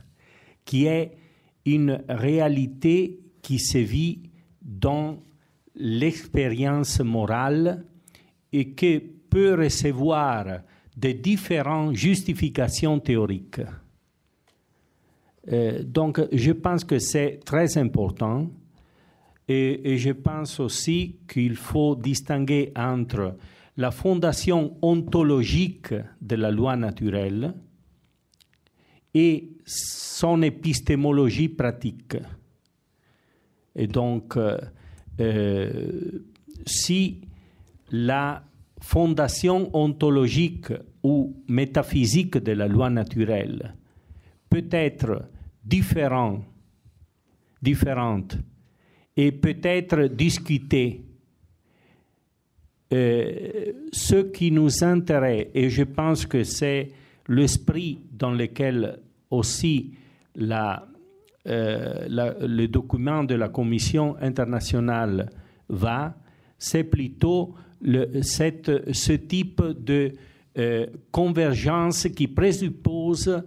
qui est une réalité qui se vit dans l'expérience morale et qui peut recevoir de différentes justifications théoriques. Euh, donc, je pense que c'est très important et, je pense aussi qu'il faut distinguer entre la fondation ontologique de la loi naturelle et son épistémologie pratique. Et donc, euh, euh, si la fondation ontologique ou métaphysique de la loi naturelle peut être différent, différente et peut-être discuter. Euh, ce qui nous intéresse, et je pense que c'est l'esprit dans lequel aussi la, euh, le document de la Commission internationale va, c'est plutôt le, cette, ce type de euh, convergence qui présuppose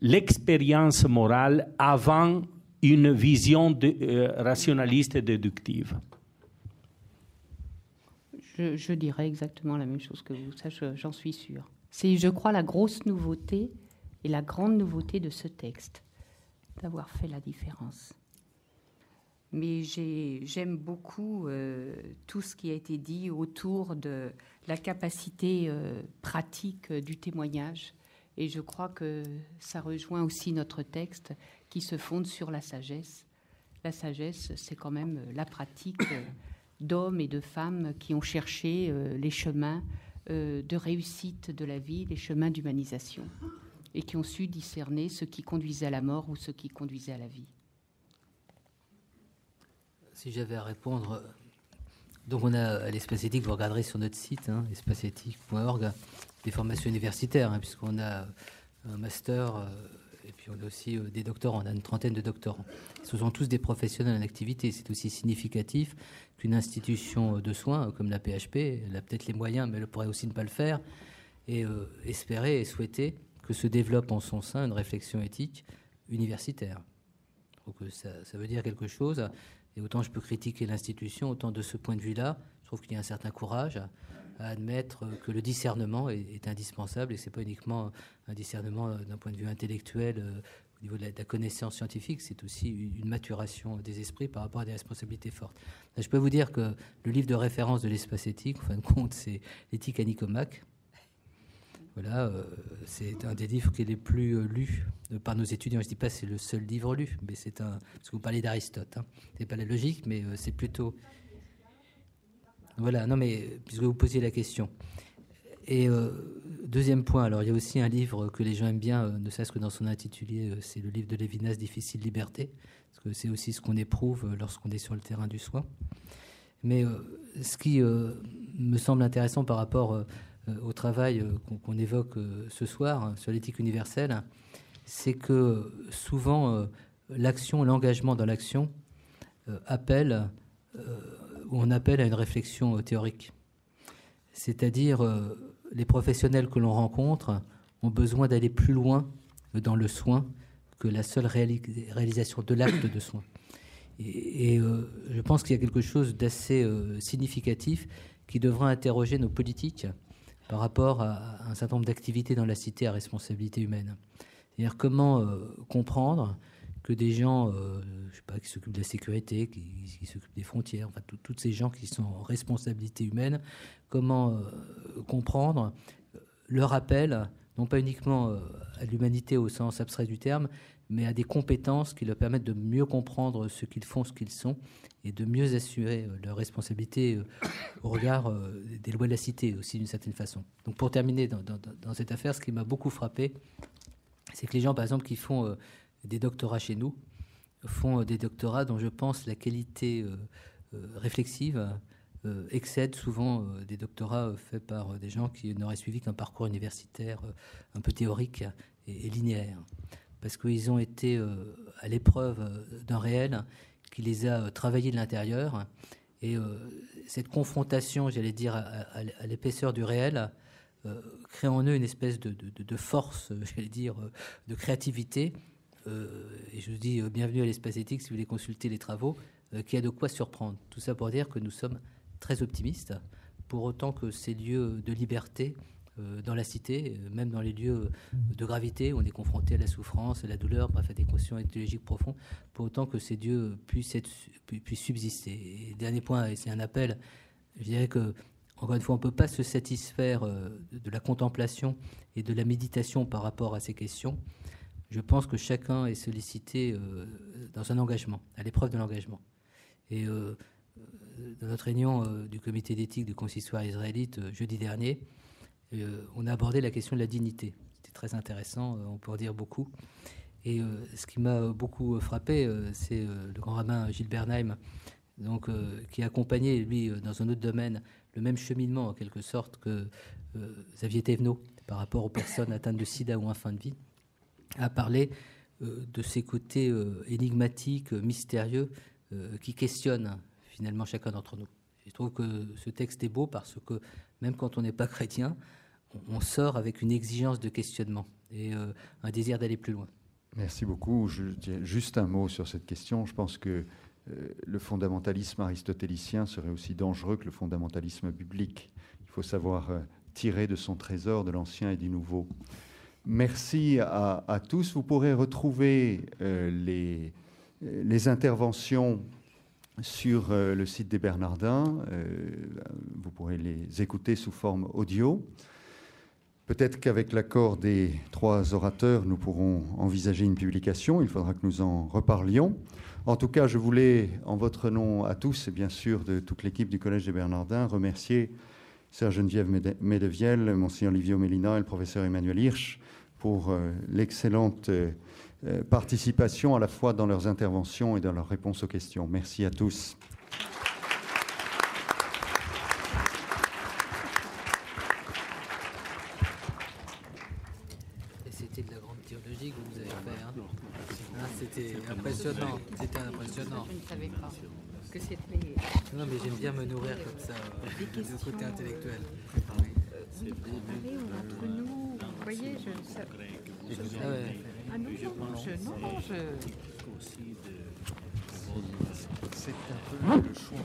l'expérience morale avant une vision euh, rationaliste et déductive. Je, dirais exactement la même chose que vous, ça j'en suis sûr. C'est, je crois, la grosse nouveauté et la grande nouveauté de ce texte, d'avoir fait la différence. Mais j'aime beaucoup euh, tout ce qui a été dit autour de la capacité euh, pratique du témoignage et je crois que ça rejoint aussi notre texte qui se fonde sur la sagesse. La sagesse, c'est quand même la pratique d'hommes et de femmes qui ont cherché euh, les chemins euh, de réussite de la vie, les chemins d'humanisation, et qui ont su discerner ce qui conduisait à la mort ou ce qui conduisait à la vie. Si j'avais à répondre, donc on a l'espace éthique, vous regarderez sur notre site, hein, des formations universitaires, hein, puisqu'on a un master euh, et puis on a aussi euh, des doctorants. On a une trentaine de doctorants. Ce sont tous des professionnels en activité. C'est aussi significatif qu'une institution de soins comme la PHP, elle a peut-être les moyens, mais elle pourrait aussi ne pas le faire, et euh, espérer et souhaiter que se développe en son sein une réflexion éthique universitaire. Donc ça, ça veut dire quelque chose. Et autant je peux critiquer l'institution, autant de ce point de vue-là, je trouve qu'il y a un certain courage admettre que le discernement est, indispensable et c'est pas uniquement un discernement d'un point de vue intellectuel euh, au niveau de la, connaissance scientifique, c'est aussi une, maturation des esprits par rapport à des responsabilités fortes. je peux vous dire que le livre de référence de l'espace éthique, en fin de compte, c'est l'éthique à Nicomaque. Voilà, euh, c'est un des livres qui est les plus euh, lus par nos étudiants. Je ne dis pas que c'est le seul livre lu, mais c'est un. Parce que vous parlez d'Aristote, hein. c'est pas la logique, mais c'est plutôt. Voilà, non, mais puisque vous posiez la question. Et deuxième point, alors il y a aussi un livre que les gens aiment bien, ne serait-ce que dans son intitulé, c'est le livre de Lévinas, Difficile Liberté, parce que c'est aussi ce qu'on éprouve lorsqu'on est sur le terrain du soin. Mais ce qui me semble intéressant par rapport euh, au travail euh, qu'on évoque euh, ce soir hein, sur l'éthique universelle, c'est que souvent l'action, l'engagement dans l'action appelle, on appelle à une réflexion théorique. C'est-à-dire les professionnels que l'on rencontre ont besoin d'aller plus loin dans le soin que la seule réalisation de l'acte de soin. Et, je pense qu'il y a quelque chose d'assez significatif qui devra interroger nos politiques par rapport à un certain nombre d'activités dans la cité à responsabilité humaine. C'est-à-dire comment euh, comprendre que des gens, euh, je sais pas, qui s'occupent de la sécurité, qui, s'occupent des frontières, enfin tous ces gens qui sont en responsabilité humaine, comment euh, comprendre leur appel, non pas uniquement à l'humanité au sens abstrait du terme, mais à des compétences qui leur permettent de mieux comprendre ce qu'ils font, ce qu'ils sont, et de mieux assurer euh, leur responsabilité euh, au regard euh, des lois de la cité aussi d'une certaine façon. Donc pour terminer dans, cette affaire, ce qui m'a beaucoup frappé, c'est que les gens, par exemple, qui font des doctorats chez nous, font des doctorats dont je pense la qualité réflexive excède souvent des doctorats faits par des gens qui n'auraient suivi qu'un parcours universitaire un peu théorique et linéaire parce qu'ils ont été euh, à l'épreuve euh, d'un réel qui les a euh, travaillés de l'intérieur. Et cette confrontation, j'allais dire, à, l'épaisseur du réel, crée en eux une espèce de, force, j'allais dire, de créativité. Et je vous dis bienvenue à l'espace éthique si vous voulez consulter les travaux, qui a de quoi surprendre. Tout ça pour dire que nous sommes très optimistes, pour autant que ces lieux de liberté euh, dans la cité, euh, même dans les lieux de gravité où on est confronté à la souffrance, à la douleur, bref, à des questions éthologiques profondes, pour autant que ces dieux puissent, subsister. Dernier point, et c'est un appel, je dirais que, encore une fois, on ne peut pas se satisfaire euh, de la contemplation et de la méditation par rapport à ces questions. Je pense que chacun est sollicité dans un engagement, à l'épreuve de l'engagement. Et dans notre réunion du comité d'éthique du consistoire israélite jeudi dernier, euh, on a abordé la question de la dignité. C'était très intéressant, euh, on peut en dire beaucoup. Et euh, ce qui m'a beaucoup frappé, c'est le grand rabbin Gilles Bernheim, donc, qui a accompagné, lui, dans un autre domaine, le même cheminement, en quelque sorte, que Xavier Thévenot, par rapport aux personnes atteintes de sida ou en fin de vie, a parlé de ces côtés énigmatiques, mystérieux, qui questionnent finalement chacun d'entre nous. Je trouve que ce texte est beau parce que même quand on n'est pas chrétien, on sort avec une exigence de questionnement et euh, un désir d'aller plus loin. Merci beaucoup. Juste un mot sur cette question. Je pense que euh, le fondamentalisme aristotélicien serait aussi dangereux que le fondamentalisme biblique. Il faut savoir euh, tirer de son trésor de l'ancien et du nouveau. Merci à, tous. Vous pourrez retrouver les, les interventions sur le site des Bernardins. vous pourrez les écouter sous forme audio. Peut-être qu'avec l'accord des trois orateurs, nous pourrons envisager une publication. Il faudra que nous en reparlions. En tout cas, je voulais, en votre nom à tous et bien sûr de toute l'équipe du Collège des Bernardins, remercier Sœur Geneviève Médevielle, Monseigneur Livio Mélina et le professeur Emmanuel Hirsch pour euh, l'excellente euh, participation à la fois dans leurs interventions et dans leurs réponses aux questions. Merci à tous. impressionnant. C'était impressionnant. Je ne savais pas que c'était. Non, mais j'aime bien me nourrir comme ça, du côté intellectuel. Euh, entre nous, vous voyez, je ne sais ah, ouais. ah non, non, je, non, non, je... C'est un peu le choix.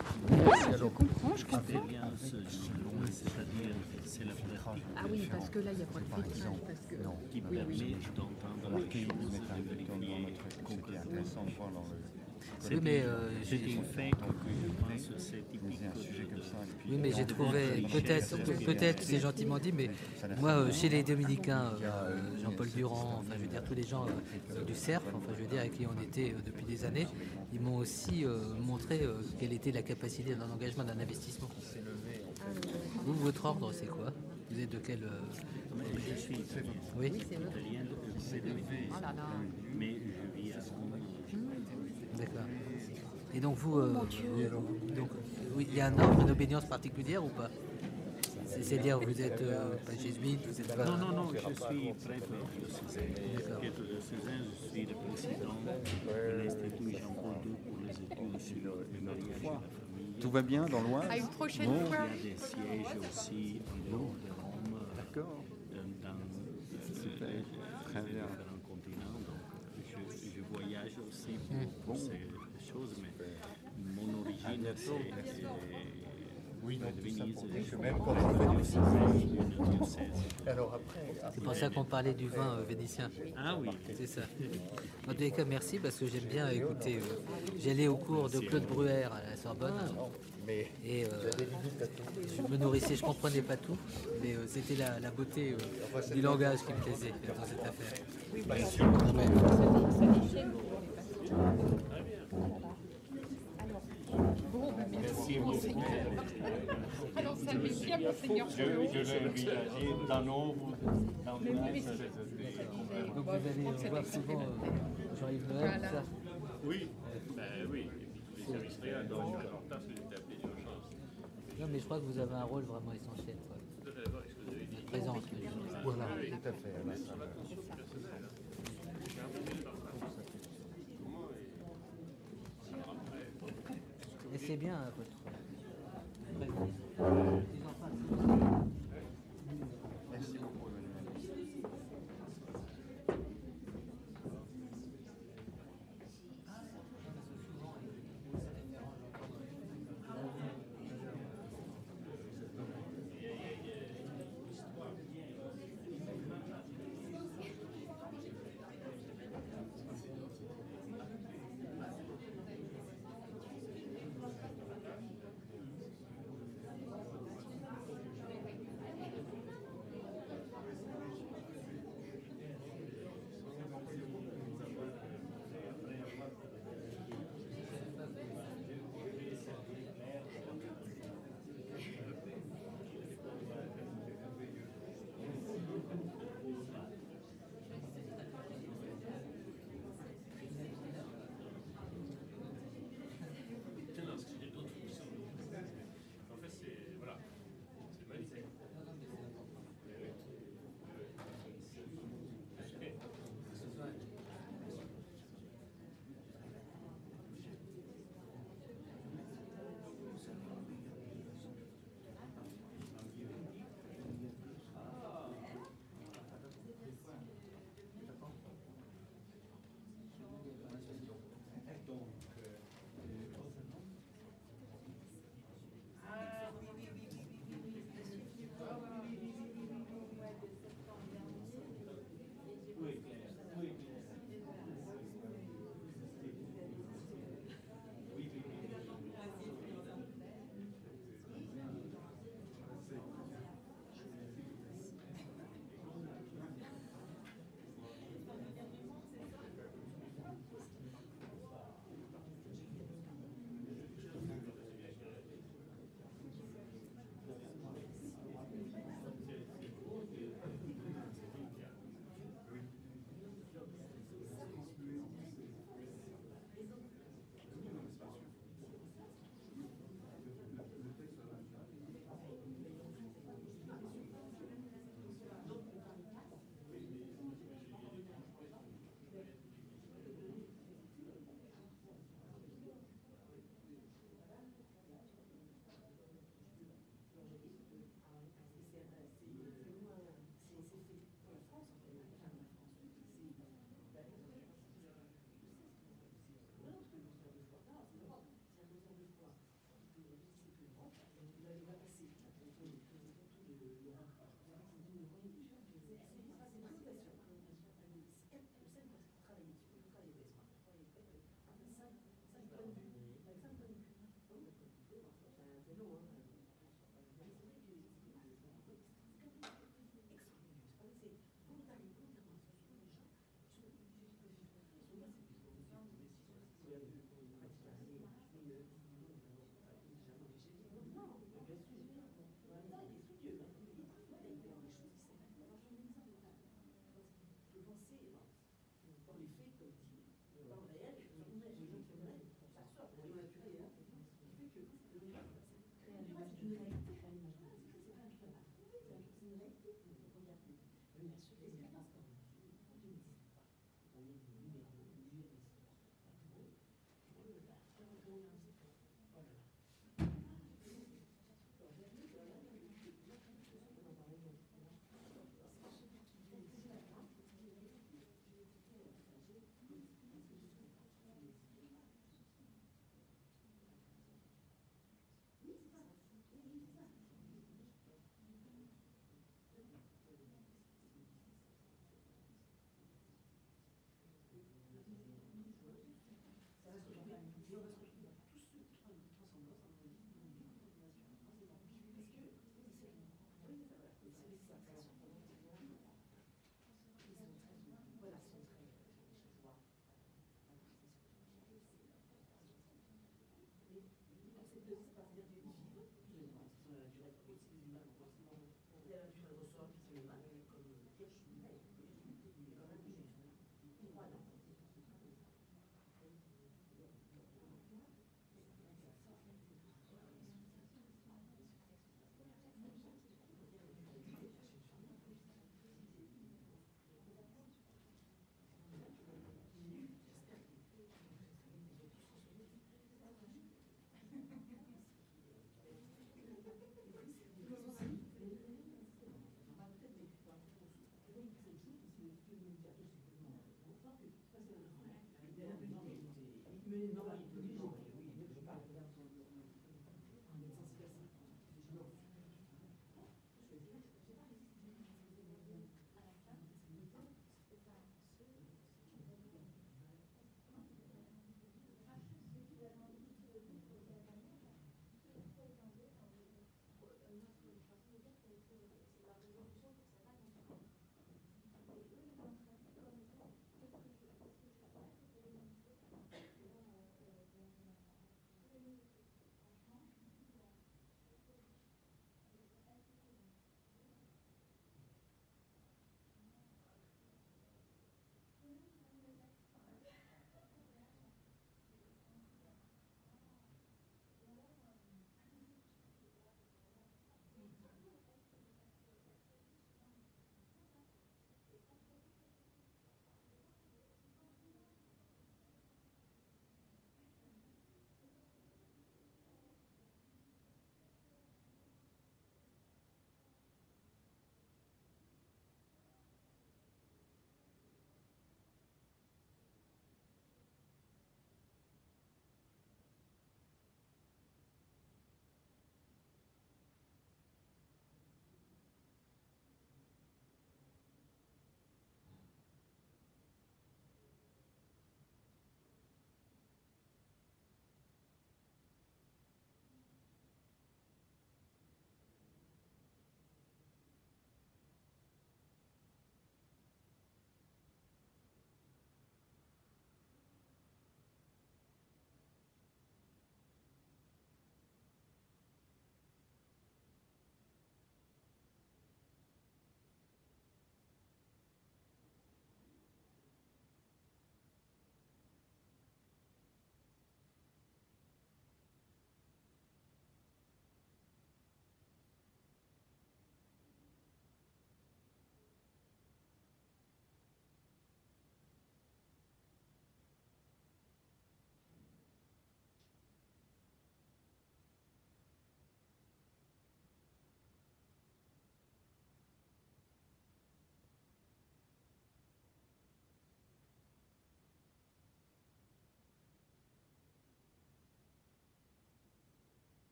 Je comprends, je comprends. Ah oui, parce que là, il n'y a pas de filtrage. Parce que... Non, qui oui, oui. d'entendre la chose. Intéressant de voir dans le Oui, mais euh, je de- de- Oui, mais j'ai trouvé, peut-être, peut-être, c'est gentiment dit, mais moi, euh, chez les Dominicains, euh, Jean-Paul Durand, enfin, je veux dire, tous les gens euh, du CERF, enfin, je veux dire, avec qui on était depuis des années, ils m'ont aussi euh, montré euh, quelle était la capacité d'un engagement, d'un investissement. Vous, votre ordre, c'est quoi? Vous êtes de quel. euh, Je suis italien, Oui, c'est mais je vis à. D'accord. Et donc, vous. euh, vous- donc, oui, il y a un ordre, une obédience particulière ou pas? C'est- C'est-à-dire, vous êtes euh, pas jésuite, vous êtes pas. Non, non, non, je suis prêtre diocésain. D'accord. Prêtre diocésain, je suis le président de l'Institut Jean-Paul II pour les études sur le mariage et la famille. Tout va bien dans l'Oise À une prochaine Il fois. y a des sièges aussi en dehors de Rome, D'accord. dans, dans Super. euh, Très les bien. différents continents. Donc, je, je voyage aussi pour, pour ces choses, mais mon origine, c'est Oui, de Venise. que même quand on fait une diocèse. Alors après, C'est pour ça qu'on parlait du vin euh, vénitien. Ah oui, C'est ça. En tous les cas, merci parce que j'aime bien écouter. euh, J'allais au cours de Claude Bruer à la Sorbonne. mais Et euh, je me nourrissais, je comprenais pas tout, mais euh, c'était la, la beauté euh, du langage qui me plaisait dans cette affaire. Alors, ça bien, Monseigneur je, je l'invite à dire dans nos dans nos Donc vous allez euh, voir souvent euh, Jean-Yves Noël, ça. Oui, ben oui. Les services réels dans le c'est. Non, mais je crois que vous avez un rôle vraiment essentiel. Quoi. Présence. Voilà. tout à fait. C'est bien hein, va passer.